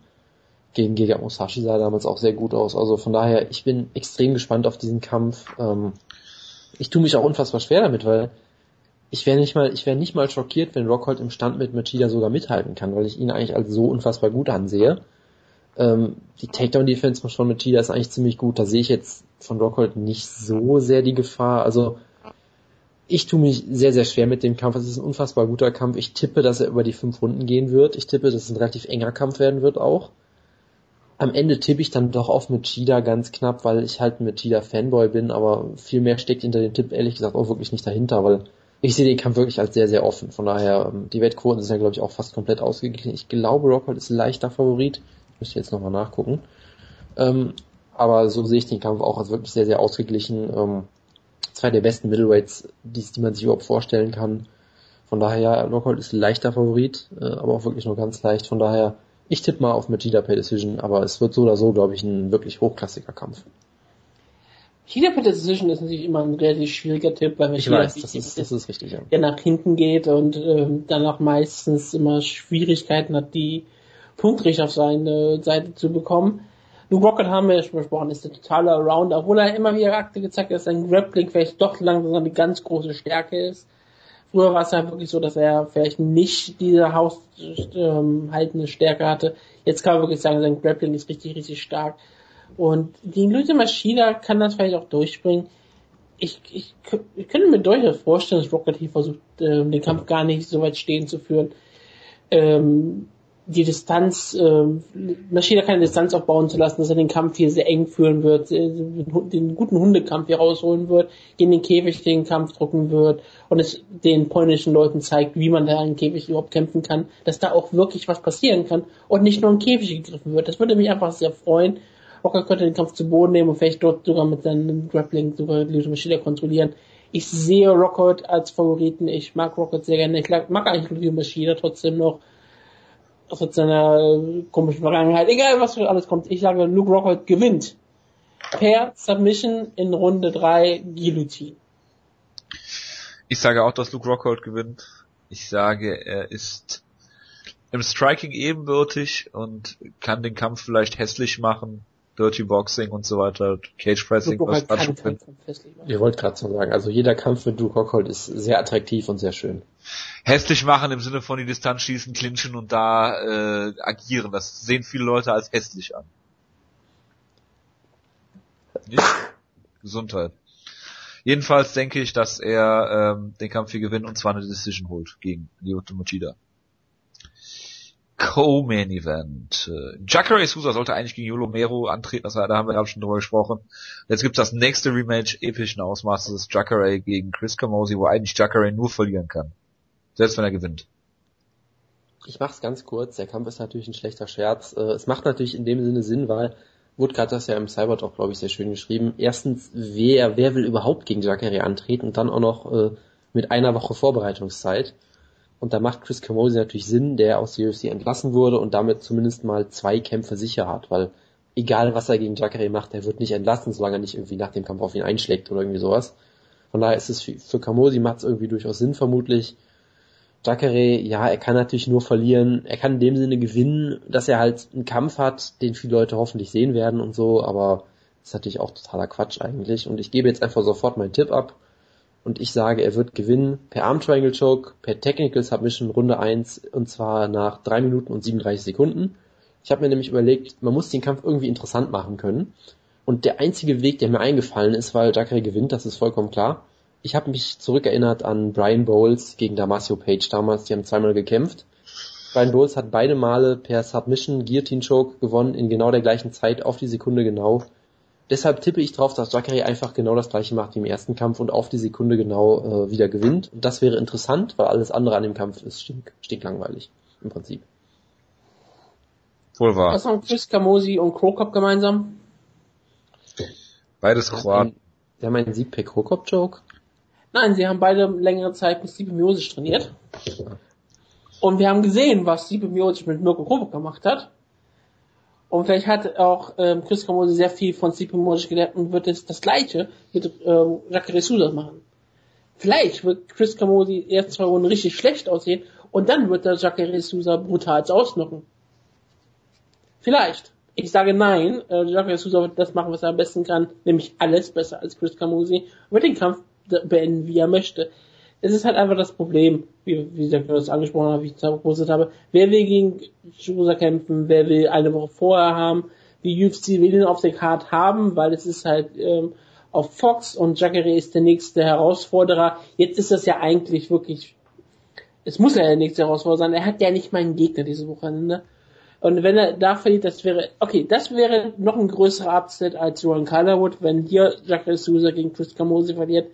gegen Giga Musashi sah damals auch sehr gut aus. Also von daher, ich bin extrem gespannt auf diesen Kampf. Ähm, ich tue mich auch unfassbar schwer damit, weil ich wäre nicht mal, ich wäre nicht mal schockiert, wenn Rockhold im Stand mit Machida sogar mithalten kann, weil ich ihn eigentlich als so unfassbar gut ansehe. Ähm, die Takedown-Defense von Machida ist eigentlich ziemlich gut. Da sehe ich jetzt von Rockhold nicht so sehr die Gefahr. Also ich tue mich sehr, sehr schwer mit dem Kampf. Es ist ein unfassbar guter Kampf. Ich tippe, dass er über die fünf Runden gehen wird. Ich tippe, dass es ein relativ enger Kampf werden wird auch. Am Ende tippe ich dann doch auf Machida ganz knapp, weil ich halt ein Machida Fanboy bin, aber viel mehr steckt hinter dem Tipp ehrlich gesagt auch wirklich nicht dahinter, weil ich sehe den Kampf wirklich als sehr, sehr offen. Von daher, ähm, die Wettquoten sind ja glaube ich auch fast komplett ausgeglichen. Ich glaube, Rockhold ist leichter Favorit. Ich müsste jetzt nochmal nachgucken. Ähm, aber so sehe ich den Kampf auch als wirklich sehr, sehr ausgeglichen. Ähm, zwei der besten Middleweights, die, die man sich überhaupt vorstellen kann. Von daher, Rockhold ist leichter Favorit, äh, aber auch wirklich nur ganz leicht. Von daher, ich tippe mal auf Machida per Decision, aber es wird so oder so, glaube ich, ein wirklich hochklassiger Kampf. Machida per Decision ist natürlich immer ein relativ schwieriger Tipp, weil ich weiß, das ist, das ist richtig, ja. der nach hinten geht und ähm, danach meistens immer Schwierigkeiten hat, die Punktrichter auf seine Seite zu bekommen. Luke Rocket haben wir ja schon besprochen, ist der totale Around, obwohl er immer wieder Akte gezeigt hat, dass sein Grappling vielleicht doch langsam eine ganz große Stärke ist. Früher war es ja wirklich so, dass er vielleicht nicht diese haushaltende ähm, Stärke hatte. Jetzt kann man wirklich sagen, sein Grappling ist richtig, richtig stark. Und die Lüte Maschina kann das vielleicht auch durchbringen. Ich, ich, ich könnte mir durchaus vorstellen, dass Rocket hier versucht, äh, den Kampf gar nicht so weit stehen zu führen. Ähm, die Distanz, äh, Maschine keine Distanz aufbauen zu lassen, dass er den Kampf hier sehr eng führen wird, äh, den guten Hundekampf hier rausholen wird, in den Käfig den Kampf drucken wird und es den polnischen Leuten zeigt, wie man da im Käfig überhaupt kämpfen kann, dass da auch wirklich was passieren kann und nicht nur im Käfig gegriffen wird. Das würde mich einfach sehr freuen. Rocker könnte den Kampf zu Boden nehmen und vielleicht dort sogar mit seinem Grappling sogar die Maschine kontrollieren. Ich sehe Rockert als Favoriten. Ich mag Rockert sehr gerne. Ich mag eigentlich die Maschine trotzdem noch trotz seiner äh, komischen Vergangenheit, egal was für alles kommt, ich sage, Luke Rockhold gewinnt. Per Submission in Runde 3 Guillotine. Ich sage auch, dass Luke Rockhold gewinnt. Ich sage, er ist im Striking ebenbürtig und kann den Kampf vielleicht hässlich machen. Dirty Boxing und so weiter, Cage Pressing, was Kampf festlich machen. Ihr wollt gerade so sagen, also jeder Kampf mit Duke Rockhold ist sehr attraktiv und sehr schön. hässlich machen im Sinne von die Distanz schießen, clinchen und da äh, agieren. Das sehen viele Leute als hässlich an. Nicht? Gesundheit. Jedenfalls denke ich, dass er ähm, den Kampf hier gewinnt und zwar eine Decision holt gegen Lyoto Mochida. Co-Main Event. Jacare Sousa sollte eigentlich gegen Yolo Mero antreten, das war, da haben wir gerade schon drüber gesprochen. Jetzt gibt's das nächste Rematch epischen Ausmaßes, Jacare gegen Chris Camozzi, wo eigentlich Jacare nur verlieren kann. Selbst wenn er gewinnt. Ich mach's ganz kurz, der Kampf ist natürlich ein schlechter Scherz. Äh, Es macht natürlich in dem Sinne Sinn, weil Woodcut hat das ja im Cybertalk, glaube ich, sehr schön geschrieben. Erstens, wer, wer will überhaupt gegen Jacare antreten und dann auch noch äh, mit einer Woche Vorbereitungszeit. Und da macht Chris Camozzi natürlich Sinn, der aus der UFC entlassen wurde und damit zumindest mal zwei Kämpfe sicher hat, weil egal was er gegen Jacare macht, er wird nicht entlassen, solange er nicht irgendwie nach dem Kampf auf ihn einschlägt oder irgendwie sowas. Von daher ist es für, für Camozzi macht es irgendwie durchaus Sinn vermutlich. Jacare, ja, er kann natürlich nur verlieren. Er kann in dem Sinne gewinnen, dass er halt einen Kampf hat, den viele Leute hoffentlich sehen werden und so, aber ist natürlich auch totaler Quatsch eigentlich. Und ich gebe jetzt einfach sofort meinen Tipp ab und ich sage, er wird gewinnen per Arm Triangle Choke, per Technical Submission Runde 1 und zwar nach 3 Minuten und 37 Sekunden. Ich habe mir nämlich überlegt, man muss den Kampf irgendwie interessant machen können. Und der einzige Weg, der mir eingefallen ist, weil Jacare gewinnt, das ist vollkommen klar. Ich habe mich zurückerinnert an Brian Bowles gegen Damasio Page damals, die haben zweimal gekämpft. Brian Bowles hat beide Male per Submission Guillotine Choke gewonnen in genau der gleichen Zeit, auf die Sekunde genau. Deshalb tippe ich drauf, dass Jacare einfach genau das gleiche macht wie im ersten Kampf und auf die Sekunde genau äh, wieder gewinnt. Und das wäre interessant, weil alles andere an dem Kampf ist stink, stinklangweilig. Im Prinzip. Wohl wahr. Was haben Chris Camozzi und Krokop gemeinsam? Beides Kroaten. Wir haben einen Sieg per Krokop-Joke. Nein, sie haben beide längere Zeit mit Stipe Miosic trainiert. Und wir haben gesehen, was Stipe Miosic mit Mirko Krokop gemacht hat. Und vielleicht hat auch ähm, Chris Camozzi sehr viel von Stipe Miosic gelernt und wird jetzt das Gleiche mit ähm, Jacare Souza machen. Vielleicht wird Chris Camozzi erst zwei Runden richtig schlecht aussehen und dann wird der Jacare Souza brutal ausnocken. Vielleicht. Ich sage nein, äh, Jacare Souza wird das machen, was er am besten kann, nämlich alles besser als Chris und wird den Kampf beenden, wie er möchte. Es ist halt einfach das Problem, wie, wie ich das angesprochen habe, wie ich es gepostet habe. Wer will gegen Souza kämpfen? Wer will eine Woche vorher haben? Die UFC will ihn auf der Card haben, weil es ist halt ähm, auf Fox und Jacare ist der nächste Herausforderer. Jetzt ist das ja eigentlich wirklich, es muss ja der nächste Herausforderer sein. Er hat ja nicht mal einen Gegner diese Wochenende. Und wenn er da verliert, das wäre, okay, das wäre noch ein größerer Upset als Rowan Calderwood, wenn hier Jacare Souza gegen Chris Camozzi verliert.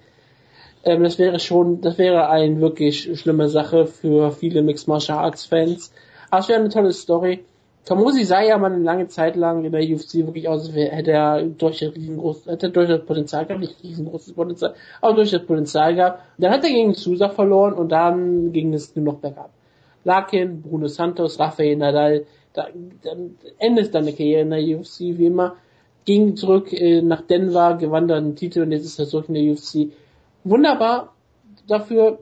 Ähm, das wäre schon, das wäre eine wirklich schlimme Sache für viele Mixed Martial Arts Fans. Aber es wäre eine tolle Story. Camozzi sah ja mal eine lange Zeit lang in der UFC wirklich aus, hätte er durch riesengroß, hätte er durch das Potenzial gehabt, nicht riesengroßes Potenzial, aber durch das Potenzial gehabt. Dann hat er gegen Sousa verloren und dann ging es nur noch bergab. Larkin, Bruno Santos, Rafael Nadal, da, dann endet seine Karriere in der UFC wie immer, ging zurück äh, nach Denver, gewann dann einen Titel und jetzt ist er zurück in der UFC. Wunderbar dafür,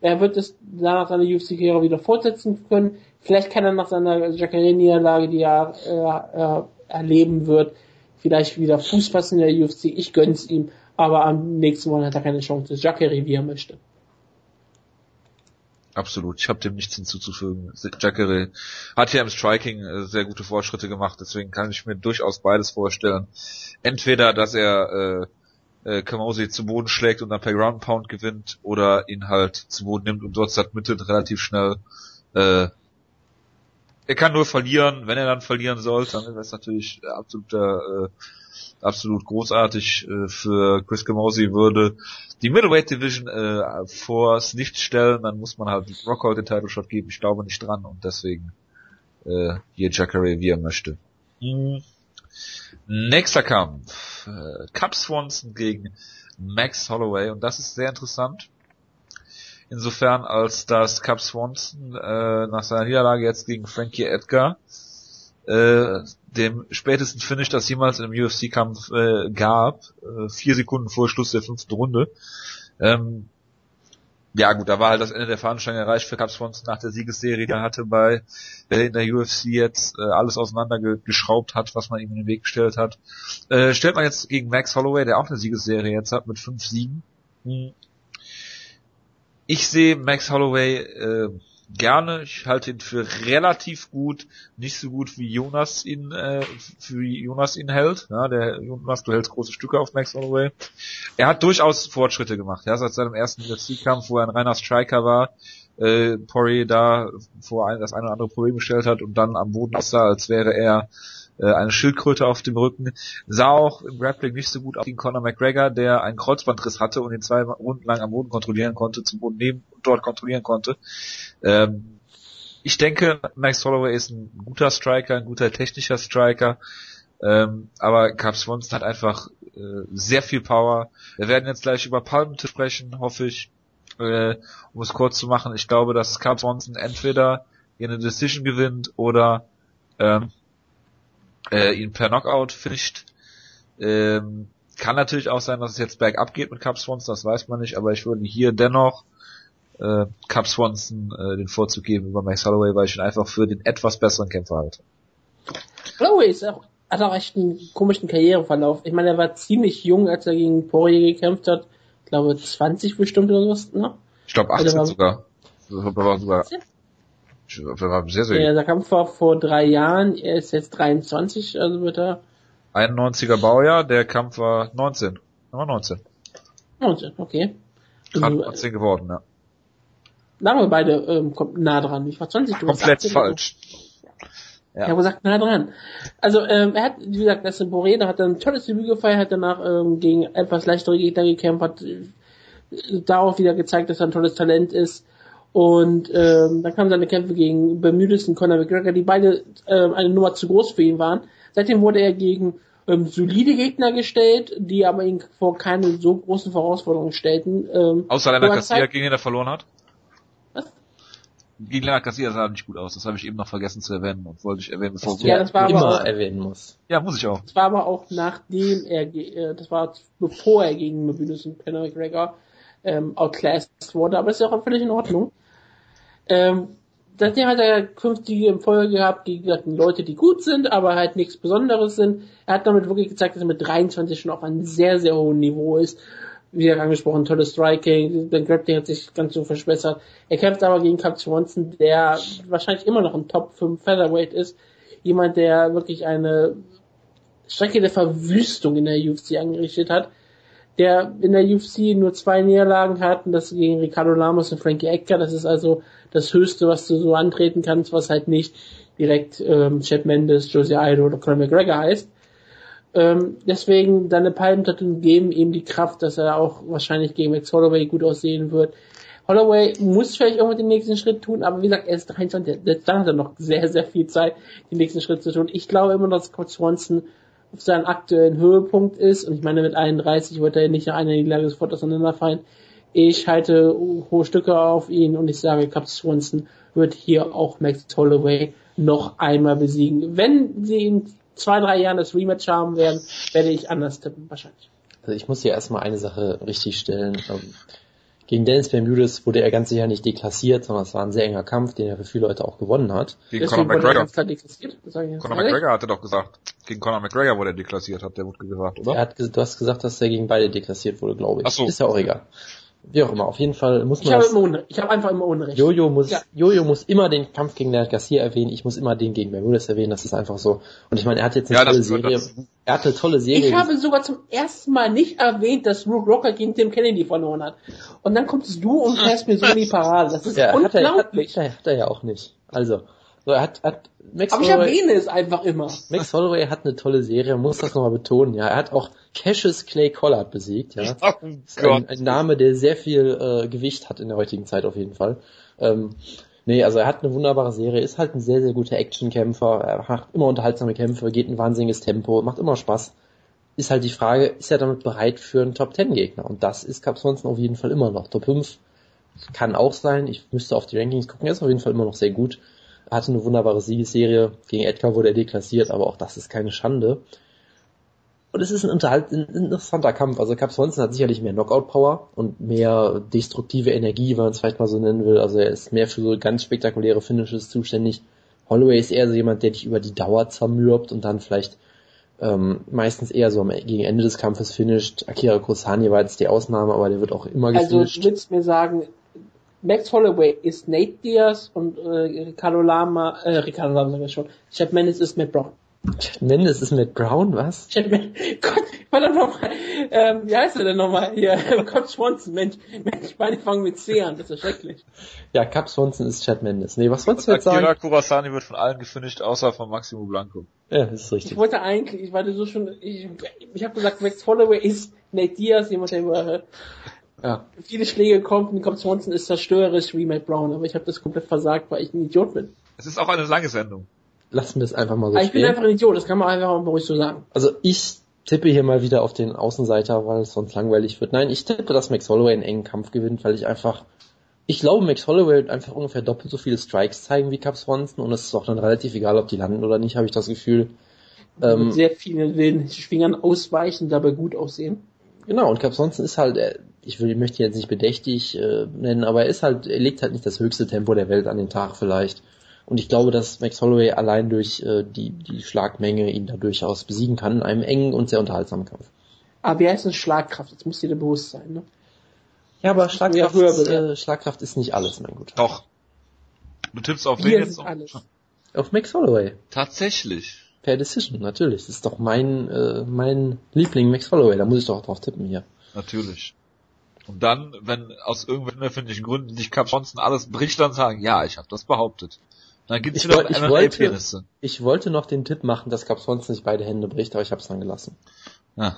er wird es danach seine UFC-Karriere wieder fortsetzen können. Vielleicht kann er nach seiner Jacare-Niederlage, die er äh, äh, erleben wird, vielleicht wieder Fuß fassen in der UFC. Ich gönn's ihm, aber am nächsten Mal hat er keine Chance. Jacare, wie er möchte. Absolut, ich habe dem nichts hinzuzufügen. Jacare hat ja im Striking äh, sehr gute Fortschritte gemacht, deswegen kann ich mir durchaus beides vorstellen. Entweder, dass er äh, äh, Camozzi zu Boden schlägt und dann per Ground Pound gewinnt, oder ihn halt zu Boden nimmt und dort submittet relativ schnell. Äh, er kann nur verlieren, wenn er dann verlieren sollte, dann ist das natürlich absoluter, äh, absolut großartig äh, für Chris Camozzi würde die Middleweight Division äh, vors Licht stellen, dann muss man halt Rockhold den Title Shot geben. Ich glaube nicht dran und deswegen äh, hier Jacare, wie er möchte. Mhm. Nächster Kampf. Äh, Cup Swanson gegen Max Holloway und das ist sehr interessant. Insofern, als dass Cap Swanson äh, nach seiner Niederlage jetzt gegen Frankie Edgar äh, dem spätesten Finish, das jemals einem UFC-Kampf äh, gab, äh, vier Sekunden vor Schluss der fünften Runde. Ähm, ja gut, da war halt das Ende der Veranstaltung erreicht für Cap Swanson nach der Siegesserie. Der hatte bei der in der UFC jetzt äh, alles auseinandergeschraubt hat, was man ihm in den Weg gestellt hat. Äh, stellt man jetzt gegen Max Holloway, der auch eine Siegesserie jetzt hat mit fünf Siegen. Hm. Ich sehe Max Holloway äh, gerne. Ich halte ihn für relativ gut, nicht so gut wie Jonas ihn, äh, für Jonas ihn hält. Ja, der Jonas, du hältst große Stücke auf Max Holloway. Er hat durchaus Fortschritte gemacht. Ja, seit seinem ersten UFC-Kampf, wo er ein reiner Striker war, äh, Poirier da vor ein, das eine oder andere Problem gestellt hat und dann am Boden sah, als wäre er äh, eine Schildkröte auf dem Rücken. Sah auch im Grappling nicht so gut aus gegen Conor McGregor, der einen Kreuzbandriss hatte und ihn zwei Runden lang am Boden kontrollieren konnte, zum Boden neben und dort kontrollieren konnte. Ähm, ich denke, Max Holloway ist ein guter Striker, ein guter technischer Striker. Ähm, aber Cap Swanson hat einfach äh, sehr viel Power. Wir werden jetzt gleich über Palmte sprechen, hoffe ich. Äh, um es kurz zu machen, ich glaube, dass Cap Swanson entweder eine Decision gewinnt oder ähm, äh, ihn per Knockout finisht. Ähm, kann natürlich auch sein, dass es jetzt bergab geht mit Cap Swanson, das weiß man nicht, aber ich würde hier dennoch äh, Cap Swanson äh, den Vorzug geben über Max Holloway, weil ich ihn einfach für den etwas besseren Kämpfer halte. Holloway ist auch, hat auch echt einen komischen Karriereverlauf. Ich meine, er war ziemlich jung, als er gegen Poirier gekämpft hat. Ich glaube 20 bestimmt oder was, ne? Ich glaube 18 war, sogar. Er war sogar war sehr, sehr ja, der Kampf war vor drei Jahren, er ist jetzt 23, also wird er 91er Baujahr, der Kampf war 19. Er war 19. 19, okay. Gerade 19 geworden, ja. Sagen wir beide ähm, nah dran. Ich war 20, du Komplett falsch. Ja. Ich habe gesagt, nah dran. Also ähm, er hat, wie gesagt, das in Borena hat dann ein tolles Debüt gefeiert, hat danach ähm, gegen etwas leichtere Gegner gekämpft, hat äh, darauf wieder gezeigt, dass er ein tolles Talent ist. Und ähm, dann kamen seine Kämpfe gegen Bermudes und Conor McGregor, die beide ähm, eine Nummer zu groß für ihn waren. Seitdem wurde er gegen ähm, solide Gegner gestellt, die aber ihn vor keine so großen Herausforderungen stellten. Ähm, Außer Lennart Garcia, gegen den er verloren hat? gegen Lennart Garcia sah nicht gut aus. Das habe ich eben noch vergessen zu erwähnen und wollte ich erwähnen, bevor ja, das war immer aber auch, erwähnen muss. Ja, muss ich auch. Das war aber auch nachdem er, äh, das war bevor er gegen Mobilus und Conor McGregor ähm, outclassed wurde, aber ist ja auch völlig in Ordnung. Ähm, seitdem hat er künftige im Folge gehabt gegen Leute, die gut sind, aber halt nichts Besonderes sind. Er hat damit wirklich gezeigt, dass er mit 23 schon auf einem sehr, sehr hohen Niveau ist wie er angesprochen, tolles Striking, der Grappling hat sich ganz so verschwässert. Er kämpft aber gegen Cap Swanson, der wahrscheinlich immer noch ein Top 5 Featherweight ist. Jemand, der wirklich eine Strecke der Verwüstung in der UFC angerichtet hat. Der in der UFC nur zwei Niederlagen hat, und das gegen Ricardo Lamos und Frankie Edgar. Das ist also das Höchste, was du so antreten kannst, was halt nicht direkt ähm, Chad Mendes, Josie Ido oder Conor McGregor heißt. Ähm, deswegen seine Palmtattoo geben ihm die Kraft, dass er auch wahrscheinlich gegen Max Holloway gut aussehen wird. Holloway muss vielleicht irgendwann den nächsten Schritt tun, aber wie gesagt, er ist 23, dann hat er noch sehr, sehr viel Zeit, den nächsten Schritt zu tun. Ich glaube immer, dass Scott Swanson auf seinem aktuellen Höhepunkt ist und ich meine, mit 31 wird er nicht nach einer Niederlage sofort auseinanderfallen. Ich halte hohe Stücke auf ihn und ich sage, Cap Swanson wird hier auch Max Holloway noch einmal besiegen. Wenn sie ihn zwei, drei Jahren das Rematch haben werden, werde ich anders tippen, wahrscheinlich. Also ich muss hier erstmal eine Sache richtig stellen. Gegen Dennis Bermudes wurde er ganz sicher nicht deklassiert, sondern es war ein sehr enger Kampf, den er für viele Leute auch gewonnen hat. Gegen Conor McGregor. Conor McGregor hatte doch gesagt, gegen Conor McGregor wurde er deklassiert, hat der wurde gesagt, oder? Er hat, du hast gesagt, dass er gegen beide deklassiert wurde, glaube ich. Ach so. Ist ja auch egal. Wie auch immer, auf jeden Fall muss man. Ich habe, habe einfach immer Unrecht. Jojo muss, ja. Jojo muss immer den Kampf gegen Lennart Garcia erwähnen, ich muss immer den gegen Bermudez erwähnen, das ist einfach so. Und ich meine, er hat jetzt eine ja, tolle Serie. Das. Er hat eine tolle Serie. Ich habe sogar zum ersten Mal nicht erwähnt, dass Rook Rocker gegen Tim Kennedy verloren hat. Und dann kommst du und fährst mir so in die Parade. Das ist ja, unglaublich. Hat er, hat, hat er ja auch nicht. Also, so, er hat, hat Max Aber Holloway, ich erwähne es einfach immer. Max Holloway hat eine tolle Serie, muss das nochmal betonen, ja. Er hat auch Cassius Clay Collard besiegt, ja. Oh ein, ein, Name, der sehr viel äh, Gewicht hat in der heutigen Zeit auf jeden Fall. Ähm, nee, also er hat eine wunderbare Serie, ist halt ein sehr, sehr guter Actionkämpfer, er macht immer unterhaltsame Kämpfe, geht ein wahnsinniges Tempo, macht immer Spaß. Ist halt die Frage, ist er damit bereit für einen Top 10 Gegner? Und das ist Cap Swanson auf jeden Fall immer noch. Top 5 kann auch sein. Ich müsste auf die Rankings gucken. Er ist auf jeden Fall immer noch sehr gut. Hatte eine wunderbare Siegesserie. Gegen Edgar wurde er deklassiert, aber auch das ist keine Schande. Und es ist ein, unterhalt, ein interessanter Kampf. Also Cap Swanson hat sicherlich mehr Knockout-Power und mehr destruktive Energie, wenn man es vielleicht mal so nennen will. Also er ist mehr für so ganz spektakuläre Finishes zuständig. Holloway ist eher so jemand, der dich über die Dauer zermürbt und dann vielleicht ähm, meistens eher so am, gegen Ende des Kampfes finisht. Akira Kosani war jetzt die Ausnahme, aber der wird auch immer Also gefinisht. du willst mir sagen, Max Holloway ist Nate Diaz und äh, Ricardo Lama, äh, Ricardo Lama sag ich schon, Chad Mendes ist Matt Brown. Chad Mendes ist Matt Brown, was? Chad Mendes, Gott, warte nochmal, ähm, wie heißt er denn nochmal hier? Cobb Swanson, Mensch, Mensch, meine fangen mit C an, das ist ja schrecklich. Ja, Cap Swanson ist Chad Mendes. Nee, was wolltest du jetzt Akira sagen? Kurasani wird von allen gefinisht, außer von Maximo Blanco. Ja, das ist Ich richtig. wollte eigentlich, ich wollte so schon, ich, ich habe gesagt, Max Holloway ist Nate Diaz, jemand, der über äh, Ja. viele Schläge kommt und Cobb Swanson ist zerstörerisch wie Matt Brown, aber ich habe das komplett versagt, weil ich ein Idiot bin. Es ist auch eine lange Sendung. Lassen wir es einfach mal so Aber ich bin stehen. einfach ein Idiot, das kann man einfach mal ruhig so sagen. Also ich tippe hier mal wieder auf den Außenseiter, weil es sonst langweilig wird. Nein, ich tippe, dass Max Holloway einen engen Kampf gewinnt, weil ich einfach, ich glaube, Max Holloway wird einfach ungefähr doppelt so viele Strikes zeigen wie Cap Swanson und es ist auch dann relativ egal, ob die landen oder nicht, habe ich das Gefühl. Ähm, sehr vielen wilden Schwingern ausweichen, dabei gut aussehen. genau, und Cap Swanson ist halt, äh, ich will, ich möchte ihn jetzt nicht bedächtig äh, nennen, aber er ist halt, er legt halt nicht das höchste Tempo der Welt an den Tag vielleicht. Und ich glaube, dass Max Holloway allein durch äh, die, die Schlagmenge ihn da durchaus besiegen kann in einem engen und sehr unterhaltsamen Kampf. Aber wie heißt denn Schlagkraft? Das muss dir bewusst sein, ne? Ja, aber Schlagkraft, Ja, äh, Schlagkraft ist nicht alles, mein Guter. Doch. Du tippst auf wen jetzt? ist alles. Auf Max Holloway. Tatsächlich. Per Decision, natürlich. Das ist doch mein, äh, mein Liebling Max Holloway. Da muss ich doch drauf tippen hier. Natürlich. Und dann, wenn aus irgendwelchen erfindlichen Gründen sich Cap Johnson alles bricht, dann sagen, ja, ich habe das behauptet. Dann gibt's Ich wieder ich wollte- Penisse. Ich wollte noch den Tipp machen, dass Cap Swanson nicht beide Hände bricht, aber ich habe es dann gelassen. Ja.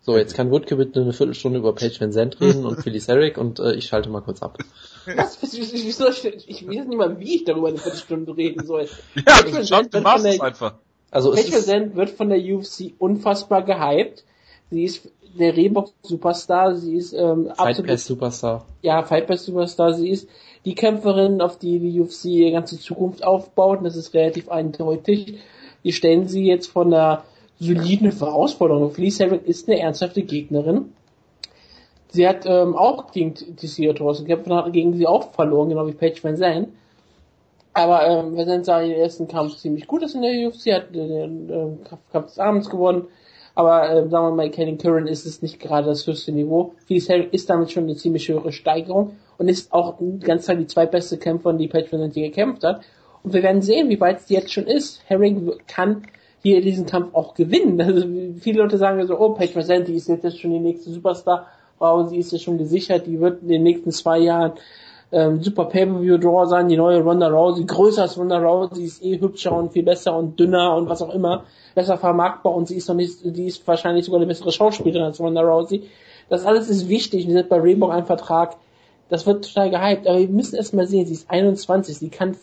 So, jetzt kann Woodke bitte eine Viertelstunde über Paige Van Zandt reden und Philly Sarek und äh, ich schalte mal kurz ab. Was? Wieso ich, ich, weiß nicht mal, wie ich darüber eine Viertelstunde reden soll. Ja, Van John, du machst es einfach. Also ist, Zandt wird von der UFC unfassbar gehypt. Sie ist der Reebok Superstar, sie ist ähm, Fight absolut Pass Superstar. ja, Fight Pass Superstar, sie ist die Kämpferin, auf die die UFC ihre ganze Zukunft aufbaut, und das ist relativ eindeutig. Die stellen sie jetzt von einer soliden Herausforderung. Felice Herrick ist eine ernsthafte Gegnerin. Sie hat ähm, auch gegen Tessia Thorsten gekämpft und hat gegen sie auch verloren, genau wie Paige Van Zandt. Aber ähm, Van Zandt sah in den ersten Kampf ziemlich gut aus in der UFC, hat den, Kampf, Kampf des Abends gewonnen. Aber ähm, sagen wir mal, Kenny Curran ist es nicht gerade das höchste Niveau. Felice Herrick ist damit schon eine ziemlich höhere Steigerung und ist auch ganze Zeit die zweitbeste Kämpferin, die Zandt je gekämpft hat. Und wir werden sehen, wie weit sie jetzt schon ist. Herring kann hier diesen Kampf auch gewinnen. Also viele Leute sagen so, oh, Van Zandt, die ist jetzt schon die nächste Superstar. Wow, sie ist ja schon gesichert, die wird in den nächsten zwei Jahren ähm, super Pay-Per-View-Draw sein, die neue Ronda Rousey, größer als Ronda Rousey, ist eh hübscher und viel besser und dünner und was auch immer, besser vermarktbar und sie ist noch nicht, die ist wahrscheinlich sogar eine bessere Schauspielerin als Ronda Rousey. Das alles ist wichtig und sie hat bei Reebok einen Vertrag, das wird total gehypt, aber wir müssen erst mal sehen, sie ist 21, sie kann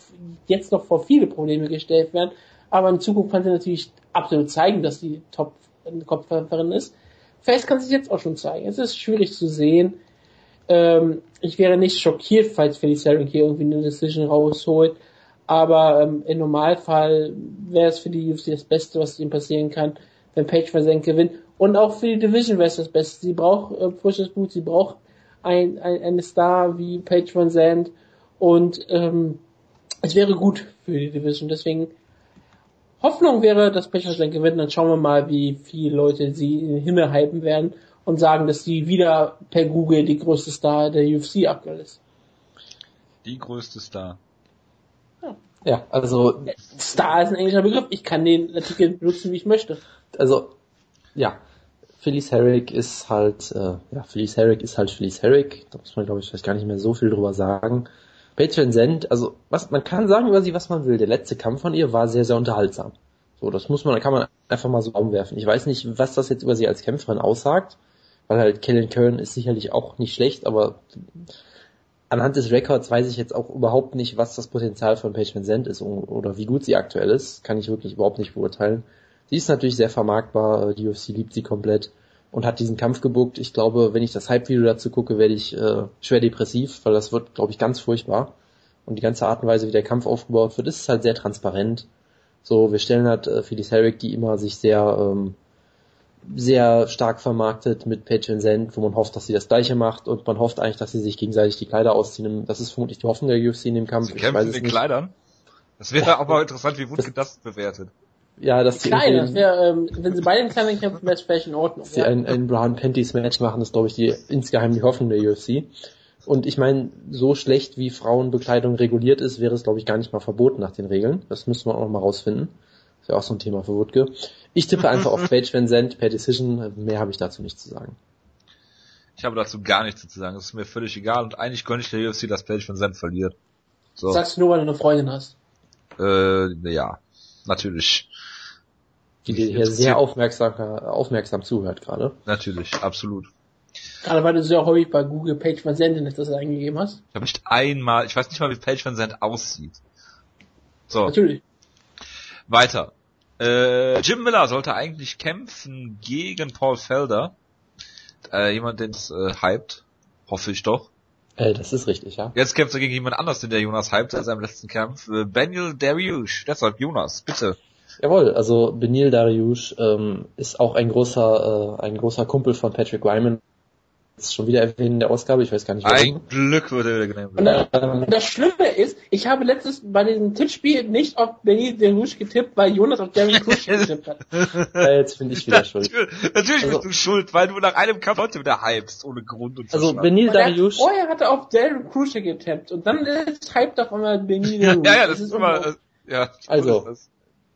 jetzt noch vor viele Probleme gestellt werden, aber in Zukunft kann sie natürlich absolut zeigen, dass sie Top-Kopfkämpferin ist. Vielleicht kann es jetzt auch schon zeigen. Es ist schwierig zu sehen. Ähm, ich wäre nicht schockiert, falls Felix Herring hier irgendwie eine Decision rausholt. Aber ähm, im Normalfall wäre es für die UFC das Beste, was ihm passieren kann, wenn Paige Van Zandt gewinnt. Und auch für die Division wäre es das Beste. Sie braucht äh, frisches Blut, sie braucht ein, ein, eine Star wie Paige Van Zandt. Und ähm, es wäre gut für die Division. Deswegen Hoffnung wäre, dass Paige Van Zandt gewinnt. Dann schauen wir mal, wie viele Leute sie in den Himmel hypen werden und sagen, dass sie wieder per Google die größte Star der UFC aktuell ist. Die größte Star. Ja, also, Star ist ein englischer Begriff. Ich kann den Artikel benutzen, wie ich möchte. also, ja. Phyllis Herrick ist halt, äh, ja, Phyllis Herrick ist halt Phyllis Herrick. Da muss man, glaube ich, vielleicht gar nicht mehr so viel drüber sagen. Paige Van Zandt, also, was, man kann sagen über sie, was man will. Der letzte Kampf von ihr war sehr, sehr unterhaltsam. So, das muss man, kann man einfach mal so umwerfen. Ich weiß nicht, was das jetzt über sie als Kämpferin aussagt, weil halt Kellen Curran ist sicherlich auch nicht schlecht, aber anhand des Records weiß ich jetzt auch überhaupt nicht, was das Potenzial von Paige Van Zandt ist oder wie gut sie aktuell ist. Kann ich wirklich überhaupt nicht beurteilen. Sie ist natürlich sehr vermarktbar, die UFC liebt sie komplett. und hat diesen Kampf gebuckt. Ich glaube, wenn ich das Hype-Video dazu gucke, werde ich äh, schwer depressiv, weil das wird, glaube ich, ganz furchtbar. Und die ganze Art und Weise, wie der Kampf aufgebaut wird, ist halt sehr transparent. So, wir stellen halt äh, Felix Herrick, die immer sich sehr ähm, sehr stark vermarktet mit Patreon Send, wo man hofft, dass sie das gleiche macht und man hofft eigentlich, dass sie sich gegenseitig die Kleider ausziehen. Das ist vermutlich die Hoffnung der UFC in dem Kampf. Sie kämpfen in den Kleidern? Das wäre aber interessant, wie Wutke das, das bewertet. Ja, dass die Kleid, das wäre, ähm, wenn sie beide in Kleidern kämpfen, wäre es vielleicht in Ordnung. Dass sie ein, ein Brown Panties Match machen, ist glaube ich die insgeheim die Hoffnung der UFC. Und ich meine, so schlecht wie Frauenbekleidung reguliert ist, wäre es glaube ich gar nicht mal verboten nach den Regeln. Das müssen wir auch noch mal rausfinden. Das wäre auch so ein Thema für Wutke. Ich tippe einfach auf Page Van Zandt per Decision. Mehr habe ich dazu nicht zu sagen. Ich habe dazu gar nichts zu sagen. Das ist mir völlig egal. Und eigentlich gönne ich der UFC, dass Page Van Zandt verliert. So. Sagst du nur, weil du eine Freundin hast? Äh, ja. Natürlich. Die dir hier sehr aufmerksam, aufmerksam zuhört gerade. Natürlich, absolut. Gerade weil du sehr häufig bei Google Page Van Zandt das eingegeben hast. Ich habe nicht einmal, ich weiß nicht mal, wie Page Van Zandt aussieht. So. Natürlich. Weiter. Äh, Jim Miller sollte eigentlich kämpfen gegen Paul Felder. Äh, jemand, den es äh, hypt. Hoffe ich doch. Äh, das ist richtig, ja. Jetzt kämpft er gegen jemand anders, den der Jonas hypt, als seinem letzten Kampf. Äh, Benil Dariush. Deshalb Jonas, bitte. Jawohl, also Benil Dariush ähm, ist auch ein großer, äh, ein großer Kumpel von Patrick Wyman ist schon wieder erwähnt in der Ausgabe, ich weiß gar nicht. Ein Glück wurde er genannt. Und, äh, das Schlimme ist, ich habe letztes bei diesem Tippspiel nicht auf Benny Derouche getippt, weil Jonas auf Darren Cruz getippt hat. ja, jetzt finde ich wieder schuld. Natürlich also, bist du schuld, weil du nach einem Kampf heute wieder hypst, ohne Grund und Also Benny Dariush... Vorher hat er auf Darren Cruz getippt und dann ist hyped auf einmal Benny Derouche. ja, ja, das, das ist immer... Äh, ja, also,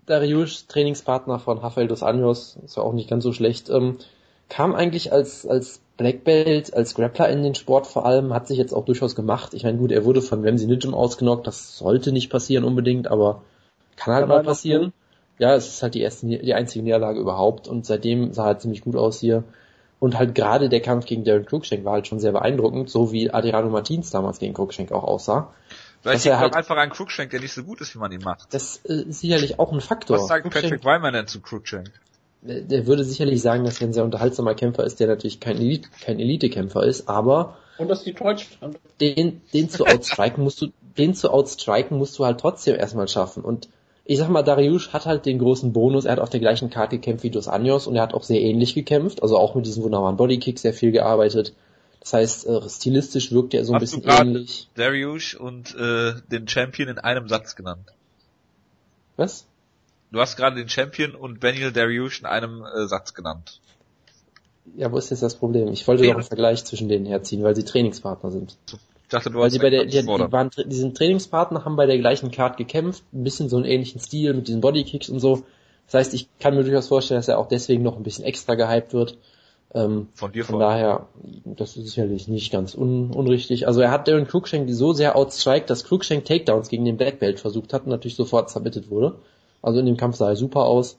Dariush, Trainingspartner von Rafael dos Anjos, ist ja auch nicht ganz so schlecht, ähm, kam eigentlich als, als Black Belt als Grappler in den Sport vor allem hat sich jetzt auch durchaus gemacht. Ich meine, gut, er wurde von Ramsey Nijem ausgenockt, das sollte nicht passieren unbedingt, aber kann halt mal passieren. Ja, es ist halt die erste, die einzige Niederlage überhaupt und seitdem sah er halt ziemlich gut aus hier. Und halt gerade der Kampf gegen Darren Cruikshank war halt schon sehr beeindruckend, so wie Adriano Martins damals gegen Cruikshank auch aussah. Vielleicht liegt halt, einfach ein Cruikshank, der nicht so gut ist, wie man ihn macht. Das äh, ist sicherlich auch ein Faktor. Was sagt Patrick Weimer denn zu Cruikshank? Der würde sicherlich sagen, dass er ein sehr unterhaltsamer Kämpfer ist, der natürlich kein, Elite, kein Elite-Kämpfer ist, aber und dass die Deutschland. Den, den zu outstriken musst du, den zu outstriken musst du halt trotzdem erstmal schaffen. Und ich sag mal, Dariush hat halt den großen Bonus, er hat auf der gleichen Karte gekämpft wie Dos Anjos und er hat auch sehr ähnlich gekämpft, also auch mit diesem wunderbaren Bodykicks sehr viel gearbeitet. Das heißt, äh, stilistisch wirkt er so ein Hast bisschen ähnlich. Dariush und äh, den Champion in einem Satz genannt. Was? Du hast gerade den Champion und Benil Dariush in einem äh, Satz genannt. Ja, wo ist jetzt das Problem? Ich wollte doch einen Vergleich zwischen denen herziehen, weil sie Trainingspartner sind. Ich dachte, du weil sie bei der, die, die, waren, die sind Trainingspartner, haben bei der gleichen Card gekämpft, ein bisschen so einen ähnlichen Stil mit diesen Bodykicks und so. Das heißt, ich kann mir durchaus vorstellen, dass er auch deswegen noch ein bisschen extra gehypt wird. Ähm, von dir von vor. daher, das ist sicherlich nicht ganz un unrichtig. Also er hat Darren Cruikshank so sehr outstriked, dass Cruikshank Takedowns gegen den Black Belt versucht hat und natürlich sofort submitted wurde. Also in dem Kampf sah er super aus.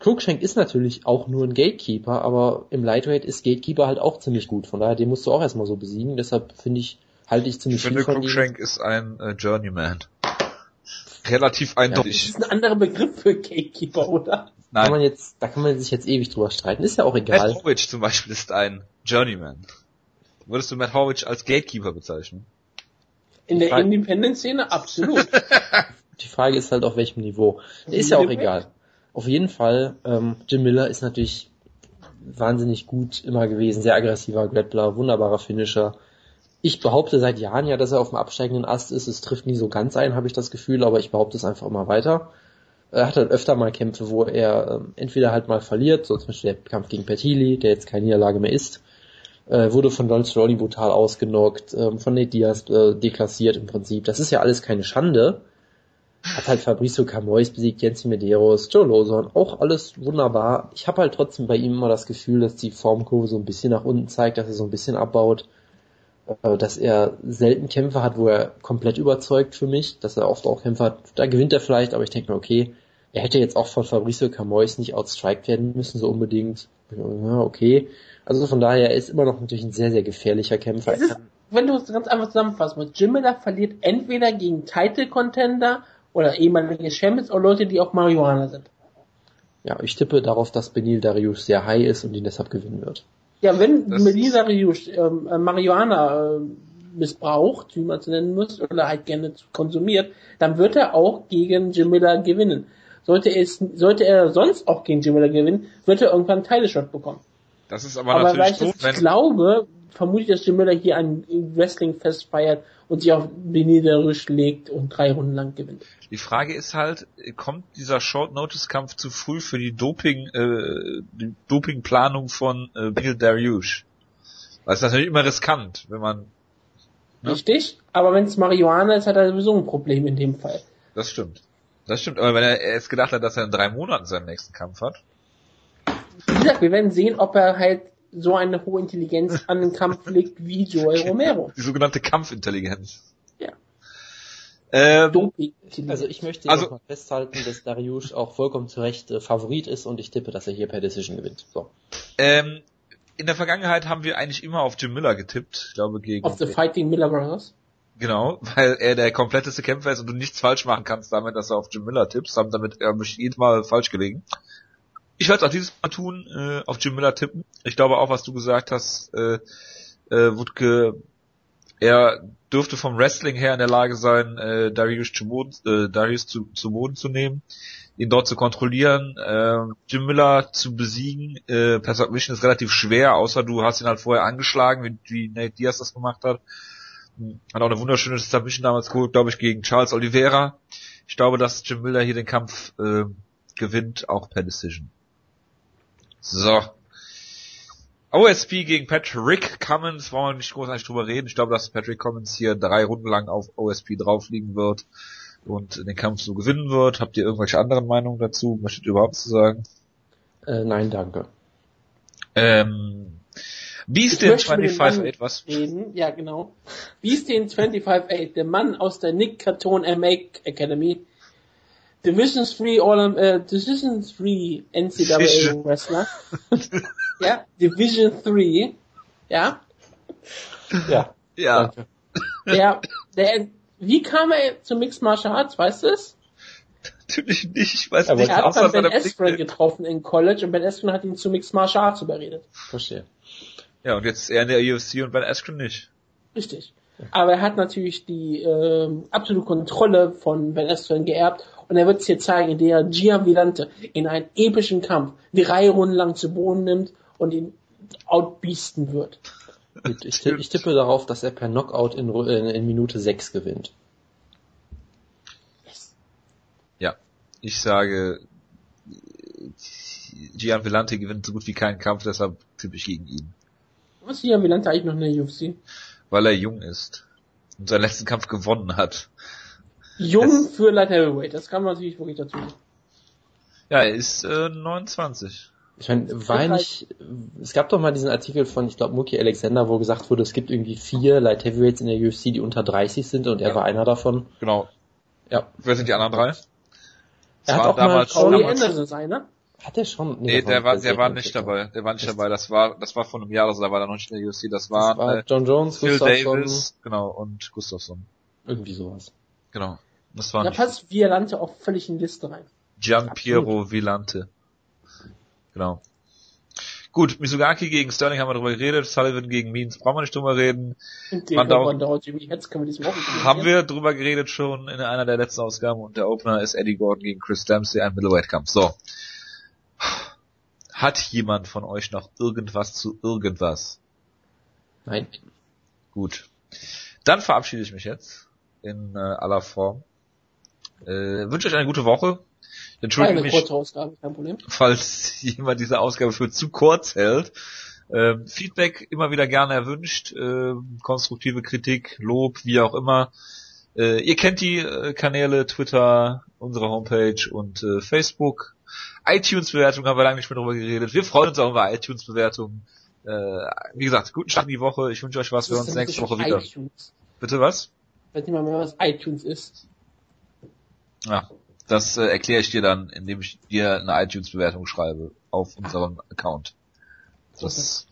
Cruikshank ist natürlich auch nur ein Gatekeeper, aber im Lightweight ist Gatekeeper halt auch ziemlich gut. Von daher, den musst du auch erstmal so besiegen. Deshalb finde ich, halte ich ziemlich ich viel finde, von Cruikshank ist ein äh, Journeyman. Relativ eindeutig. Ja, das ist ein anderer Begriff für Gatekeeper, oder? Nein. Kann man jetzt, da kann man sich jetzt ewig drüber streiten. Ist ja auch egal. Matt Horwich zum Beispiel ist ein Journeyman. Würdest du Matt Horwich als Gatekeeper bezeichnen? In der Independent-Szene absolut. Die Frage ist halt auf welchem Niveau. Ist ja auch egal. Auf jeden Fall, ähm, Jim Miller ist natürlich wahnsinnig gut immer gewesen, sehr aggressiver Grappler, wunderbarer Finisher. Ich behaupte seit Jahren ja, dass er auf dem absteigenden Ast ist. Es trifft nie so ganz ein, habe ich das Gefühl, aber ich behaupte es einfach immer weiter. Er hat halt öfter mal Kämpfe, wo er ähm, entweder halt mal verliert, so zum Beispiel der Kampf gegen Petili, der jetzt keine Niederlage mehr ist, äh, wurde von Donald Cerrone brutal ausgenockt, äh, von Nate Diaz äh, deklassiert im Prinzip. Das ist ja alles keine Schande, hat halt Fabrizio Camois besiegt, Jens Medeiros, Joe Lawson, auch alles wunderbar. Ich habe halt trotzdem bei ihm immer das Gefühl, dass die Formkurve so ein bisschen nach unten zeigt, dass er so ein bisschen abbaut, äh, dass er selten Kämpfe hat, wo er komplett überzeugt für mich, dass er oft auch Kämpfe hat, da gewinnt er vielleicht, aber ich denke mir, okay, er hätte jetzt auch von Fabrizio Camois nicht outstriked werden müssen, so unbedingt. Ja, okay. Also von daher, er ist immer noch natürlich ein sehr, sehr gefährlicher Kämpfer. Ist, wenn du es ganz einfach zusammenfassen musst, Jim Miller verliert entweder gegen Title Contender oder ehemalige Champions oder Leute, die auch Marihuana sind. Ja, ich tippe darauf, dass Benil Dariush sehr high ist und ihn deshalb gewinnen wird. Ja, wenn Das- Melissa Riusch ähm, äh, Marihuana äh, missbraucht, wie man es nennen muss, oder halt gerne konsumiert, dann wird er auch gegen Jim Miller gewinnen. Sollte, es, sollte er sonst auch gegen Jim Miller gewinnen, wird er irgendwann einen Title-Shot bekommen. Das ist aber, Aber weil natürlich ich so, wenn, glaube, vermute dass Jim Miller hier ein Wrestling-Fest feiert und sich auf Riusch legt und drei Runden lang gewinnt. die Frage ist halt, kommt dieser Short-Notice-Kampf zu früh für die Doping, äh, die Dopingplanung von äh, Bill Dariush? Weil es ist natürlich immer riskant, wenn man, Ja. Richtig? Aber wenn es Marihuana ist, hat er sowieso ein Problem in dem Fall. das stimmt. Das stimmt, aber wenn er er jetzt gedacht hat, dass er in drei Monaten seinen nächsten Kampf hat, Wie gesagt, wir werden sehen, ob er halt so eine hohe Intelligenz an den Kampf legt wie Joel Romero. die sogenannte Kampfintelligenz. Ja. Ähm. Also ich möchte Also- noch mal festhalten, dass Dariush auch vollkommen zu Recht äh, Favorit ist und ich tippe, dass er hier per Decision gewinnt. So. ähm, in der Vergangenheit haben wir eigentlich immer auf Jim Miller getippt, ich glaube gegen of the Fighting Miller Brothers. Genau, weil er der kompletteste Kämpfer ist und du nichts falsch machen kannst damit, dass du auf Jim Miller tippst. Haben damit er mich jedes Mal falsch gelegen. Ich werde es auch dieses Mal tun, äh, auf Jim Miller tippen. Ich glaube auch, was du gesagt hast, äh, äh, Wutke, er dürfte vom Wrestling her in der Lage sein, äh, Darius, zu Boden, äh, Darius zu, zu Boden zu nehmen, ihn dort zu kontrollieren, äh, Jim Miller zu besiegen. Äh, per Submission ist relativ schwer, außer du hast ihn halt vorher angeschlagen, wie, wie Nate Diaz das gemacht hat. Hat auch eine wunderschöne Submission damals geholt, glaube ich, gegen Charles Oliveira. Ich glaube, dass Jim Miller hier den Kampf äh, gewinnt, auch per Decision. So. OSP gegen Patrick Cummins, wollen wir nicht großartig drüber reden. Ich glaube, dass Patrick Cummins hier drei Runden lang auf OSP draufliegen wird und den Kampf so gewinnen wird. Habt ihr irgendwelche anderen Meinungen dazu? Möchtet ihr überhaupt zu sagen? Äh, nein, danke. Ähm, möchte mit dem 25-8, was? Reden, ja genau. Beast in 25-8, der Mann aus der Nick Carton MA Academy, Division 3 All, äh, Division 3 NCAA Division. Wrestler. ja, Division 3. Ja, Ja, Ja, danke. der, der, wie kam er zu Mixed Martial Arts, weißt du es? natürlich nicht. Ich weiß Aber nicht, Er hat Ben Askren getroffen in College und Ben Askren hat ihn zu Mixed Martial Arts überredet. Verstehe. Ja, und jetzt ist er in der UFC und Ben Askren nicht. Richtig. Aber er hat natürlich die ähm, absolute Kontrolle von Ben Askren geerbt und er wird es hier zeigen, indem er Gian Villante in einen epischen Kampf drei Runden lang zu Boden nimmt und ihn outbeasten wird. Ich, tippe, ich tippe darauf, dass er per Knockout in, in, in Minute 6 gewinnt. Ja, ich sage, Gian Villante gewinnt so gut wie keinen Kampf, deshalb tippe ich gegen ihn. Was ist Gian Villante eigentlich noch in der UFC? Weil er jung ist und seinen letzten Kampf gewonnen hat. Jung Das- für Light Heavyweight, das kann man natürlich wirklich dazu sagen. Ja, er ist äh, 29. Ich meine, war halt- nicht, es gab doch mal diesen Artikel von, ich glaube, Mookie Alexander, wo gesagt wurde, es gibt irgendwie vier Light Heavyweights in der UFC, die unter 30 sind und er Ja. war einer davon. Genau. Ja. Wer sind die anderen drei? Er hat auch mal damals, Corey damals- Anderson ist einer. Hat er schon? Nee, das der war, der war nicht dabei. Der war nicht dabei. Das war, das war vor einem Jahr, also da war er noch nicht in der UFC. Das Das war, äh, John Jones, Phil Gustafsson, Davis, genau, und Gustafsson. irgendwie sowas. Genau. Das war Da nicht passt Villante auch völlig in die Liste rein. Gian Piero Villante. Genau. Gut, Misugaki gegen Sterling haben wir drüber geredet, Sullivan gegen Means brauchen wir nicht drüber reden. Und Mandau Jimmy Hetz können wir diesmal auch Haben wir drüber geredet schon in einer der letzten Ausgaben und der Opener ist Eddie Gordon gegen Chris Dempsey, ein Middleweight-Kampf. So. Hat jemand von euch noch irgendwas zu irgendwas? Nein. Gut. Dann verabschiede ich mich jetzt in äh, aller Form. Äh, wünsche euch eine gute Woche. Entschuldige Eine kurze Ausgabe, kein Problem. falls jemand diese Ausgabe für zu kurz hält. Ähm, Feedback immer wieder gerne erwünscht, ähm, konstruktive Kritik, Lob, wie auch immer. Äh, ihr kennt die äh, Kanäle Twitter, unsere Homepage und äh, Facebook. iTunes-Bewertung haben wir lange nicht mehr drüber geredet. Wir freuen uns auch über iTunes-Bewertungen. Äh, wie gesagt, guten Start in die Woche. Ich wünsche euch was. Wir hören uns nächste Woche wieder. iTunes? Bitte was? Ich weiß nicht mal mehr, was iTunes ist. Ja, das äh, erkläre ich dir dann, indem ich dir eine iTunes-Bewertung schreibe auf unserem Account. Das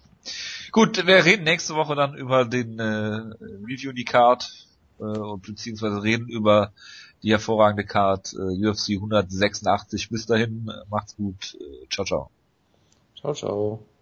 Gut, wir reden nächste Woche dann über den äh, Review die Card äh, beziehungsweise reden über die hervorragende Card äh, UFC 186. Bis dahin, äh, macht's gut. Äh, ciao, ciao. Ciao, ciao.